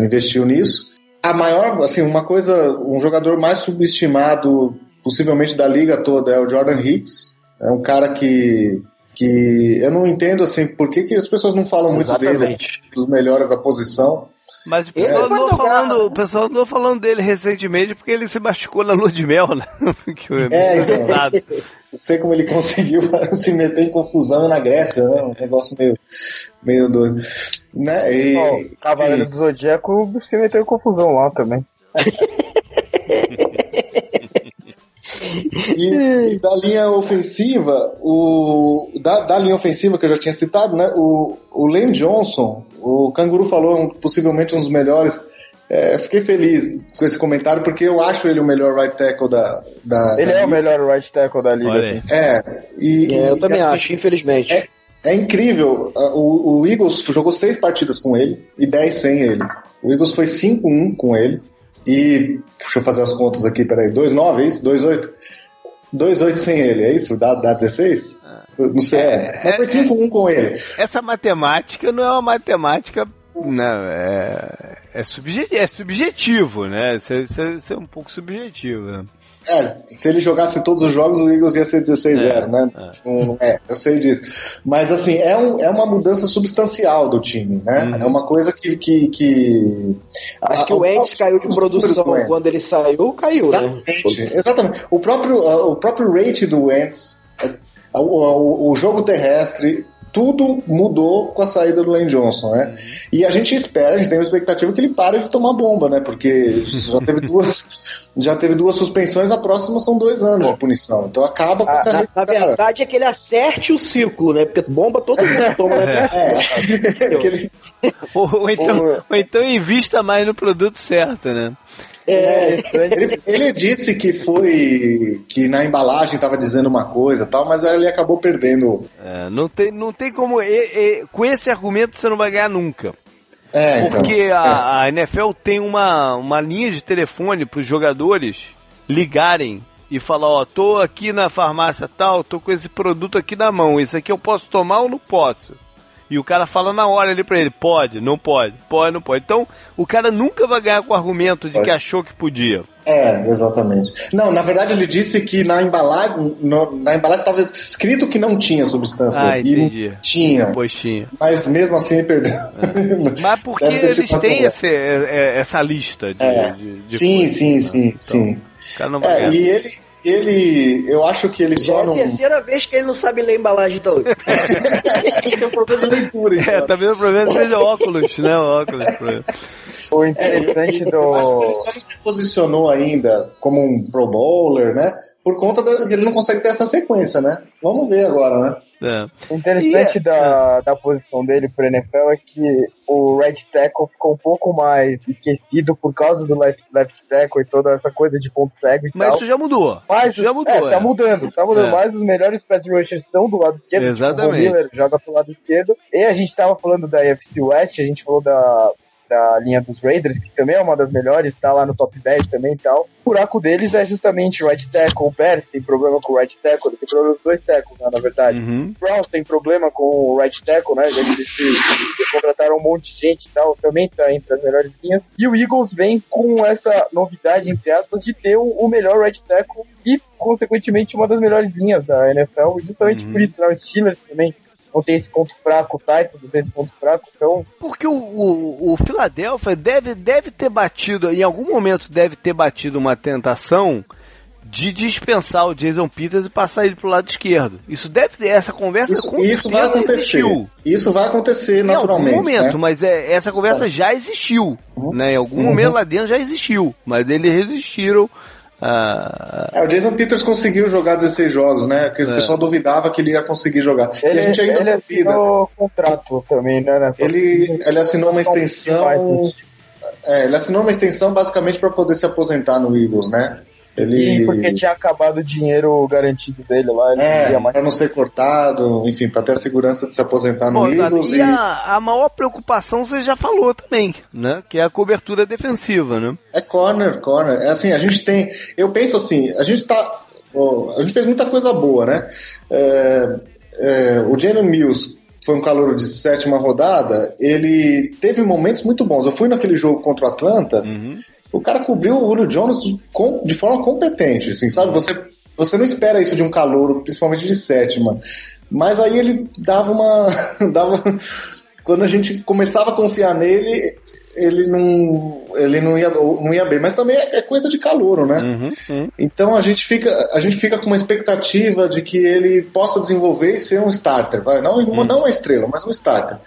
investiu nisso. A maior, assim, uma coisa, um jogador mais subestimado possivelmente da liga toda é o Jordan Hicks. É um cara que que eu não entendo assim por que, que as pessoas não falam muito Exatamente. dele, dos melhores da posição. Mas o pessoal, andou falando, o pessoal andou falando dele recentemente porque ele se machucou na lua de mel, né? é, então, não sei como ele conseguiu se meter em confusão na Grécia, né? Um negócio meio, meio doido. Né? E, oh, Cavaleiro e... do Zodíaco se meteu em confusão lá também. E, e, da linha ofensiva, o, da, da, linha ofensiva que eu já tinha citado, né, o, o Lane Johnson, o Canguru falou, um, possivelmente um dos melhores é, fiquei feliz com esse comentário porque eu acho ele o melhor right tackle da. da ele da é liga. o melhor right tackle da liga. É, e, é, eu e, também assim, acho, infelizmente. É, é incrível. O, o, Eagles jogou seis partidas com ele e dez sem ele. O Eagles foi 5-1 com ele. E. Deixa eu fazer as contas aqui, peraí. 2-9, é isso? 2-8? 2-8 sem ele, é isso? Dá, dá 16? Ah. Não sei. É, é, foi 5-1 com ele. Essa matemática não é uma matemática não, é, é, subjetivo, é subjetivo, né? Isso é, um pouco subjetivo, né? É, se ele jogasse todos os jogos, o Eagles ia ser 16-0, é, né? É. Um, é. eu sei disso. Mas, assim, é, um, é uma mudança substancial do time, né? Uhum. É uma coisa que. que, que Acho a, que o Ents caiu de produção quando ele saiu, caiu, né? exatamente, né? Exatamente. O próprio, o próprio rate do Ents, o, o, o jogo terrestre, tudo mudou com a saída do Lane Johnson, né? Uhum. E a gente espera, a gente tem uma expectativa que ele pare de tomar bomba, né? Porque já teve duas, já teve duas suspensões, a próxima são dois anos de punição. Então acaba com a, a carreira. Na, na verdade é que ele acerte o ciclo, né? Porque bomba todo mundo toma, né? É. é. ou, ou, então, ou então invista mais no produto certo, né? É, ele, ele, disse que foi que na embalagem estava dizendo uma coisa tal, mas ele acabou perdendo. É, não tem, não tem como. E, e, com esse argumento você não vai ganhar nunca. É, Porque então, a, é. a NFL tem uma, uma linha de telefone para os jogadores ligarem e falar, ó, tô aqui na farmácia tal, tô com esse produto aqui na mão, esse aqui eu posso tomar ou não posso? E o cara fala na hora ali pra ele: pode, não pode, pode, não pode. Então, o cara nunca vai ganhar com o argumento de que achou que podia. É, exatamente. Não, na verdade ele disse que na embalagem, no, na embalagem estava escrito que não tinha substância. Ah, entendi. E tinha. Tinha. Mas mesmo assim ele perdeu. É. Mas porque eles têm esse, é, é, essa lista de, é. de, de sim, coisas, sim, né? sim, então, sim. O cara não vai é, ganhar. E ele, ele, eu acho que ele Já só é não... a terceira vez que ele não sabe ler embalagem, então. é um problema de leitura, então. É, talvez o problema seja óculos, né? O óculos. O interessante do. Eu acho que ele só não se posicionou ainda como um Pro Bowler, né? Por conta de que ele não consegue ter essa sequência, né? Vamos ver agora, né? É. O interessante é, da, é. da posição dele pro NFL é que o right tackle ficou um pouco mais esquecido por causa do left, left tackle e toda essa coisa de ponto cego e Mas tal. isso já mudou. Mas isso já mudou. É, tá é. mudando, tá mudando. É. Mas os melhores pass rushers estão do lado esquerdo. Exatamente. Tipo, o Miller joga pro lado esquerdo. E a gente tava falando da AFC West, a gente falou da da linha dos Raiders, que também é uma das melhores, tá lá no top 10 também e tal. O buraco deles é justamente o right tackle. O Bears tem problema com o right tackle, ele tem problema com os dois tackles, né, na verdade. Uhum. O Browns tem problema com o right tackle, né? Eles, eles contrataram um monte de gente e tal, também tá entre as melhores linhas. E o Eagles vem com essa novidade, entre aspas, de ter o, o melhor right tackle e, consequentemente, uma das melhores linhas da NFL, justamente uhum. por isso, né? O Steelers também não tem esse ponto fraco, o Titans não tem esse ponto fraco, então... Porque o, o, o Philadelphia deve, deve ter batido, em algum momento deve ter batido uma tentação de dispensar o Jason Peters e passar ele pro lado esquerdo. Isso deve ter, essa conversa isso, isso vai acontecer. Existiu. Isso vai acontecer naturalmente. Em algum momento, né? mas é, essa conversa já existiu. Uhum. Né? Em algum uhum. momento lá dentro já existiu. Mas eles resistiram ah, é, o Jason Peters conseguiu jogar 16 jogos, né? Que é. o pessoal duvidava que ele ia conseguir jogar. Ele, e a gente ainda ele duvida. assinou contrato também, né? Ele, ele assinou uma extensão. É, ele assinou uma extensão basicamente para poder se aposentar no Eagles, né? Ele... Sim, porque tinha acabado o dinheiro garantido dele lá. Ele é, mais... pra não ser cortado, enfim, para ter a segurança de se aposentar no Eagles. E, e... A, a, maior preocupação você já falou também, né? Que é a cobertura defensiva, né? É corner, corner. É assim, a gente tem. Eu penso assim, a gente tá. a gente fez muita coisa boa, né? É, é, o Jalen Mills foi um calor de sétima rodada, ele teve momentos muito bons. Eu fui naquele jogo contra o Atlanta, uhum o cara cobriu o Julio Jones com, de forma competente, assim, sabe? Você, você não espera isso de um calouro, principalmente de sétima. Mas aí ele dava uma. dava, quando a gente começava a confiar nele, ele não, ele não, ia, não ia bem. Mas também é, é coisa de calouro, né? Uhum, uhum. Então a gente, fica, a gente fica com uma expectativa de que ele possa desenvolver e ser um starter. Vai? Não, uhum. não uma estrela, mas um starter.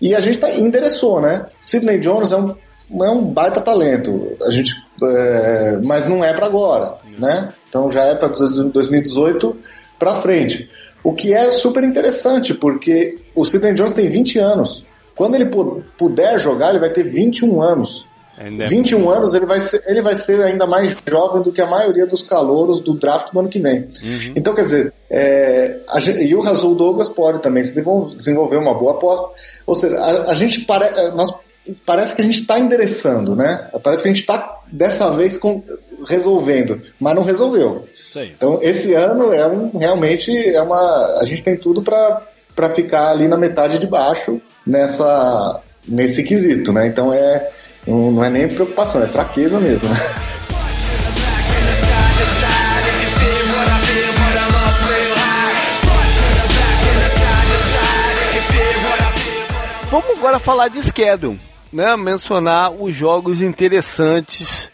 E a gente tá, endereçou, né? Sidney Jones é um é um baita talento. A gente, é, mas não é para agora, né? Então já é para 2018 para frente. O que é super interessante, porque o Sidney Jones tem 20 anos. Quando ele puder jogar, ele vai ter 21 anos. ainda 21 é... anos, ele vai, ser, ele vai ser ainda mais jovem do que a maioria dos calouros do draft do ano que vem. Uhum. Então, quer dizer, é, a, e o Razul Douglas pode também se desenvolver uma boa aposta. Ou seja, a, a gente pare, nós, parece que a gente está endereçando, né? Parece que a gente está dessa vez com, resolvendo, mas não resolveu. Então, esse ano é um realmente é uma a gente tem tudo para ficar ali na metade de baixo nessa nesse quesito, né? Então é não é nem preocupação, é fraqueza mesmo. Né? Vamos agora falar de schedule, né? Mencionar os jogos interessantes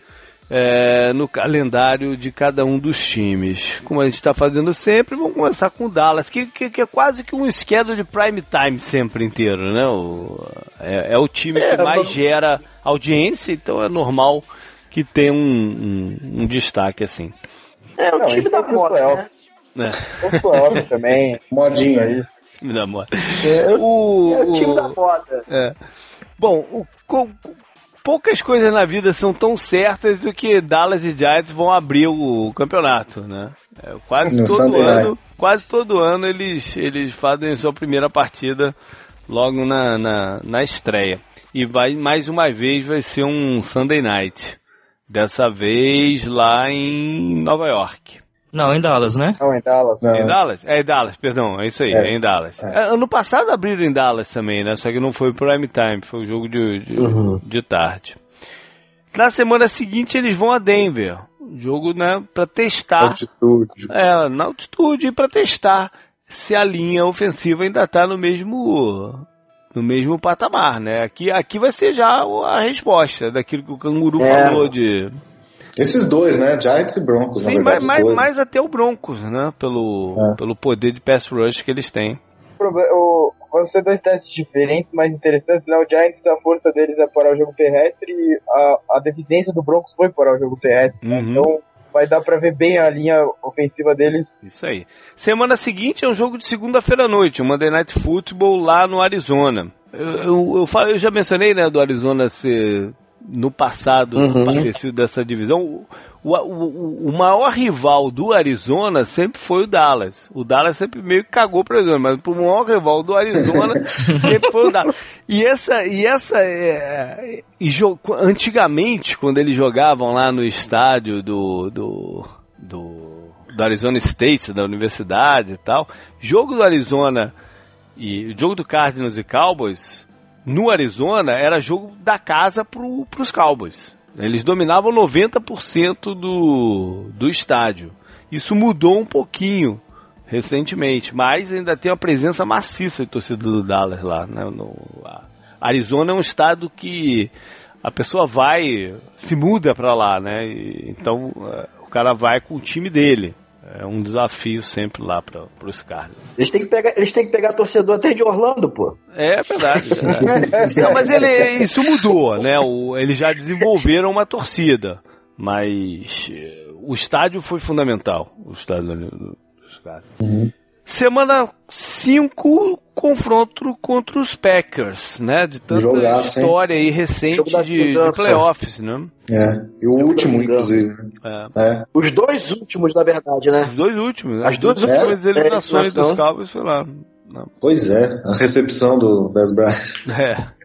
é, no calendário de cada um dos times. Como a gente está fazendo sempre, vamos começar com o Dallas, que, que, que, é quase que um schedule de prime time sempre inteiro, né? O, é, é, o time é, que mais vamos... gera audiência, então é normal que tenha um, um, um destaque assim. É o Não, time da moda, né? É. O também, modinha aí. Time da moda. É, o, é o time da moda. Bom, o, poucas coisas na vida são tão certas do que Dallas e Giants vão abrir o campeonato, né? É, quase no todo Sunday ano, night. quase todo ano eles eles fazem sua primeira partida logo na, na, na estreia. E vai mais uma vez vai ser um Sunday Night. Dessa vez lá em Nova York. Não, em Dallas, né? Não, em Dallas. Não. Em Dallas? É em Dallas, perdão, é isso aí, é, é em Dallas. É. Ano passado abriram em Dallas também, né? Só que não foi prime time, foi o um jogo de, de, uhum. de, tarde. Na semana seguinte eles vão a Denver. Jogo, né, pra testar. Altitude. É, na altitude, pra testar se a linha ofensiva ainda tá no mesmo no mesmo patamar, né? Aqui, aqui vai ser já a resposta daquilo que o Canguru é. falou de esses dois, né? Giants e Broncos, Sim, verdade, mais, mais, mais, até o Broncos, né? Pelo, é. pelo poder de pass rush que eles têm. O, vão ser dois testes diferentes, mas interessantes, né? O Giants, a força deles é parar o jogo terrestre e a, a deficiência do Broncos foi parar o jogo terrestre. Né? Uhum. Então vai dar para ver bem a linha ofensiva deles. Isso aí. Semana seguinte é um jogo de segunda-feira à noite, um Monday Night Football lá no Arizona. Eu, eu, eu, eu já mencionei, né, do Arizona ser no passado uhum. parecido dessa divisão. O, o, o, maior rival do Arizona sempre foi o Dallas. O Dallas sempre meio que cagou para o Arizona, mas o maior rival do Arizona sempre foi o Dallas. E essa, e essa, é, e antigamente quando eles jogavam lá no estádio do, do, do, do Arizona State, da universidade e tal, jogo do Arizona e jogo do Cardinals e Cowboys no Arizona era jogo da casa para os Cowboys. Eles dominavam 90% do, do estádio. Isso mudou um pouquinho recentemente, mas ainda tem uma presença maciça de torcida do Dallas lá. Né? No, Arizona é um estado que a pessoa vai, se muda para lá, né? E, então é, o cara vai com o time dele. É um desafio sempre lá para os caras. Eles têm, que pegar, eles têm que pegar torcedor até de Orlando, pô. É verdade. É. Não, mas ele, isso mudou, né? O, eles já desenvolveram uma torcida. Mas eh, o estádio foi fundamental. O estádio dos caras. Uhum. Semana 5, confronto contra os Packers, né? De tanta Jogar, história aí recente de, de, playoffs, né? É, e o Jogo último, inclusive. É. É. Os dois últimos, na verdade, né? Os dois últimos. Né? As duas é, últimas eliminações dos Cowboys foi lá. Não. Pois é, a recepção do Dez Bryant. É.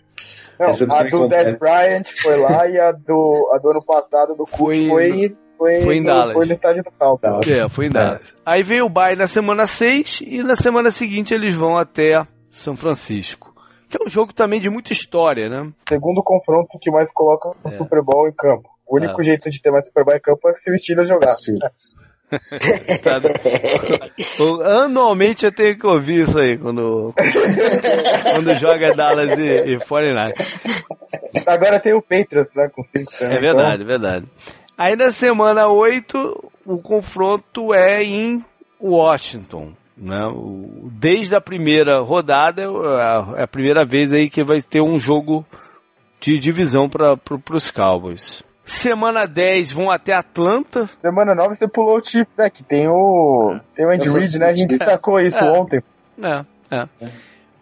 Não, a do Dez Bryant foi lá e a do, a do ano passado do foi, foi foi, foi em no, Dallas. Foi no estádio do Cal. É, foi em Dallas. É. Aí veio o bye na semana 6 e na semana seguinte eles vão até São Francisco. Que é um jogo também de muita história, né? Segundo confronto que mais coloca o é. Super Bowl em campo. O único é. jeito de ter mais Super Bowl em campo é se o Steelers jogar. Anualmente eu tenho que ouvir isso aí quando, quando joga Dallas e, e 49. Agora tem o Patriots, né? Com cinco, é verdade, então... verdade. Aí na semana 8, o confronto é em Washington. Né? Desde a primeira rodada, é a primeira vez aí que vai ter um jogo de divisão para os Cowboys. Semana 10 vão até Atlanta. Semana 9 você pulou o Chiefs, né? Que tem o, tem o Andy Reid, né? A gente sacou isso é, ontem. É, é. é.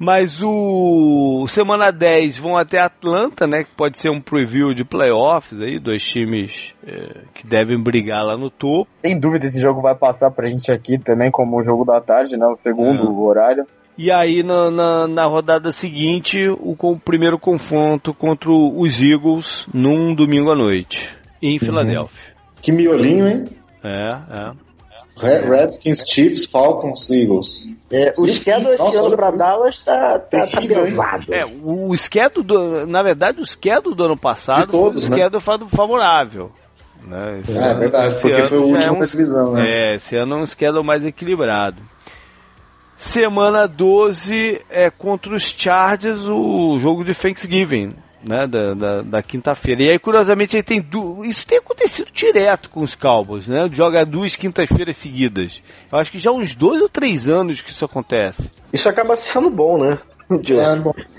Mas o semana 10 vão até Atlanta, né? Que pode ser um preview de playoffs aí, dois times é, que devem brigar lá no topo. Sem dúvida, esse jogo vai passar pra gente aqui também como o jogo da tarde, né? O segundo é. horário. E aí na, na, na, rodada seguinte, o, o, primeiro confronto contra os Eagles num domingo à noite, em uhum. Filadélfia. Que miolinho, hein? É, é. Redskins, Chiefs, Falcons, Eagles. É, o schedule esse ano para Dallas tá, tá, tá pesado. É, o schedule, do, na verdade, o schedule do ano passado todos, foi um né? schedule favorável. Né? é, ano, verdade, porque foi o último é um, da divisão, né? É, esse ano é um schedule mais equilibrado. Semana 12 é contra os Chargers o jogo de Thanksgiving, né, da, da, da quinta-feira. E aí, curiosamente, aí tem du... isso tem acontecido direto com os Cowboys, né? Joga duas quintas-feiras seguidas. Eu acho que já há uns dois ou três anos que isso acontece. Isso acaba sendo bom, né?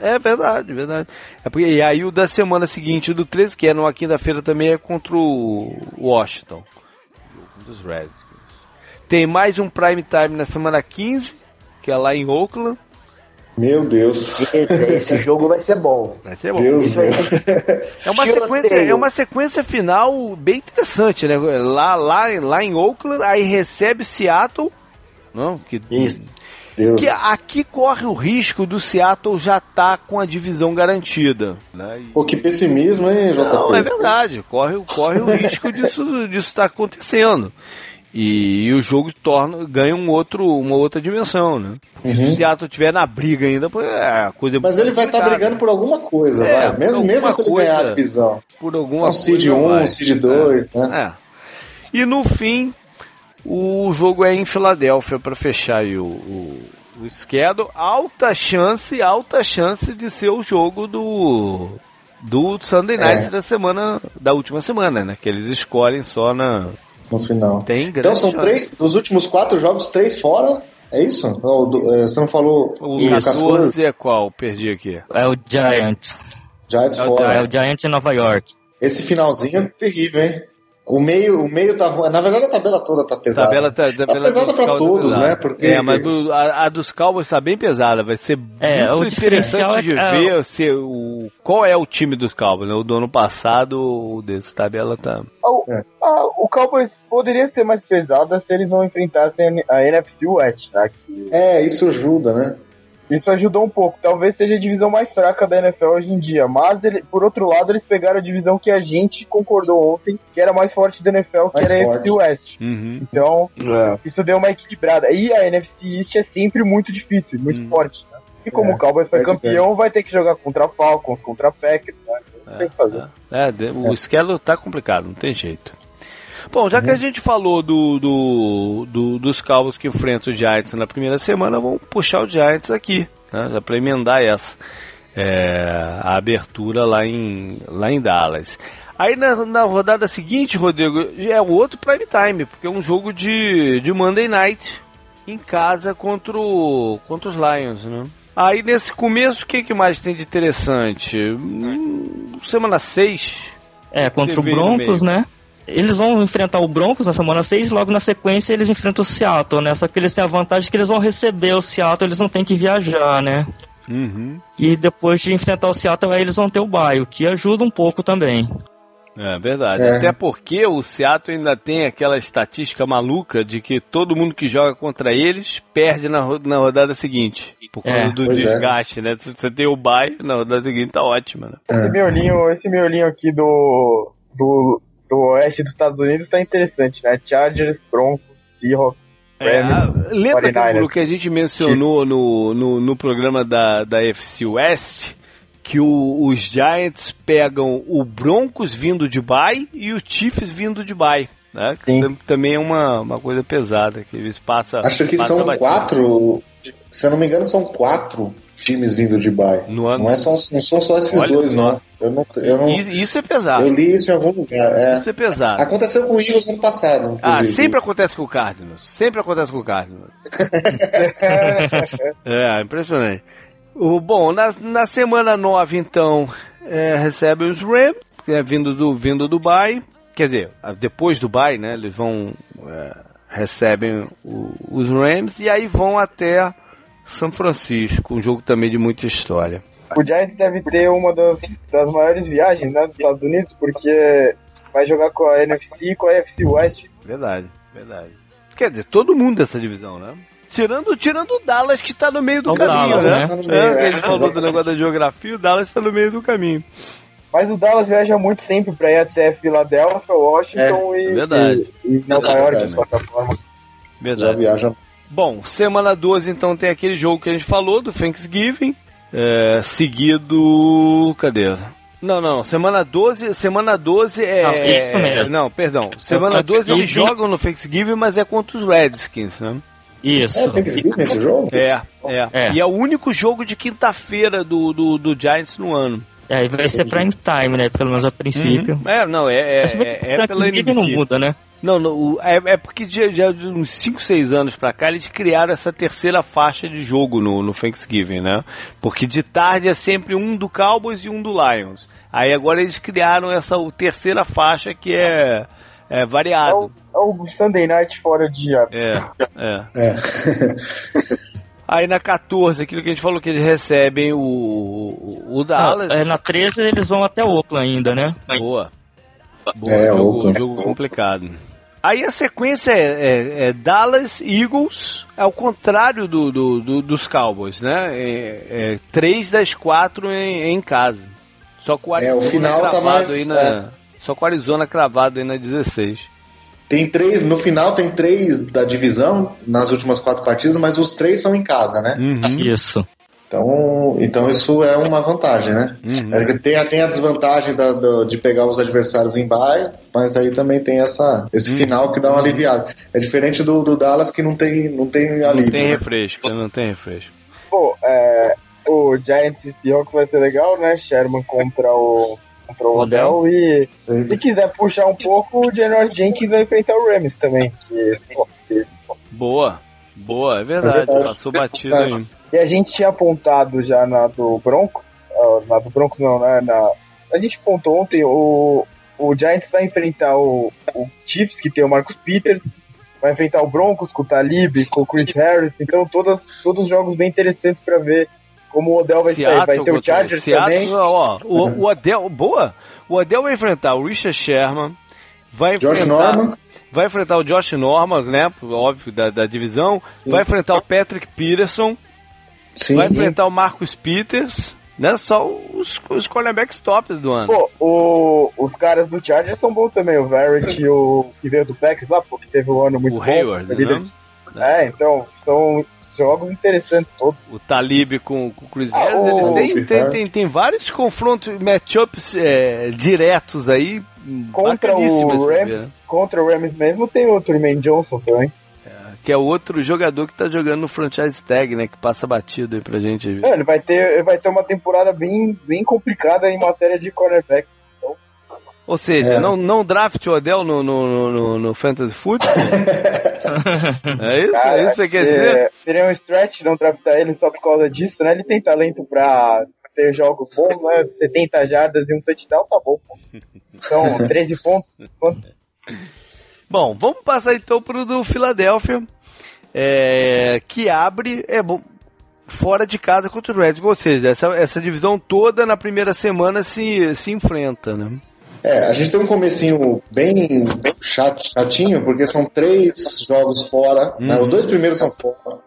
É, é verdade, verdade. É porque, e aí o da semana seguinte, do 13, que é numa quinta-feira também, é contra o Washington. Dos Redskins. Tem mais um prime time na semana 15, que é lá em Oakland. Meu Deus. Esse jogo vai ser bom. Vai ser bom. Deus ser... É, uma sequência, é uma sequência final bem interessante, né? Lá, lá, lá em Oakland, aí recebe Seattle. Não, que, Isso. Deus. Que aqui corre o risco do Seattle já estar tá com a divisão garantida. Né? E... Pô, que pessimismo, hein, JP? Não, é verdade. Corre, corre o risco disso estar tá acontecendo. E, e, o jogo torna, ganha um outro, uma outra dimensão, né? Uhum. Se o Seattle estiver na briga ainda, é a coisa Mas ele vai estar tá brigando por alguma coisa, é, vai. Mesmo, mesmo se ele ganhar a divisão. Por alguma um seed 1, um, seed 2, é. né? É. E no fim, o jogo é em Filadélfia para fechar o, o, o schedule. Alta chance, alta chance de ser o jogo do do Sunday Night é. da semana da última semana, né? Que eles escolhem só na no final. Tem então são chance. três, dos últimos quatro jogos, três fora. É isso? É, você não falou. O 14 é qual? Perdi aqui. É o Giants. Giants é fora. É o Giants em Nova York. Esse finalzinho é terrível, hein? O meio, o meio tá Na verdade, a tabela toda tá pesada. Tabela tá, tabela tá pesada pra todos, pesada. né? Porque... É, mas do, a, a, dos Cowboys tá bem pesada. Vai ser é, muito interessante é de é, ver se, o, qual é o time dos Cowboys. Né? O do ano passado, o desse tabela tá. O, é. a, o Cowboys poderia ser mais pesada se eles não enfrentassem a NFC West, né? Que... É, isso ajuda, né? Isso ajudou um pouco. Talvez seja a divisão mais fraca da NFL hoje em dia. Mas, ele, por outro lado, eles pegaram a divisão que a gente concordou ontem, que era mais forte da NFL, que mais era forte. a NFC West. Uhum. Então, é. isso deu uma equilibrada. E a NFC East é sempre muito difícil, muito uhum. forte. Né? E como é, o Cowboys foi campeão, vai ter que jogar contra Falcons, contra Packers. Né? Então, tem que fazer. É, é o é. tá complicado, não tem jeito. Bom, já que a uhum. gente falou do, do, do, dos Cowboys que enfrentam o Giants na primeira semana, vamos puxar o Giants aqui, né, já para emendar essa. É, a abertura lá em, lá em Dallas. Aí na, na, rodada seguinte, Rodrigo, é o outro prime time, porque é um jogo de, de Monday Night em casa contra, o, contra os Lions, né? Aí nesse começo, o que, que mais tem de interessante? Hum, semana 6. É, contra o Broncos, né? Eles vão enfrentar o Broncos na semana 6 e logo na sequência eles enfrentam o Seattle, né? Só que eles têm a vantagem que eles vão receber o Seattle, eles não têm que viajar, né? Uhum. E depois de enfrentar o Seattle, aí eles vão ter o baio, que ajuda um pouco também. É verdade. É. Até porque o Seattle ainda tem aquela estatística maluca de que todo mundo que joga contra eles perde na, na rodada seguinte. Por causa é, do é. desgaste, é. né? Se você tem o bye, na rodada seguinte tá ótima, né? Esse miolinho, esse miolinho aqui do, do do oeste dos Estados Unidos tá interessante, né? Chargers, Broncos, Seahawks, é, lembra que, que a gente mencionou no, no, no, programa da, da FC West que o, os Giants pegam o Broncos vindo de bye e o Chiefs vindo de bye. Né? Que também é uma, uma coisa pesada, que eles passam. Acho que são quatro, se eu não me engano, são quatro times vindo de bye. No ano... Não, é só, não são só esses Olha dois, não. Eu não, eu não. Isso, isso, é pesado. Eu li isso em algum lugar. É. Isso é pesado. Aconteceu com o Eagles ano passado. Ah, inclusive. Ah, sempre acontece com o Cardinals. Sempre acontece com o Cardinals. é, impressionante. O, bom, na, na semana 9, então, é, recebem os Rams, é, vindo do vindo do Dubai. Quer dizer, depois do Dubai, né? Eles vão. É, recebem o, os Rams e aí vão até São Francisco, um jogo também de muita história. O Giants deve ter uma das, das maiores viagens né, dos Estados Unidos, porque vai jogar com a NFC e com a NFC West. Verdade, verdade. Quer dizer, todo mundo dessa divisão, né? Tirando, tirando o Dallas que está no meio do caminho, Dallas, né? né? Meio, é, é, ele falou do negócio da geografia, o Dallas está no meio do caminho. Mas o Dallas viaja muito sempre para ir até Filadélfia, Washington é, e, verdade. e, e Nova York, de qualquer forma. Verdade. Já viaja. Bom, semana 12 então tem aquele jogo que a gente falou do Thanksgiving, é, seguido. Cadê? Não, não, semana 12, semana 12 é. Não, isso mesmo. Não, perdão. Semana 12 eles jogam no Thanksgiving, mas é contra os Redskins, né? Isso. É, Thanksgiving esse jogo? É, é, é. E é o único jogo de quinta-feira do, do, do Giants no ano. É, vai ser prime time, né? Pelo menos a princípio. Uhum. É, não, é, é, é, é pela não muda, né? Não, não é, é porque já, já de uns 5, 6 anos pra cá eles criaram essa terceira faixa de jogo no, no Thanksgiving, né? Porque de tarde é sempre um do Cowboys e um do Lions. Aí agora eles criaram essa terceira faixa que é, é variado. É o, é o Sunday Night fora de dia. É, é. é. Aí na 14, aquilo que a gente falou que eles recebem o, o Dallas. é, na 13 eles vão até Oakland ainda, né? Boa. Boa, é, jogo, jogo complicado. Aí a sequência é, é, é, Dallas Eagles, ao contrário do, do, do dos Cowboys, né? É, é, três das quatro em, em, casa. Só com o Arizona é, o final tá cravado tá mais, aí na. É. Só com o Arizona cravado aí na 16. Tem três, no final tem três da divisão nas últimas quatro partidas, mas os três são em casa, né? Uhum. Isso. Então, então isso é uma vantagem, né? Uhum. É tem, tem a desvantagem da, do, de pegar os adversários em bye, mas aí também tem essa, esse uhum. final que dá uma aliviada. É diferente do, do Dallas que não tem, não tem alívio. Não tem né? refresco, não tem refresco. Pô, é, o Giants e Seahawks vai ser legal, né? Sherman contra o contra o Odell e se quiser puxar um pouco, o General Jenkins vai enfrentar o Rams também. Que... Boa, boa, é verdade, é verdade. passou batido aí. E a gente tinha apontado já na do Broncos, uh, na do Broncos não, né? Na, a gente apontou ontem, o, o Giants vai enfrentar o, o Chiefs, que tem o Marcus Peters, vai enfrentar o Broncos com o Talib, com o Chris Harris, então todas, todos os jogos bem interessantes para ver como o Odell vai Seattle, sair. Vai ter o Chargers Seattle, também. Ó, o, o Odell, boa, o Odell vai enfrentar o Richard Sherman, vai Josh enfrentar... Norman vai enfrentar o Josh Norman, né? Óbvio, da, da divisão. Sim. Vai enfrentar o Patrick Peterson. Sim, vai enfrentar o Marcus Peters, né? Só os, os cornerbacks tops do ano. Pô, o, os caras do Chargers são bons também, o Verrett e o que veio do Packers lá, porque teve um ano muito o bom. Hayward, né? É, então, são jogos interessantes todos. O Talib com, com o Chris ah, Harris, eles têm, tem, tem, tem, vários confrontos, matchups é, diretos aí, contra o Rams, Contra o Rams mesmo tem o Truman Johnson também que é outro jogador que tá jogando no franchise tag, né? Que passa batido aí pra gente. É, ele vai ter, ele vai ter uma temporada bem, bem complicada em matéria de cornerback. Então... Ou seja, é. não, não draft o Odell no, no, no, no Fantasy Football? é isso? Cara, é isso que quer dizer? Seria um stretch não draftar ele só por causa disso, né? Ele tem talento pra ter jogos bons, né? 70 jardas e um touchdown, tá bom. Pô. Então, 13 pontos. Bom, vamos passar então pro do Philadelphia é, que abre é, fora de casa contra o Reds. Ou seja, essa, essa divisão toda na primeira semana se, se enfrenta, né? É, a gente tem um comecinho bem chato, chatinho, porque são três jogos fora. Né? Uhum. Né? Os dois primeiros são fora.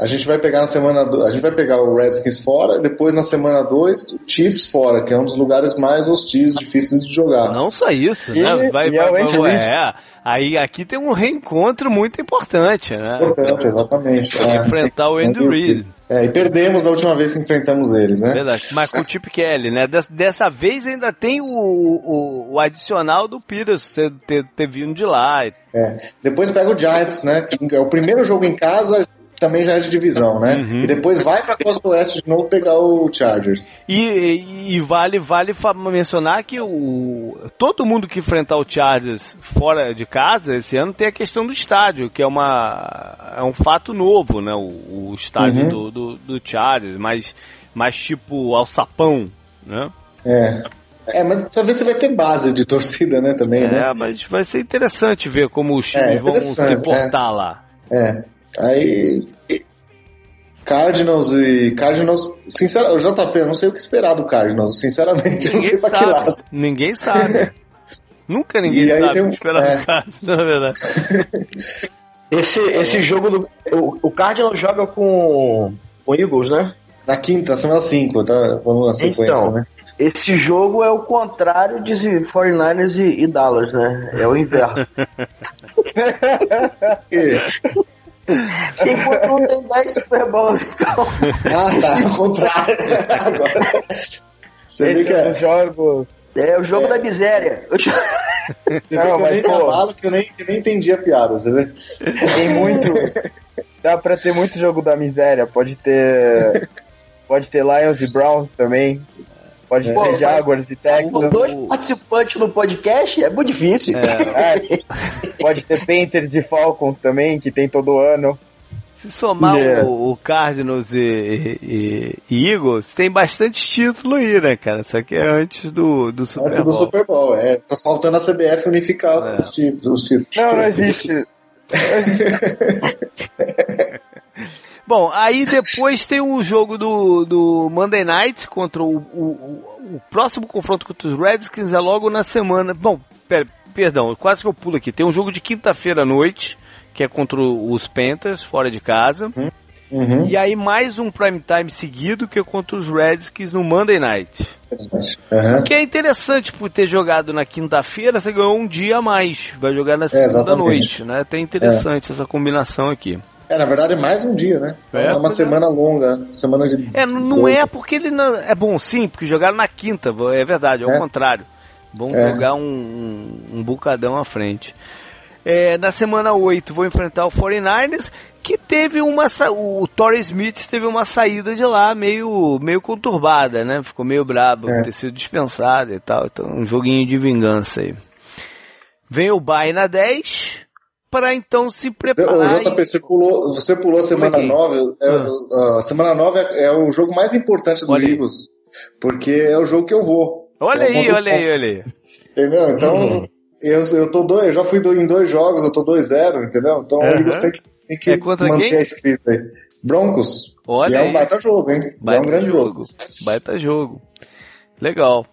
A gente vai pegar na semana a gente vai pegar o Redskins fora, depois na semana 2 o Chiefs fora, que é um dos lugares mais hostis, difíceis de jogar. Não só isso, e, né? Vai, vai, vai, vai, é, Aí aqui tem um reencontro muito importante, né? Importante, exatamente. É, enfrentar o Andrew Reid. É, e perdemos da última vez que enfrentamos eles, né? Verdade. Mas com o Chip Kelly, né? Dessa, dessa vez ainda tem o, o, o adicional do Peters ter, ter vindo de lá. É. Depois pega o Giants, né? Que é o primeiro jogo em casa, também já é de divisão, né? Uhum. E depois vai para a Costa Oeste de novo pegar o Chargers. E, e, vale vale mencionar que o todo mundo que enfrentar o Chargers fora de casa esse ano tem a questão do estádio, que é uma é um fato novo, né? O, o estádio uhum. do, do, do Chargers, mais mais tipo alçapão, né? É. É, mas talvez você vai ter base de torcida, né, também, é, né? É, mas vai ser interessante ver como os times é, vão se portar é. lá. É. Aí Cardinals e. Cardinals. Sinceramente, JP, eu não sei o que esperar do Cardinals. Sinceramente, Ninguém não sei pra sabe. que lado. Ninguém sabe. Nunca ninguém E aí sabe um- que esperar é. do Cardinals, na verdade. Esse, esse jogo do. O, o Cardinals joga com. Com Eagles, né? Na quinta, semana 5, tá? Vamos na sequência, Então. né? Esse jogo é o contrário de 49ers e, e Dallas, né? É o inverso. Enquanto um tem 10 Super Bowls, então. Ah, tá, ao contrário. Agora. Você vê que é. jogos. É o jogo da miséria. Eu- Você vê que Não, eu mas, nem pô. cavalo que eu nem, que nem entendi a piada, você vê? Tem muito. Dá pra ter muito jogo da miséria. Pode ter. Pode ter Lions e Browns também. Pode É. Mas- Jaguars e Com Texans. dois participantes no podcast é muito difícil. É, pode ter Panthers e Falcons também, que tem todo ano. Se somar Yeah. o, o Cardinals e, e- e Eagles, tem bastante título aí, né, cara? Só que é antes do, do Super Antes do Bowl. Super Bowl. É, tá faltando a CBF unificar os, É. os títulos. Os títulos. Não, não existe. Bom, aí depois tem o jogo do, do Monday Night contra o, o, o- próximo confronto contra os Redskins é logo na semana. Bom, pera, perdão, quase que eu pulo aqui. Tem um jogo de quinta-feira à noite, que é contra os Panthers, fora de casa. Uhum. E aí mais um prime time seguido, que é contra os Redskins no Monday Night. Uhum. Que é interessante por ter jogado na quinta-feira, você ganhou um dia a mais. Vai jogar na segunda exatamente. noite, né? Até interessante essa combinação aqui. É, na verdade é mais um dia, né? É, É, uma é. semana longa. Semana de. É, não é porque ele não. É bom sim, porque jogaram na quinta, é verdade, é o É. contrário. Vão É. jogar um, um, um bocadão à frente. É, na semana 8 vou enfrentar o 49ers, que teve uma. sa- O Torrey Smith teve uma saída de lá meio, meio conturbada, né? Ficou meio brabo É. ter sido dispensado e tal. Então, um joguinho de vingança aí. Vem o Bay na 10, para então se preparar. JP, e- você pulou, você pulou a semana Pulei. 9. É, Ah. A semana 9 é, é o jogo mais importante do Olha aí. Eagles. Porque é o jogo que eu vou. Olha É aí, o olha aí, olha aí. Entendeu? Então, eu, eu tô dois, eu já fui em dois jogos, eu tô 2-0, entendeu? Então Aham. o Eagles tem que, tem que É contra manter quem? a escrita aí. Broncos. Olha e é aí. um baita jogo, hein? é Baita um grande jogo. Baita jogo. Legal.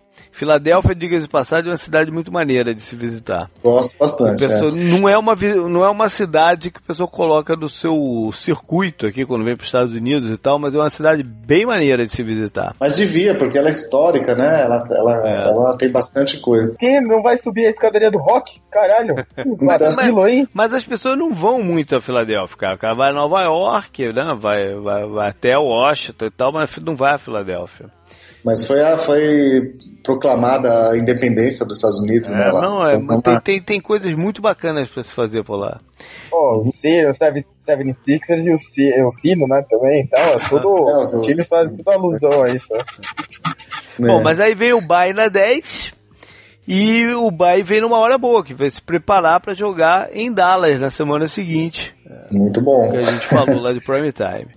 Filadélfia, diga-se de passagem, é uma cidade muito maneira de se visitar. Gosto bastante. pessoa, não, é uma, não é uma cidade que a pessoa coloca no seu circuito aqui quando vem para os Estados Unidos e tal, mas é uma cidade bem maneira de se visitar. Mas devia, porque ela é histórica, né? Ela, ela, É. ela tem bastante coisa. Quem não vai subir a escadaria do rock? Caralho. Vacilo, hein? Mas as pessoas não vão muito a Filadélfia, cara. O cara vai a Nova York, né? vai, vai, vai até Washington e tal, mas não vai a Filadélfia. Mas foi, a, foi proclamada a independência dos Estados Unidos, né? É, lá. não, é, Então, tem, tem, tem coisas muito bacanas para se fazer por lá. Pô, o Sirius, o 76ers e o, o Sino, né, também. Então, é tudo, É, os- o time faz tudo alusão a isso. né? né? Bom, mas aí vem o Bay na 10 e o Bay vem numa hora boa, que vai se preparar para jogar em Dallas na semana seguinte, Muito bom. que a gente falou lá de prime time.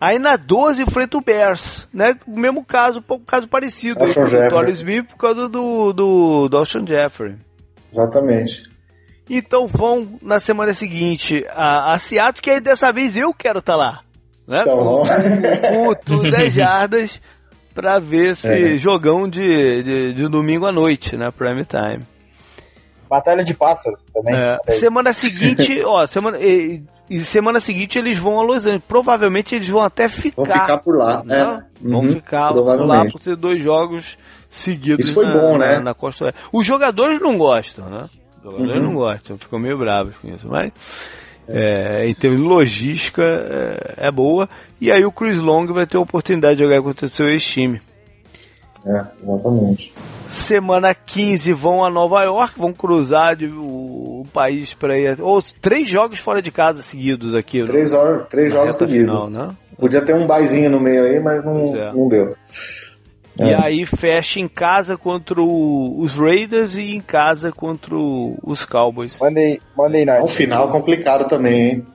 Aí na 12 enfrenta o Bears, né? O mesmo caso, um caso parecido, aí, com o. Torrey Smith por causa do, do, do Alshon Jeffrey. Exatamente. Então vão na semana seguinte a, a Seattle, que aí dessa vez eu quero estar lá. Né? Então, com, vamos. com o Tour 10 Jardas pra ver esse É. jogão de, de, de domingo à noite, né? Prime time. Batalha de pássaros também. É, semana seguinte, ó, semana, e, e semana seguinte eles vão a Los Angeles. Provavelmente eles vão até ficar. Vou ficar por lá. né? É. Vão Uhum, ficar por lá por ser dois jogos seguidos. Isso foi na, bom, na- né? na Costa Oeste. Os jogadores não gostam, né? Os jogadores Uhum. não gostam, ficam meio bravos com isso, mas. é, em termos de logística é, é boa e aí o Chris Long vai ter a oportunidade de jogar contra o seu ex-time. É, exatamente. Semana 15 vão a Nova York, vão cruzar de- o, o país para ir. Ou três jogos fora de casa seguidos aqui. Três, horas, três jogos seguidos. final, né? Podia ter um baizinho no meio aí, mas não, é. não deu. E É. aí fecha em casa contra o- os Raiders e em casa contra o- os Cowboys. Monday, Monday É Night. um final complicado também, hein?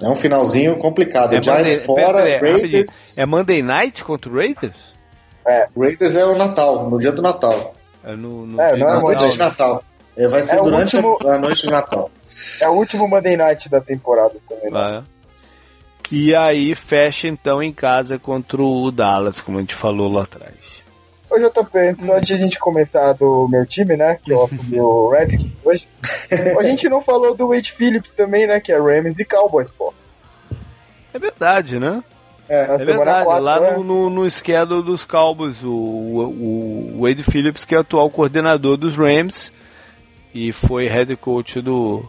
É um finalzinho complicado. É Giants Monday- fora, pera- pera- Raiders. É Monday Night contra o Raiders? Raiders é o Natal, no dia do Natal. É no, no É, não é noite de Natal. É, vai ser É durante a- último- a, noite de Natal. É o último Monday Night da temporada também. né? Ah, é. E aí fecha então em casa contra o Dallas, como a gente falou lá atrás. Ô JP, antes de a gente começar do meu time, né? Que eu assumi o Redskins hoje. a gente não falou do Wade Phillips também, né? Que é Rams e Cowboys, pô. É verdade, né? É, é verdade, 4, lá né? no, no, no schedule dos Cowboys, o, o, o, Wade Phillips, que é o atual coordenador dos Rams e foi head coach do,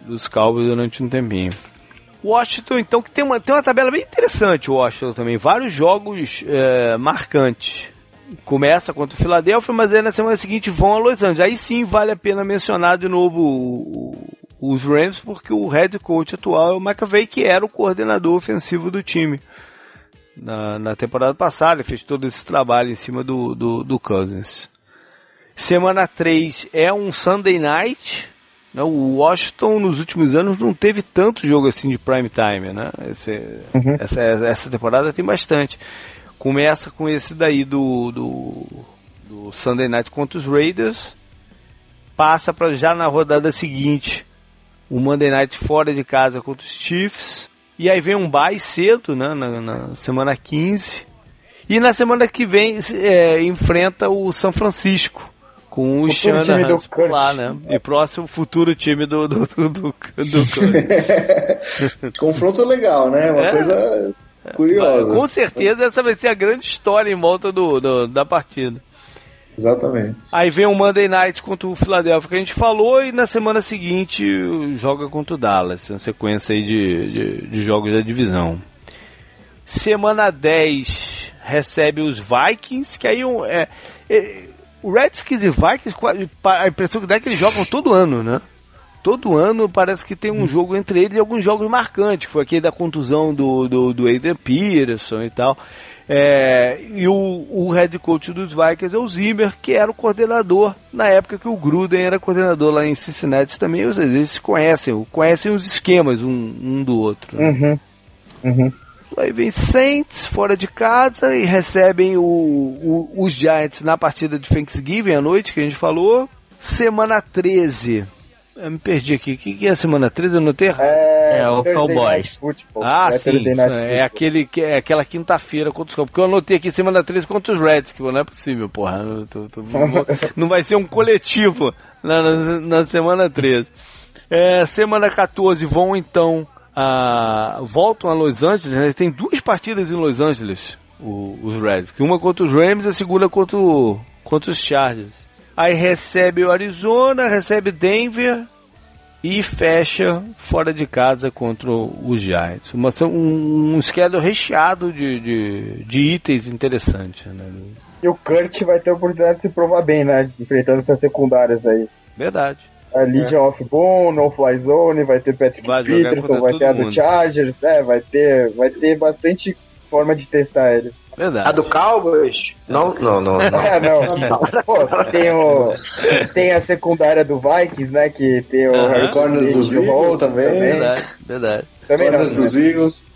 dos Cowboys durante um tempinho. Washington, então, que tem uma, tem uma tabela bem interessante, o Washington também. Vários jogos é, marcantes. Começa contra o Philadelphia, mas aí na semana seguinte vão a Los Angeles. Aí sim vale a pena mencionar de novo os Rams, porque o head coach atual é o McAvey, que era o coordenador ofensivo do time. Na, na temporada passada, ele fez todo esse trabalho em cima do, do, do Cousins. Semana 3 é um Sunday Night. Né? O Washington nos últimos anos não teve tanto jogo assim de prime time. Né? Esse, uhum. essa, essa temporada tem bastante. Começa com esse daí do, do, do Sunday Night contra os Raiders. Passa para já na rodada seguinte o Monday Night fora de casa contra os Chiefs. E aí vem um bye cedo, né, na, na semana 15. E na semana que vem é, enfrenta o São Francisco com o, o Shanahan lá, né? E próximo futuro time do do, do, do, do Confronto legal, né? Uma é. coisa curiosa. Com certeza essa vai ser a grande história em volta do, do da partida. Exatamente. Aí vem o Monday Night contra o Philadelphia que a gente falou e na semana seguinte joga contra o Dallas, uma sequência aí de, de, de jogos da divisão. Semana 10 recebe os Vikings, que aí é, é, o Redskins e Vikings, a impressão que dá é que eles jogam todo ano, né? Todo ano parece que tem um jogo entre eles e alguns jogos marcantes, que foi aquele da contusão do, do, do Adrian Peterson e tal. É, e o, o head coach dos Vikings é o Zimmer, que era o coordenador na época que o Gruden era coordenador lá em Cincinnati também. Ou seja, eles conhecem, conhecem os esquemas um, um do outro. Né? Uhum. Uhum. Aí vem Saints fora de casa e recebem o, o, os Giants na partida de Thanksgiving à noite, que a gente falou. Semana 13 eu me perdi aqui. O que, que é a semana 13? Eu notei É, é o Cowboys. ah, é sim. É, aquele, é aquela quinta-feira contra os Cowboys. Porque eu anotei aqui semana 13 contra os Reds, que não é possível, porra. Não, tô, tô, não vai ser um coletivo na, na, na semana 13. É, semana 14 vão então. A, voltam a Los Angeles. Né? Tem duas partidas em Los Angeles, o, os Reds. Uma contra os Rams e a segunda contra, o, contra os Chargers. Aí recebe o Arizona, recebe Denver e fecha fora de casa contra os Giants. Uma, um, um schedule recheado de, de, de itens interessantes. Né? E o Kurt vai ter a oportunidade de se provar bem, né? Enfrentando essas secundárias aí. Verdade. A Legion é. of Boom, No Fly Zone, vai ter Patrick vai Peterson, vai ter a do Chargers, é, vai ter, vai ter bastante forma de testar ele. Verdade. A do Cowboys? Não, não, não. não. É, não. Pô, tem, o, tem a secundária do Vikings, né? Que tem o uh -huh. Corners dos Eagles também. também. Verdade, verdade. Também Corners não, dos né? Eagles.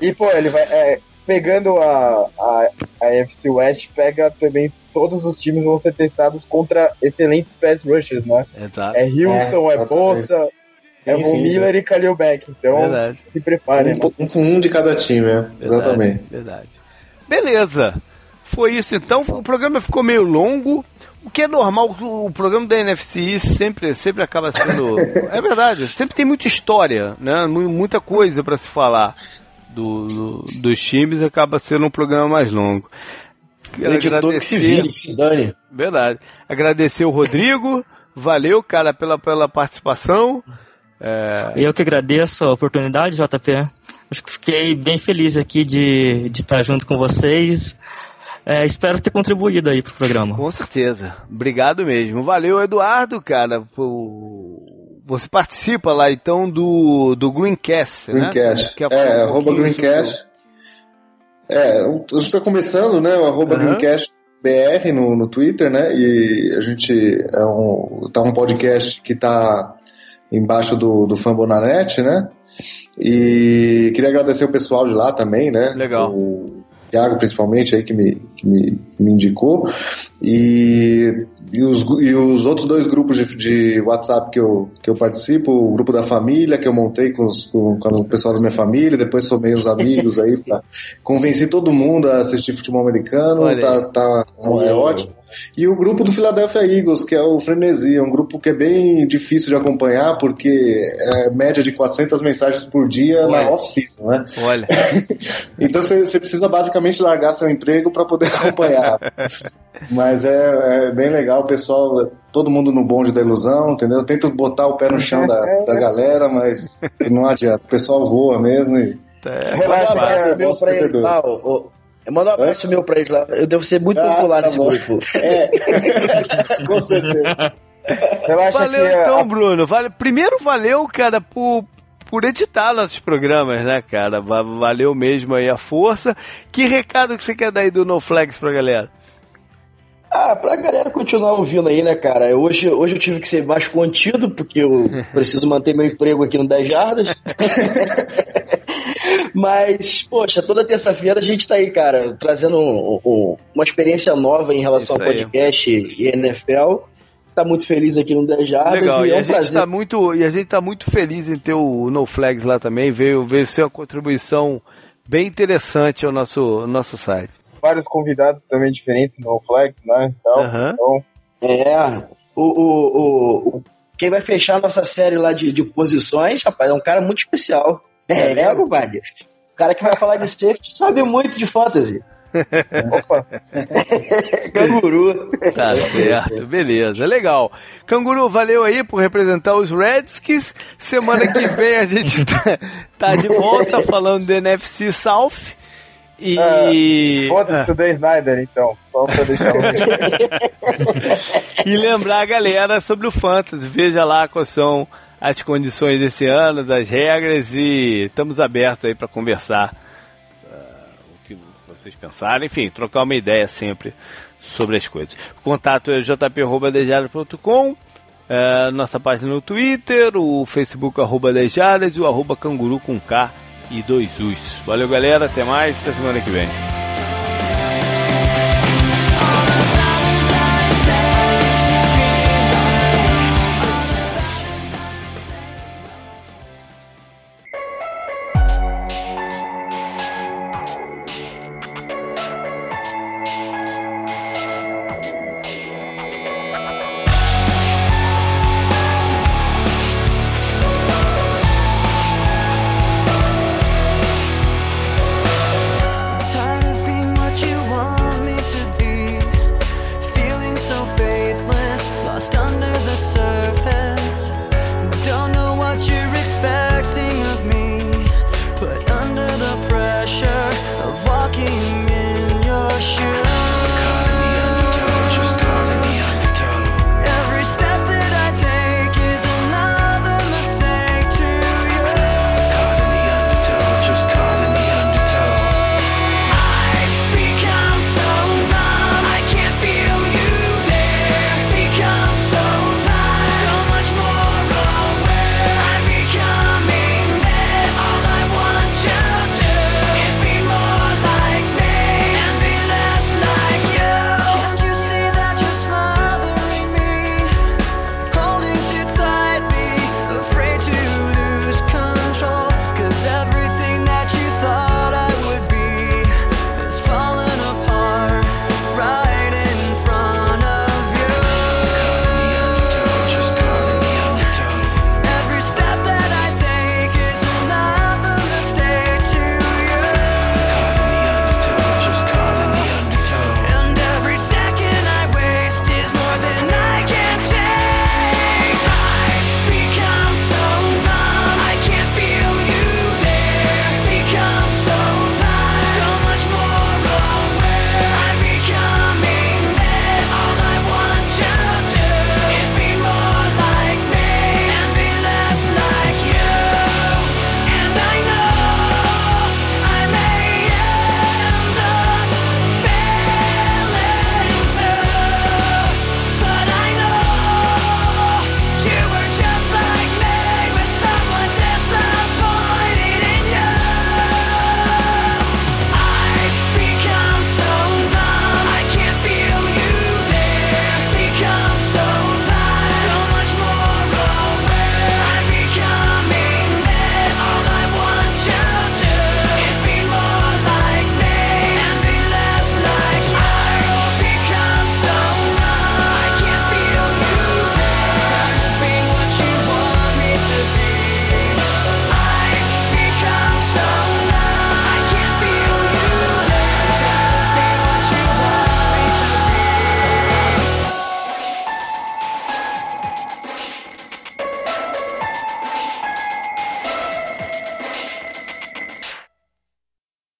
E, pô, ele vai. É, pegando a, a, a FC West, pega também todos os times vão ser testados contra excelentes pass rushers, né? Exato. É Hilton, é, é Bolsa, é o Miller sim. e Kalil Beck. Então, verdade. se preparem. Um, um, um, de cada time, é. Verdade, Exatamente. Verdade. Beleza. Foi isso então. O programa ficou meio longo. O que é normal, o programa da NFC sempre, sempre acaba sendo. é verdade, sempre tem muita história, né? muita coisa para se falar do, do, dos times, acaba sendo um programa mais longo. Agradecer, que se vire, se dane. Verdade. Agradecer o Rodrigo, valeu, cara, pela, pela participação. É... Eu que agradeço a oportunidade, JP. Acho que fiquei bem feliz aqui de, de estar junto com vocês. É, espero ter contribuído aí pro programa. Com certeza. Obrigado mesmo. Valeu, Eduardo, cara. Por... Você participa lá então do, do Greencast, Greencast. né? é, um arroba Greencast. É, a gente está começando, né? O arroba uhum. Greencast BR no, no Twitter, né? E a gente é um, tá um podcast que está embaixo do, do Fambonanet, né? E queria agradecer o pessoal de lá também, né? Legal. O, Thiago principalmente aí que me, que me, me indicou. E, e, os, e os outros dois grupos de, de WhatsApp que eu, que eu participo, o grupo da família, que eu montei com, os, com, com o pessoal da minha família, depois somei os amigos aí, pra, convenci todo mundo a assistir futebol americano, tá, tá, é ótimo. E o grupo do Philadelphia Eagles, que é o Frenesi, é um grupo que é bem difícil de acompanhar, porque é média de 400 mensagens por dia Olha. na off-season, né? Olha. então você precisa basicamente largar seu emprego para poder acompanhar. Mas é, é, bem legal, o pessoal, todo mundo no bonde da ilusão, entendeu? Eu tento botar o pé no chão da, da galera, mas não adianta. O pessoal voa mesmo e. É, Relaxa, é, meu pra ele lá, o, Manda um abraço é? meu pra ele lá. Eu devo ser muito ah, popular tá nesse bom. grupo. É. Com certeza. Valeu então, Bruno. Vale... Primeiro, valeu, cara, por, por editar nossos programas, né, cara? Valeu mesmo aí a força. Que recado que você quer dar aí do No Flags pra galera? Ah, pra galera continuar ouvindo aí, né, cara? Hoje, hoje eu tive que ser mais contido, porque eu preciso manter meu emprego aqui no 10 Jardas. Mas, poxa, toda terça-feira a gente tá aí, cara, trazendo um, um, uma experiência nova em relação Isso ao podcast aí. e NFL tá muito feliz aqui no 10 Jardas Legal, e, é um a gente prazer. Tá muito, e a gente tá muito feliz em ter o No Flags lá também, veio, veio ser uma contribuição bem interessante ao nosso, nosso site. Vários convidados também diferentes no Flags, né? Então, uhum. então... É, o, o, o, quem vai fechar a nossa série lá de, de posições, rapaz, é um cara muito especial. É, é compadre. O cara que vai falar de safety sabe muito de fantasy. Opa! Canguru. Tá certo, beleza, legal. Canguru, valeu aí por representar os Redskins. Semana que vem a gente tá, tá de volta falando do NFC South. E. Uh, Foda-se ah. o Dan Snyder, então. Só pra deixar E lembrar a galera sobre o Fantasy. Veja lá quais são as condições desse ano, das regras e estamos abertos aí para conversar uh, o que vocês pensaram, enfim, trocar uma ideia sempre sobre as coisas. O contato é jp.dejara.com, uh, nossa página no Twitter, o Facebook arroba Dejaras e o arroba canguru com K e dois U's. Valeu galera, até mais, até semana que vem.